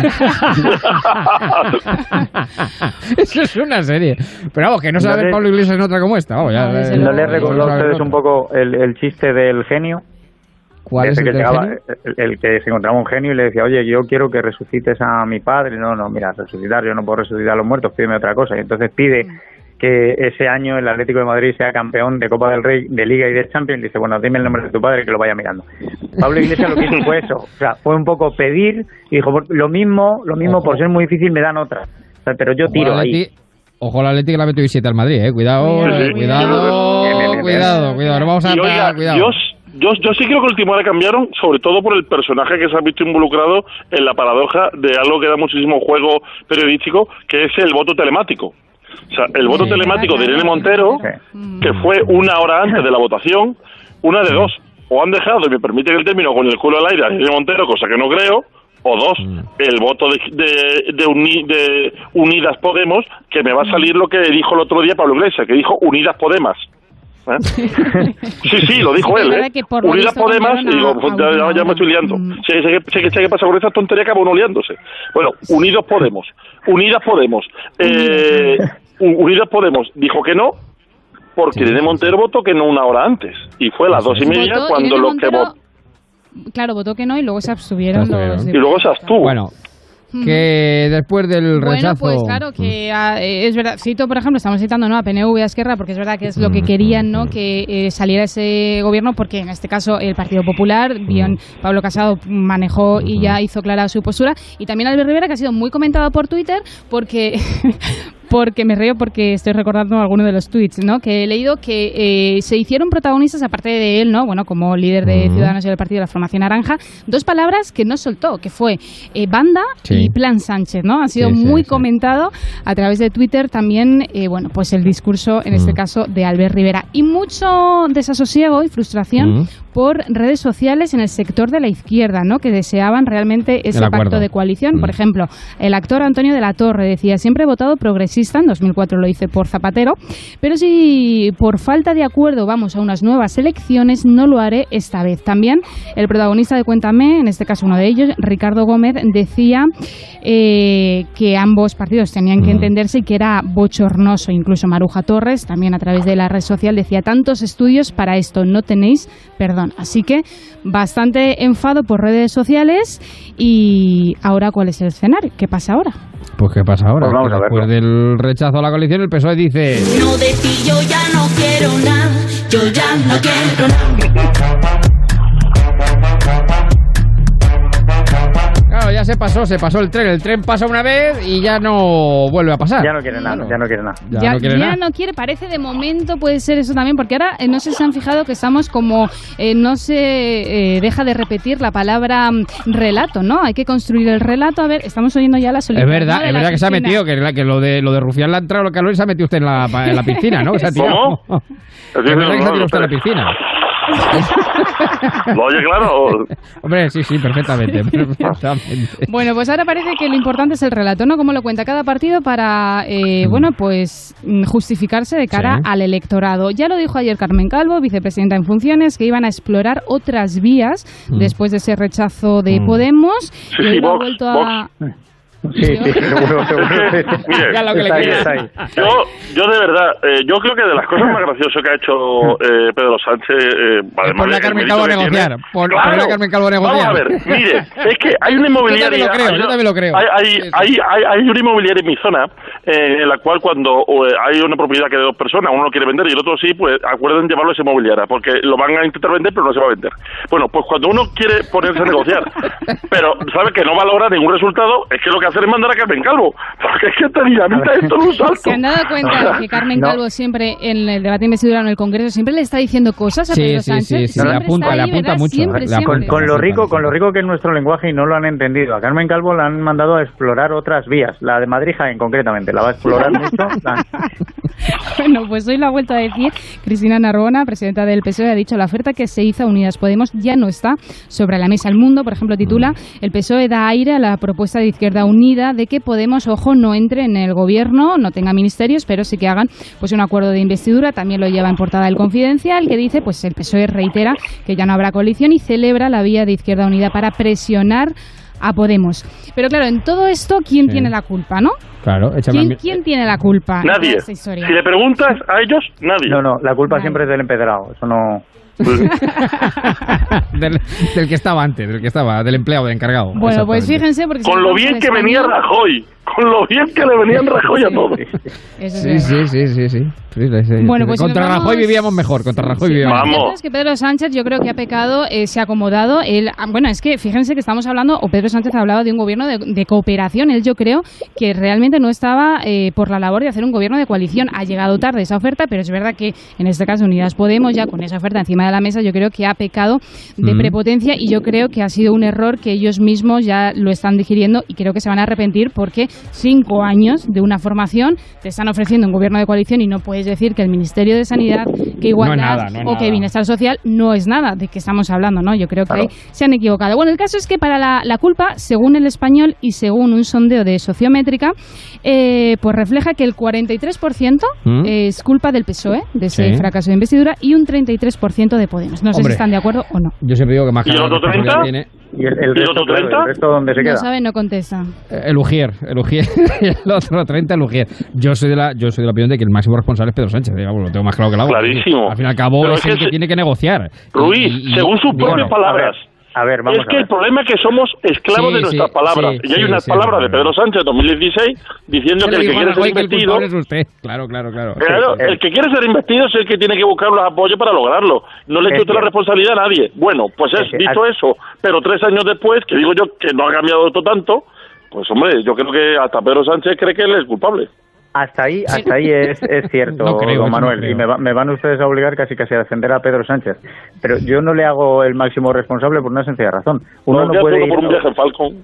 eso es una serie pero vamos que no sabe No le- Pablo Iglesias en otra como esta vamos, ya, eh, ¿No les no recordó a ustedes un poco el, el chiste del genio? ¿Cuál es el que llegaba, el que se encontraba un genio y le decía, oye, yo quiero que resucites a mi padre. No, no, mira, resucitar, yo no puedo resucitar a los muertos, pídeme otra cosa. Y entonces pide que ese año el Atlético de Madrid sea campeón de Copa del Rey, de Liga y de Champions. Dice, bueno, dime el nombre de tu padre que lo vaya mirando. Pablo Iglesias lo que hizo fue eso. O sea, fue un poco pedir y dijo, lo mismo, lo mismo por ser muy difícil me dan otra. O sea, pero yo Ojo tiro ahí. Ojo al Atlético que la metió 7 al Madrid, eh. Cuidado, Sí, sí. cuidado, cuidado, cuidado. No vamos a oiga, cuidado. yo, yo, yo sí creo que el hora cambiaron, sobre todo por el personaje que se ha visto involucrado en la paradoja de algo que da muchísimo juego periodístico, que es el voto telemático. O sea, el voto Sí. telemático de Irene Montero, que fue una hora antes de la votación, una de dos. O han dejado, y me permiten el término, con el culo al aire a Irene Montero, cosa que no creo, o dos, el voto de, de, de, Uni- de Unidas Podemos, que me va a salir lo que dijo el otro día Pablo Iglesias, que dijo Unidas Podemos. ¿Eh? <laughs> Sí, sí, lo dijo él, ¿eh? que Unidas Podemos, y digo, a- pues, ya, me estoy liando. Sé, sé que- sé que- sé que pasa con esta tontería, acaba uno liándose. Bueno, Unidos Podemos, Unidas Podemos, eh, U- Unidas Podemos dijo que no, porque Irene Montero votó que no una hora antes. Y fue a las dos y media Votó cuando Irene los que Montero- votó. Claro, votó que no y luego se abstuvieron los Y luego se abstuvo. Bueno, que después del Bueno, rechazo... pues claro que ah, eh, es verdad. Cito, por ejemplo, estamos citando ¿no? a PNV y a Esquerra porque es verdad que es lo que querían, ¿no? Que eh, saliera ese gobierno porque en este caso el Partido Popular, bien Pablo Casado manejó y ya hizo clara su postura y también Albert Rivera que ha sido muy comentado por Twitter porque porque me río porque estoy recordando alguno de los tweets, ¿no? Que he leído que eh, se hicieron protagonistas, aparte de él, ¿no? Bueno, como líder de. Ciudadanos y del Partido de la Formación Naranja, dos palabras que no soltó, que fue eh, banda Sí. y Plan Sánchez, ¿no? Ha sido Sí, muy sí. comentado a través de Twitter también, eh, bueno, pues el discurso, en Mm. este caso, de Albert Rivera. Y mucho desasosiego y frustración Mm. Por redes sociales en el sector de la izquierda, ¿no? Que deseaban realmente ese pacto de coalición. Mm. Por ejemplo, el actor Antonio de la Torre decía, siempre he votado progresista, en 2004 lo hice por Zapatero, pero si por falta de acuerdo vamos a unas nuevas elecciones, no lo haré esta vez. También el protagonista de Cuéntame, en este caso uno de ellos, Ricardo Gómez, decía eh, que ambos partidos tenían que entenderse y que era bochornoso. Incluso Maruja Torres, también a través de la red social, decía tantos estudios para esto, no tenéis perdón. Así que bastante enfado por redes sociales y ahora cuál es el escenario, ¿qué pasa ahora? Pues ¿qué pasa ahora? Pues vamos Que a después del rechazo a la coalición, el PSOE dice... No de ti yo ya no quiero nada, yo ya no quiero nada. Ya se pasó, se pasó el tren. El tren pasa una vez y ya no vuelve a pasar. Ya no quiere nada, ya no quiere nada. Ya, Ya, no quiere ya nada. no quiere, parece de momento puede ser eso también, porque ahora eh, no sé si se han fijado que estamos como eh, no se eh, deja de repetir la palabra mm, relato, ¿no? Hay que construir el relato. A ver, estamos oyendo ya la Es solicitud. verdad, es verdad que se ha metido, que, la- que lo de lo de rufiar la entrada lo calor se ha metido usted en la, en la piscina, ¿no? Que se ha tirado. ¿Cómo? <laughs> Es verdad que se ha tirado usted en la piscina. Lo <laughs> oye claro. Hombre, sí, sí, perfectamente, <laughs> perfectamente. Bueno, pues ahora parece que lo importante es el relato, ¿no? Cómo lo cuenta cada partido para, eh, bueno, pues mm, justificarse de cara Sí. al electorado. Ya lo dijo ayer Carmen Calvo, vicepresidenta en funciones, que iban a explorar otras vías Mm. después de ese rechazo de Podemos. Sí, y sí, ha vuelto a... Sí, sí, seguro, <laughs> seguro. Mire, Está ahí, está ahí. Yo, yo de verdad, eh, yo creo que de las cosas más graciosas que ha hecho eh, Pedro Sánchez, eh, además Ponle a del Carmen Calvo a negociar. Pon- Claro. ponle a Carmen Calvo a negociar. Vamos a ver, mire, es que hay una inmobiliaria. <laughs> Yo también lo creo, hay yo también lo creo. Hay, hay, hay, hay, hay una inmobiliaria en mi zona eh, en la cual cuando eh, hay una propiedad que de dos personas, uno lo quiere vender y el otro sí, pues acuerden llevarlo a esa inmobiliaria, porque lo van a intentar vender pero no se va a vender. Bueno, pues cuando uno quiere ponerse a negociar, <laughs> pero sabe que no va a lograr ningún resultado, es que lo que hacer es mandar a Carmen Calvo, porque es que te dinamita esto en un <laughs> salto. ¿Se han dado cuenta <laughs> que Carmen No. Calvo siempre en el debate de investidura en el Congreso siempre le está diciendo cosas a Sí, Pedro sí, Sánchez? sí, sí, le apunta, le apunta mucho, Siempre, siempre. apunta. Con lo rico, con lo rico que es nuestro lenguaje y no lo han entendido. A Carmen Calvo la han mandado a explorar otras vías, la de Madrid Jaén concretamente, la va a explorar <laughs> mucho. La- <laughs> Bueno, pues hoy lo ha vuelto a decir Cristina Narbona, presidenta del PSOE, ha dicho la oferta que se hizo a Unidas Podemos ya no está sobre la mesa. El Mundo, por ejemplo, titula El PSOE da aire a la propuesta de Izquierda Unida de que Podemos, ojo, no entre en el gobierno, no tenga ministerios, pero sí que hagan pues un acuerdo de investidura. También lo lleva en portada el Confidencial, que dice pues el PSOE reitera que ya no habrá coalición y celebra la vía de Izquierda Unida para presionar a Podemos. Pero claro, en todo esto, ¿quién Sí. tiene la culpa, no? Claro, échame a ¿Quién, mí- quién tiene la culpa? Nadie. Si le preguntas a ellos, nadie. No, no, la culpa siempre es del empedrado, eso no... <laughs> del, del que estaba antes, del que estaba, del empleado, del encargado. Bueno, pues fíjense porque... Con lo bien que venía Rajoy, con lo bien que le venían Rajoy a todos. Sí, sí, sí, sí, sí. Sí, sí, sí. Bueno, pues contra Rajoy vivíamos mejor, contra Rajoy vivíamos Lo mejor. es que Pedro Sánchez yo creo que ha pecado, eh, se ha acomodado. Él, ah, bueno, es que fíjense que estamos hablando, o Pedro Sánchez ha hablado de un gobierno de, de cooperación. Él yo creo que realmente no estaba eh, por la labor de hacer un gobierno de coalición. Ha llegado tarde esa oferta, pero es verdad que en este caso Unidas Podemos, ya con esa oferta encima de la mesa, yo creo que ha pecado de Mm. prepotencia y yo creo que ha sido un error que ellos mismos ya lo están digiriendo y creo que se van a arrepentir porque cinco años de una formación te están ofreciendo un gobierno de coalición y no puedes decir que el Ministerio de Sanidad, que Igualdad nada, no es o que nada. Bienestar Social no es nada de que estamos hablando, ¿no? Yo creo que Claro. ahí se han equivocado. Bueno, el caso es que para la, la culpa, según el español y según un sondeo de Sociométrica, eh, pues refleja que el 43% ¿Mm? es culpa del PSOE, de ese Sí. fracaso de investidura, y un 33% de Podemos. No sé si están de acuerdo o no. Yo siempre digo que más ¿Y el cara otro responsabilidad 30? tiene ¿Y el, el ¿Y el resto, otro claro, 30? el resto dónde se No queda? sabe, no contesta. eh, el Ujier, el Ujier, <laughs> el otro 30 el Ujier. Yo soy de la yo soy de la opinión de que el máximo responsable es Pedro Sánchez, digamos, lo tengo más claro que el agua. Clarísimo. Al fin y al cabo Pero es el que se- tiene que negociar. Ruiz, Y- y- según sus propias no. palabras. A ver, vamos es a que ver. el problema es que somos esclavos Sí, de nuestras sí, palabras. sí, y hay sí, unas sí, palabras no, de. Pedro Sánchez 2016 diciendo que el que quiere ser el investido... es usted. Claro, claro, claro. Claro, Sí, sí. el que quiere ser investido es el que tiene que buscar los apoyos para lograrlo. No le usted la responsabilidad a nadie. Bueno, pues es dicho eso, pero tres años después, que digo yo que no ha cambiado tanto, pues hombre, yo creo que hasta Pedro Sánchez cree que él es culpable. Hasta ahí, hasta ahí es, es cierto, <laughs> No creo, don eso no Manuel. y me, va- me van ustedes a obligar casi casi a defender a Pedro Sánchez. Pero yo no le hago el máximo responsable por una sencilla razón. Uno no, puede ir, un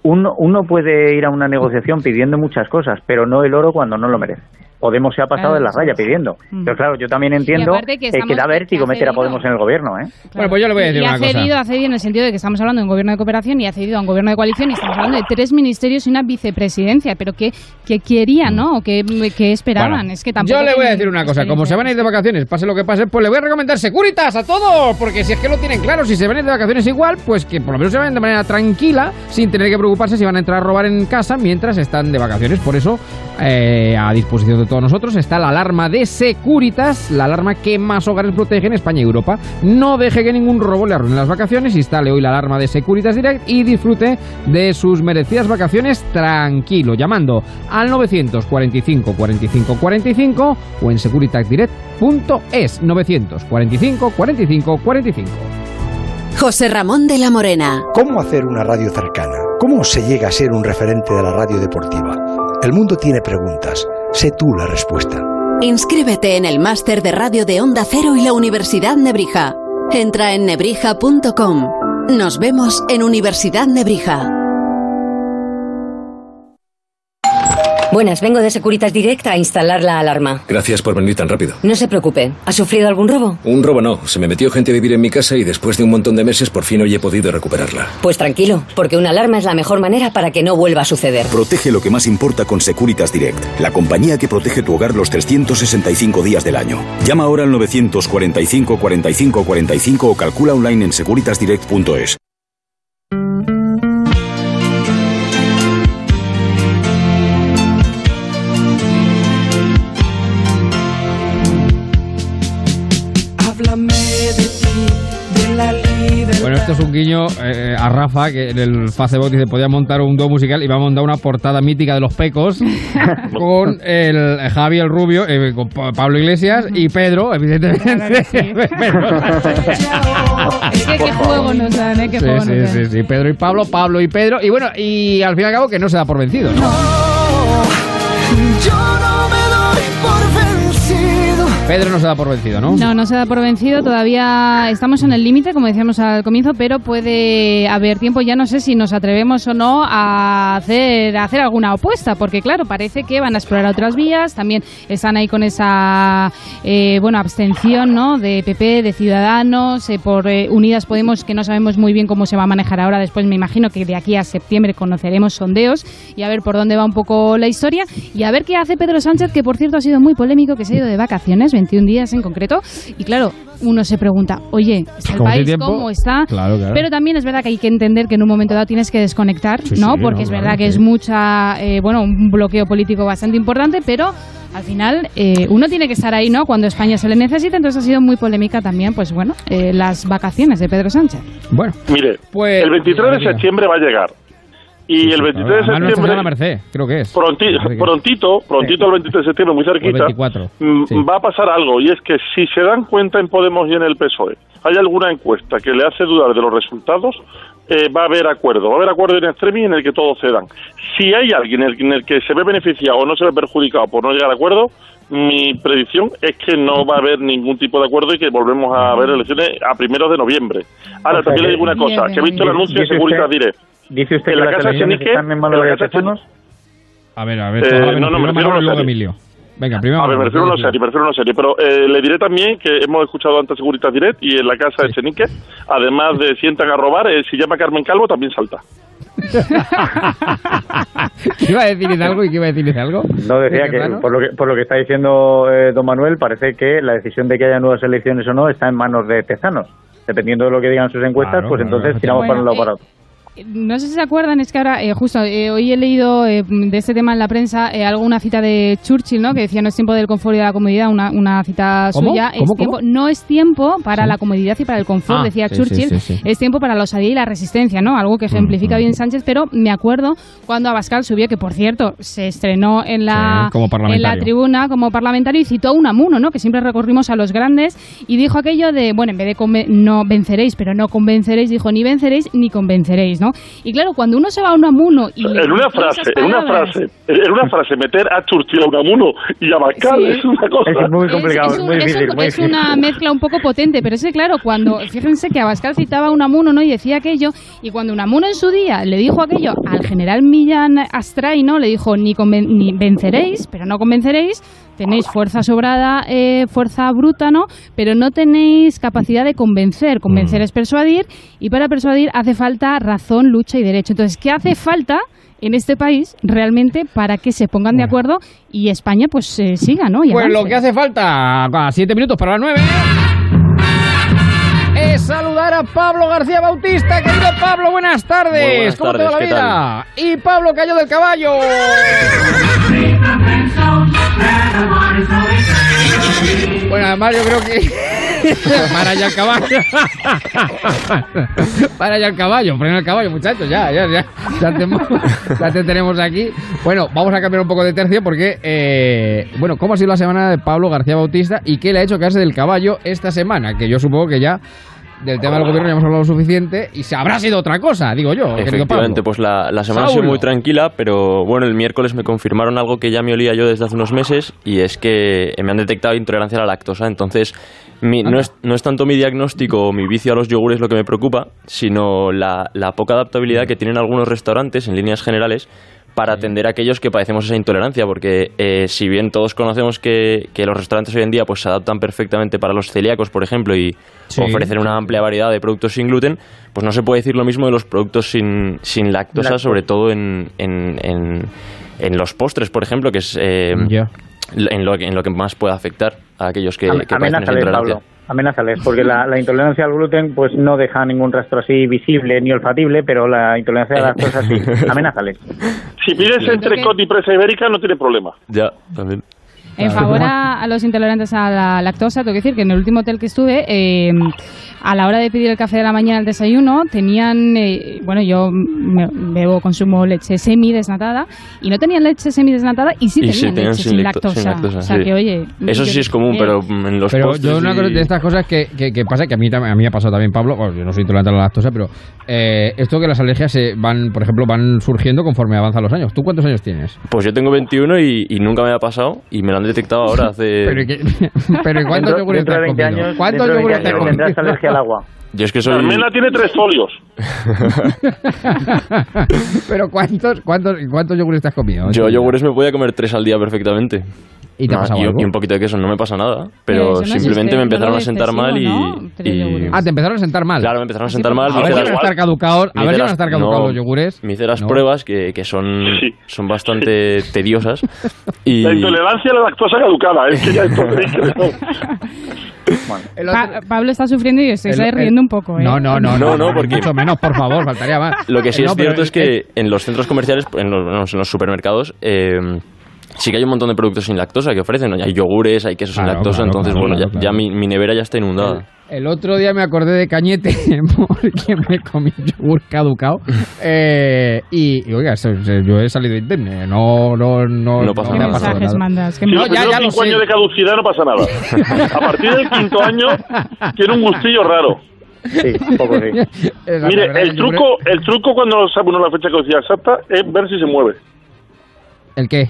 uno, uno puede ir a una negociación pidiendo muchas cosas, pero no el oro cuando no lo merece. Podemos se ha pasado Claro, de la raya pidiendo. Mm. Pero claro, yo también entiendo que que, da vértigo meter a. Podemos en el gobierno, ¿eh? Bueno, pues yo le voy a decir y una ha cosa. cedido, ha cedido en el sentido de que estamos hablando de un gobierno de cooperación y ha cedido a un gobierno de coalición y estamos hablando de tres ministerios y una vicepresidencia, pero que, que querían, ¿no? O que, que esperaban. Bueno, es que tampoco yo le voy a decir una cosa, como se van a ir de vacaciones, pase lo que pase, pues le voy a recomendar Securitas a todos, porque si es que lo tienen claro, si se van a ir de vacaciones igual, pues que por lo menos se vayan de manera tranquila, sin tener que preocuparse si van a entrar a robar en casa mientras están de vacaciones. Por eso, eh, a disposición de todos nosotros está la alarma de Securitas, la alarma que más hogares protege en España y Europa. No deje que ningún robo le arruine las vacaciones, instale hoy la alarma de Securitas Direct y disfrute de sus merecidas vacaciones tranquilo, llamando al 945 45 45 o en securitasdirect.es 945 45 45. José Ramón de la Morena. ¿Cómo hacer una radio cercana? ¿Cómo se llega a ser un referente de la radio deportiva? El mundo tiene preguntas. Sé tú la respuesta. Inscríbete en el máster de radio de Onda Cero y la Universidad Nebrija. Entra en nebrija.com. Nos vemos en Universidad Nebrija. Buenas, vengo de Securitas Direct a instalar la alarma. Gracias por venir tan rápido. No se preocupe. ¿Ha sufrido algún robo? Un robo no. Se me metió gente a vivir en mi casa y después de un montón de meses por fin hoy he podido recuperarla. Pues tranquilo, porque una alarma es la mejor manera para que no vuelva a suceder. Protege lo que más importa con Securitas Direct, la compañía que protege tu hogar los 365 días del año. Llama ahora al 945 45 45 o calcula online en securitasdirect.es. esto es un guiño eh, a Rafa, que en el Facebook dice podía montar un dúo musical y va a montar una portada mítica de los pecos <laughs> con el Javi el Rubio, eh, con Pa- Pablo Iglesias y Pedro, evidentemente. <laughs> Pedro. Es que qué juego nos dan, ¿eh? Qué Sí, juego sí, nos dan. sí, sí, Pedro y Pablo, Pablo y Pedro. Y bueno, y al fin y al cabo que no se da por vencido, ¿no? Yo no me. Pedro no se da por vencido, ¿no? No, no se da por vencido. Todavía estamos en el límite, como decíamos al comienzo, pero puede haber tiempo. Ya no sé si nos atrevemos o no a hacer, alguna opuesta, porque claro, parece que van a explorar otras vías. También están ahí con esa eh, bueno abstención ¿no? de PP, de Ciudadanos, eh, por eh, Unidas Podemos, que no sabemos muy bien cómo se va a manejar ahora. Después me imagino que de aquí a septiembre conoceremos sondeos y a ver por dónde va un poco la historia y a ver qué hace Pedro Sánchez, que por cierto ha sido muy polémico, que se ha ido de vacaciones, 21 días en concreto. Y claro, uno se pregunta, oye, ¿está el ¿Cómo tiene país? tiempo? ¿Cómo está? Claro, claro. Pero también es verdad que hay que entender que en un momento dado tienes que desconectar, Sí, ¿no? sí, Porque no, es claro, verdad que sí. es mucha, eh, bueno, un bloqueo político bastante importante, pero al final eh, uno tiene que estar ahí, ¿no? Cuando España se le necesita, entonces ha sido muy polémica también, pues bueno, eh, las vacaciones de Pedro Sánchez. Bueno, Mire, Pues- el 23 de septiembre va a llegar. Y el 23 de septiembre, Señora Merced, creo que es. pronti- Parece que- prontito, prontito el 23 de septiembre, muy cerquita, 24. mm, sí. va a pasar algo. Y es que si se dan cuenta en Podemos y en el PSOE, hay alguna encuesta que le hace dudar de los resultados, eh, va a haber acuerdo. Va a haber acuerdo en extremi en el que todos cedan. Si hay alguien en el, que se ve beneficiado o no se ve perjudicado por no llegar a acuerdo, mi predicción es que no va a haber ningún tipo de acuerdo y que volvemos a ver elecciones a primeros de noviembre. Ahora, O sea también le digo una cosa, que he visto el anuncio de usted- Direct. ¿Dice usted En que la las casa elecciones están en manos de Tezanos? A ver, a ver, Eh, todos, no, no, me primero refiero a. Emilio. Venga, primero A ver, me refiero a una serie, me refiero a una serie, pero eh, le diré también que hemos escuchado antes Securitas Direct y en la casa de Chenique, además de <laughs> sientan a robar, eh, si llama Carmen Calvo también salta. ¿Qué <laughs> iba a decir algo y qué iba a decir algo? No decía ¿Qué que por lo que por lo que está diciendo eh, don Manuel parece que la decisión de que haya nuevas elecciones o no está en manos de Tezanos. Dependiendo de lo que digan sus encuestas, Claro, pues claro, entonces tiramos para un lado para otro. No sé si se acuerdan, es que ahora, eh, justo, eh, hoy he leído eh, de este tema en la prensa eh, algo, una cita de Churchill, ¿no? Que decía, no es tiempo del confort y de la comodidad, una, una cita ¿Cómo? suya. ¿Cómo, es tiempo? No es tiempo para la comodidad y para el confort, Ah, decía sí, Churchill. sí. Es tiempo para la osadía y la resistencia, ¿no? Algo que ejemplifica bien Sánchez, pero me acuerdo cuando Abascal subió, que por cierto, se estrenó en la, como en la tribuna como parlamentario y citó a Unamuno, ¿no? Que siempre recorrimos a los grandes y dijo aquello de, bueno, en vez de no venceréis, pero no convenceréis, dijo ni venceréis ni convenceréis, ¿no? Y claro, cuando uno se va a Unamuno y le En una frase, en una frase, en una frase, meter a Churchill a Unamuno y a Bascal Sí. es una cosa. Es muy complicado, es, es un- muy es un- difícil. muy es difícil. una mezcla un poco potente, pero es que claro, cuando, fíjense que Abascal citaba a Unamuno, ¿no? Y decía aquello, y cuando Unamuno en su día le dijo aquello al general Millán Astray, ¿no? Le dijo, ni, conven- ni venceréis, pero no convenceréis, tenéis fuerza sobrada, eh, fuerza bruta, ¿no? Pero no tenéis capacidad de convencer. Convencer es persuadir, y para persuadir hace falta razón, lucha y derecho. Entonces, ¿qué hace falta? en este país realmente para que se pongan de acuerdo y España pues eh, siga, ¿no? Y Pues avance. lo que hace falta, a siete minutos para las nueve, es saludar a Pablo García Bautista. Querido Pablo, buenas tardes. Buenas ¿Cómo te va la tardes, ¿qué vida? Y Pablo cayó del caballo. <laughs> Bueno, además yo creo que... <laughs> para allá el caballo. <laughs> para allá el caballo. Frena el caballo, muchachos. Ya, ya, ya. Ya te, <laughs> ya te tenemos aquí. Bueno, vamos a cambiar un poco de tercio porque... eh, bueno, ¿cómo ha sido la semana de Pablo García Bautista y qué le ha hecho caerse del caballo esta semana? Que yo supongo que ya del tema del gobierno ya hemos hablado suficiente y se habrá sido otra cosa, digo yo. Efectivamente, pues la, la semana ha sido muy tranquila, pero bueno, el miércoles me confirmaron algo que ya me olía yo desde hace unos meses y es que me han detectado intolerancia a la lactosa. Entonces, mi- no, es, no es tanto mi diagnóstico o mi vicio a los yogures lo que me preocupa, sino la, la poca adaptabilidad que tienen algunos restaurantes en líneas generales para atender a aquellos que padecemos esa intolerancia, porque eh, si bien todos conocemos que, que los restaurantes hoy en día pues se adaptan perfectamente para los celíacos, por ejemplo, y Sí, ofrecen una amplia variedad de productos sin gluten, pues no se puede decir lo mismo de los productos sin, sin lactosa, Lactosa. sobre todo en, en, en, en los postres, por ejemplo, que es eh, en, lo, que- en lo que más puede afectar a aquellos que, que padecen esa Amenázales, intolerancia. Pablo. Amenázales, porque <laughs> la, la intolerancia al gluten pues no deja ningún rastro así visible ni olfatible, pero la intolerancia a la lactosa sí. <laughs> Amenázales. Si pides entre cot y presa ibérica no tiene problema. Ya, también. En favor a, a los intolerantes a la lactosa, tengo que decir que en el último hotel que estuve, eh, a la hora de pedir el café de la mañana al desayuno, tenían, eh, bueno, yo me- bebo, consumo leche semi-desnatada, y no tenían leche semi-desnatada y sí Y tenían sí, tenían leche sin sin, lacto- sin lactosa. lactosa, O sea sí. que, oye... Eso yo sí es común, eh, pero en los Pero yo una y- de estas cosas que, que, que pasa, que a mí, a mí me ha pasado también, Pablo, bueno, yo no soy intolerante a la lactosa, pero eh, esto que las alergias se van, por ejemplo, van surgiendo conforme avanzan los años. ¿Tú cuántos años tienes? Pues yo tengo 21 y, y nunca me ha pasado y me lo han detectado ahora hace... <laughs> Pero, ¿y qué- <laughs> pero ¿y cuántos Dentro- yogures te dentro has de 20 comido? años- ¿Cuántos dentro de yogures 20 te has comido? tendrás alergia al agua. Yo es que soy... Carmela tiene tres folios. <laughs> pero ¿cuántos, cuántos, cuántos yogures te has comido? Yo yogures me podía comer tres al día perfectamente. ¿Y te Ah, y, algo? y un poquito de queso, no me pasa nada. Pero no simplemente me excesivo, empezaron no a sentar excesivo, mal y... ¿no? y- Ah, te empezaron a sentar mal. Claro, me empezaron a sentar mal. A me ver si van a estar caducados, a me ver si van a las- estar caducados los yogures. Me hice las No. pruebas que, que son, son bastante tediosas. Y... La intolerancia a la lactosa caducada, es que ya que <laughs> Pa- Pablo está sufriendo y ahí el- riendo un poco, ¿eh? No, no, no, No, no, porque- Mucho menos, por favor, faltaría más. <laughs> Lo que sí No, es cierto es que en los centros comerciales, en los, en los supermercados, eh, sí que hay un montón de productos sin lactosa que ofrecen. ¿no? Hay yogures, hay quesos sin lactosa, claro, entonces, claro, bueno, ya, claro, ya mi, mi nevera ya está inundada. El otro día me acordé de Cañete <laughs> porque me comí yogur caducado. Eh, y, y, oiga, yo he salido indemne. No, no, no. No pasa nada. ha pasado ¿Qué mensajes nada. mandas? ¿Qué Si No, ya, ya lo cinco sé. años de caducidad no pasa nada. A partir del quinto año tiene un gustillo raro. Sí, un poco sí. <laughs> Mire, el truco, el truco cuando sabe uno la fecha de caducidad exacta es ver si se mueve. ¿El qué?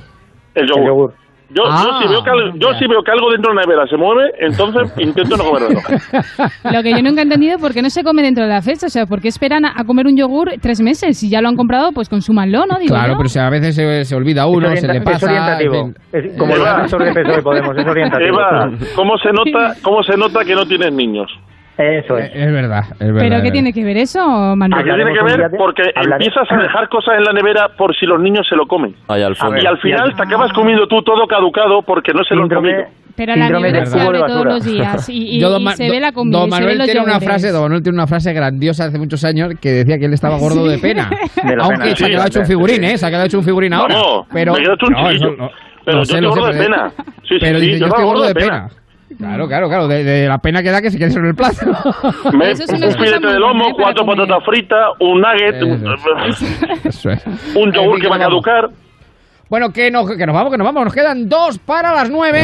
El yogur. Yo, yo, Ah, si veo que, al- yo si veo que algo dentro de la nevera se mueve, entonces <laughs> intento no comerlo. <laughs> Lo que yo nunca he entendido es por qué no se come dentro de la fecha. O sea, ¿por qué esperan a, comer un yogur tres meses? Si ya lo han comprado, pues consúmanlo, ¿no? Digo Claro, yo. pero si a veces se, se olvida uno, se le orienta- es pasa. orientativo. Es como Eva. de Podemos, es orientativo. Eva, ¿cómo se <laughs> nota, cómo se nota que no tienes niños? Eso Es, es verdad, es verdad. ¿Pero qué tiene que ver eso, Manuel? ¿A qué tiene que ver? Porque empiezas a dejar cosas en la nevera por si los niños se lo comen. Ahí al fondo. Y al final te acabas comiendo tú todo caducado porque no se lo han comido. Pero la nevera se abre todos los días y, <laughs> y- Yo, don y Ma- se ve la don comida. se Manuel tiene una frase, don Manuel tiene una frase grandiosa hace muchos años que decía que él estaba gordo de pena. <laughs> De Aunque pena, se ha sí. quedado hecho un figurín, ¿eh? Se ha quedado hecho un figurín ahora. Vamos, pero me quedo hecho un no, eso no- Pero yo estoy gordo de pena. Sí, sí, pero yo estoy gordo de pena. Claro, claro, claro, de, de la pena que da que se quede sobre el plato. <laughs> Me- Eso es una un filete de lomo, ¿eh? cuatro comer. patatas fritas, un nugget, un, Eso es. <laughs> un yogur que va a caducar. Bueno, que, no, que nos vamos, que nos vamos. Nos quedan dos para las nueve.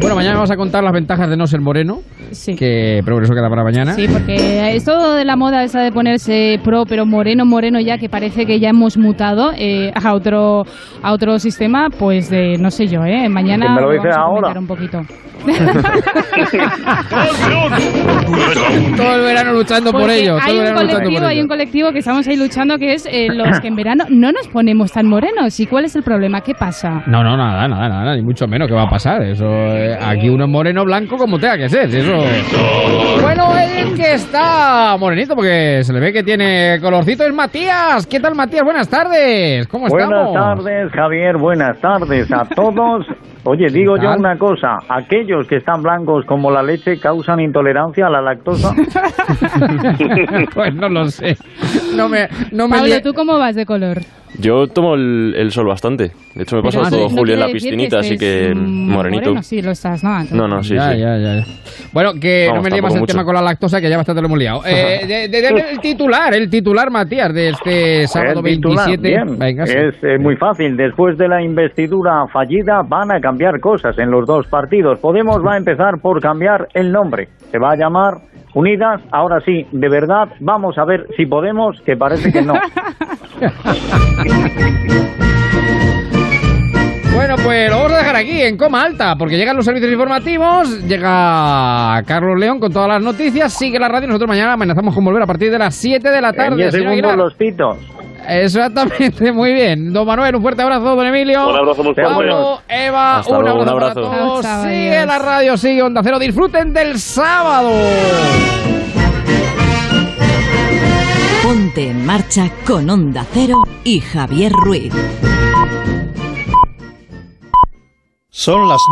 Bueno, mañana vamos a contar las ventajas de no ser moreno. Sí. Que, pero eso queda para mañana. Sí, porque esto de la moda esa de ponerse pro, pero moreno, moreno ya, que parece que ya hemos mutado eh, a otro a otro sistema, pues de, no sé yo, ¿eh? Mañana me lo dice vamos a ahora. un poquito. Todo el verano luchando por ello. todo hay el un verano luchando colectivo, por hay ello. un colectivo que estamos ahí luchando que es eh, los que en verano no nos ponemos tan morenos. ¿Y cuál es el problema? ¿Qué pasa? No, no, nada, nada, nada, ni mucho menos. ¿Qué va a pasar? Eso, eh, aquí uno es moreno blanco como tenga que ser. Eso. Bueno, el que está morenito porque se le ve que tiene colorcito es Matías. ¿Qué tal, Matías? Buenas tardes. ¿Cómo Buenas estamos? tardes, Javier. Buenas tardes a todos. <laughs> Oye, digo ¿Qué yo una cosa. Aquellos que están blancos como la leche causan intolerancia a la lactosa. <laughs> pues no lo sé. No me, no me Pablo, ¿tú cómo vas de color? Yo tomo el, el sol bastante. De hecho, me paso todo no julio en la piscinita, así que mm, morenito. moreno, sí, lo estás, ¿no? No, no, sí, ya, sí. ya, ya, ya. Bueno, que Vamos, no me tampoco el mucho. tema con la lactosa, que ya bastante lo hemos liado. Eh, <laughs> de, de- de- el titular, el titular, Matías, de este sábado El titular, 27. bien. Venga, sí. es eh, muy fácil. Después de la investidura fallida van a cambiar cosas en los dos partidos. Podemos va a empezar por cambiar el nombre. Se va a llamar unidas, ahora sí, de verdad, vamos a ver si podemos, que parece que no. <laughs> Bueno, pues lo vamos a dejar aquí en coma alta, porque llegan los servicios informativos, llega Carlos León con todas las noticias, sigue la radio, nosotros mañana amenazamos con volver a partir de las 7 de la tarde. 10 señor segundos Aguilar. los pitos. Exactamente, <laughs> muy bien. Don Manuel, un fuerte abrazo, don Emilio. Un abrazo muy fuerte. Pablo, Eva, Hasta un luego, un abrazo, abrazo. para todos. Chao, chao, sigue la radio, sigue Onda Cero. Disfruten del sábado. Ponte en marcha con Onda Cero y Javier Ruiz. Son las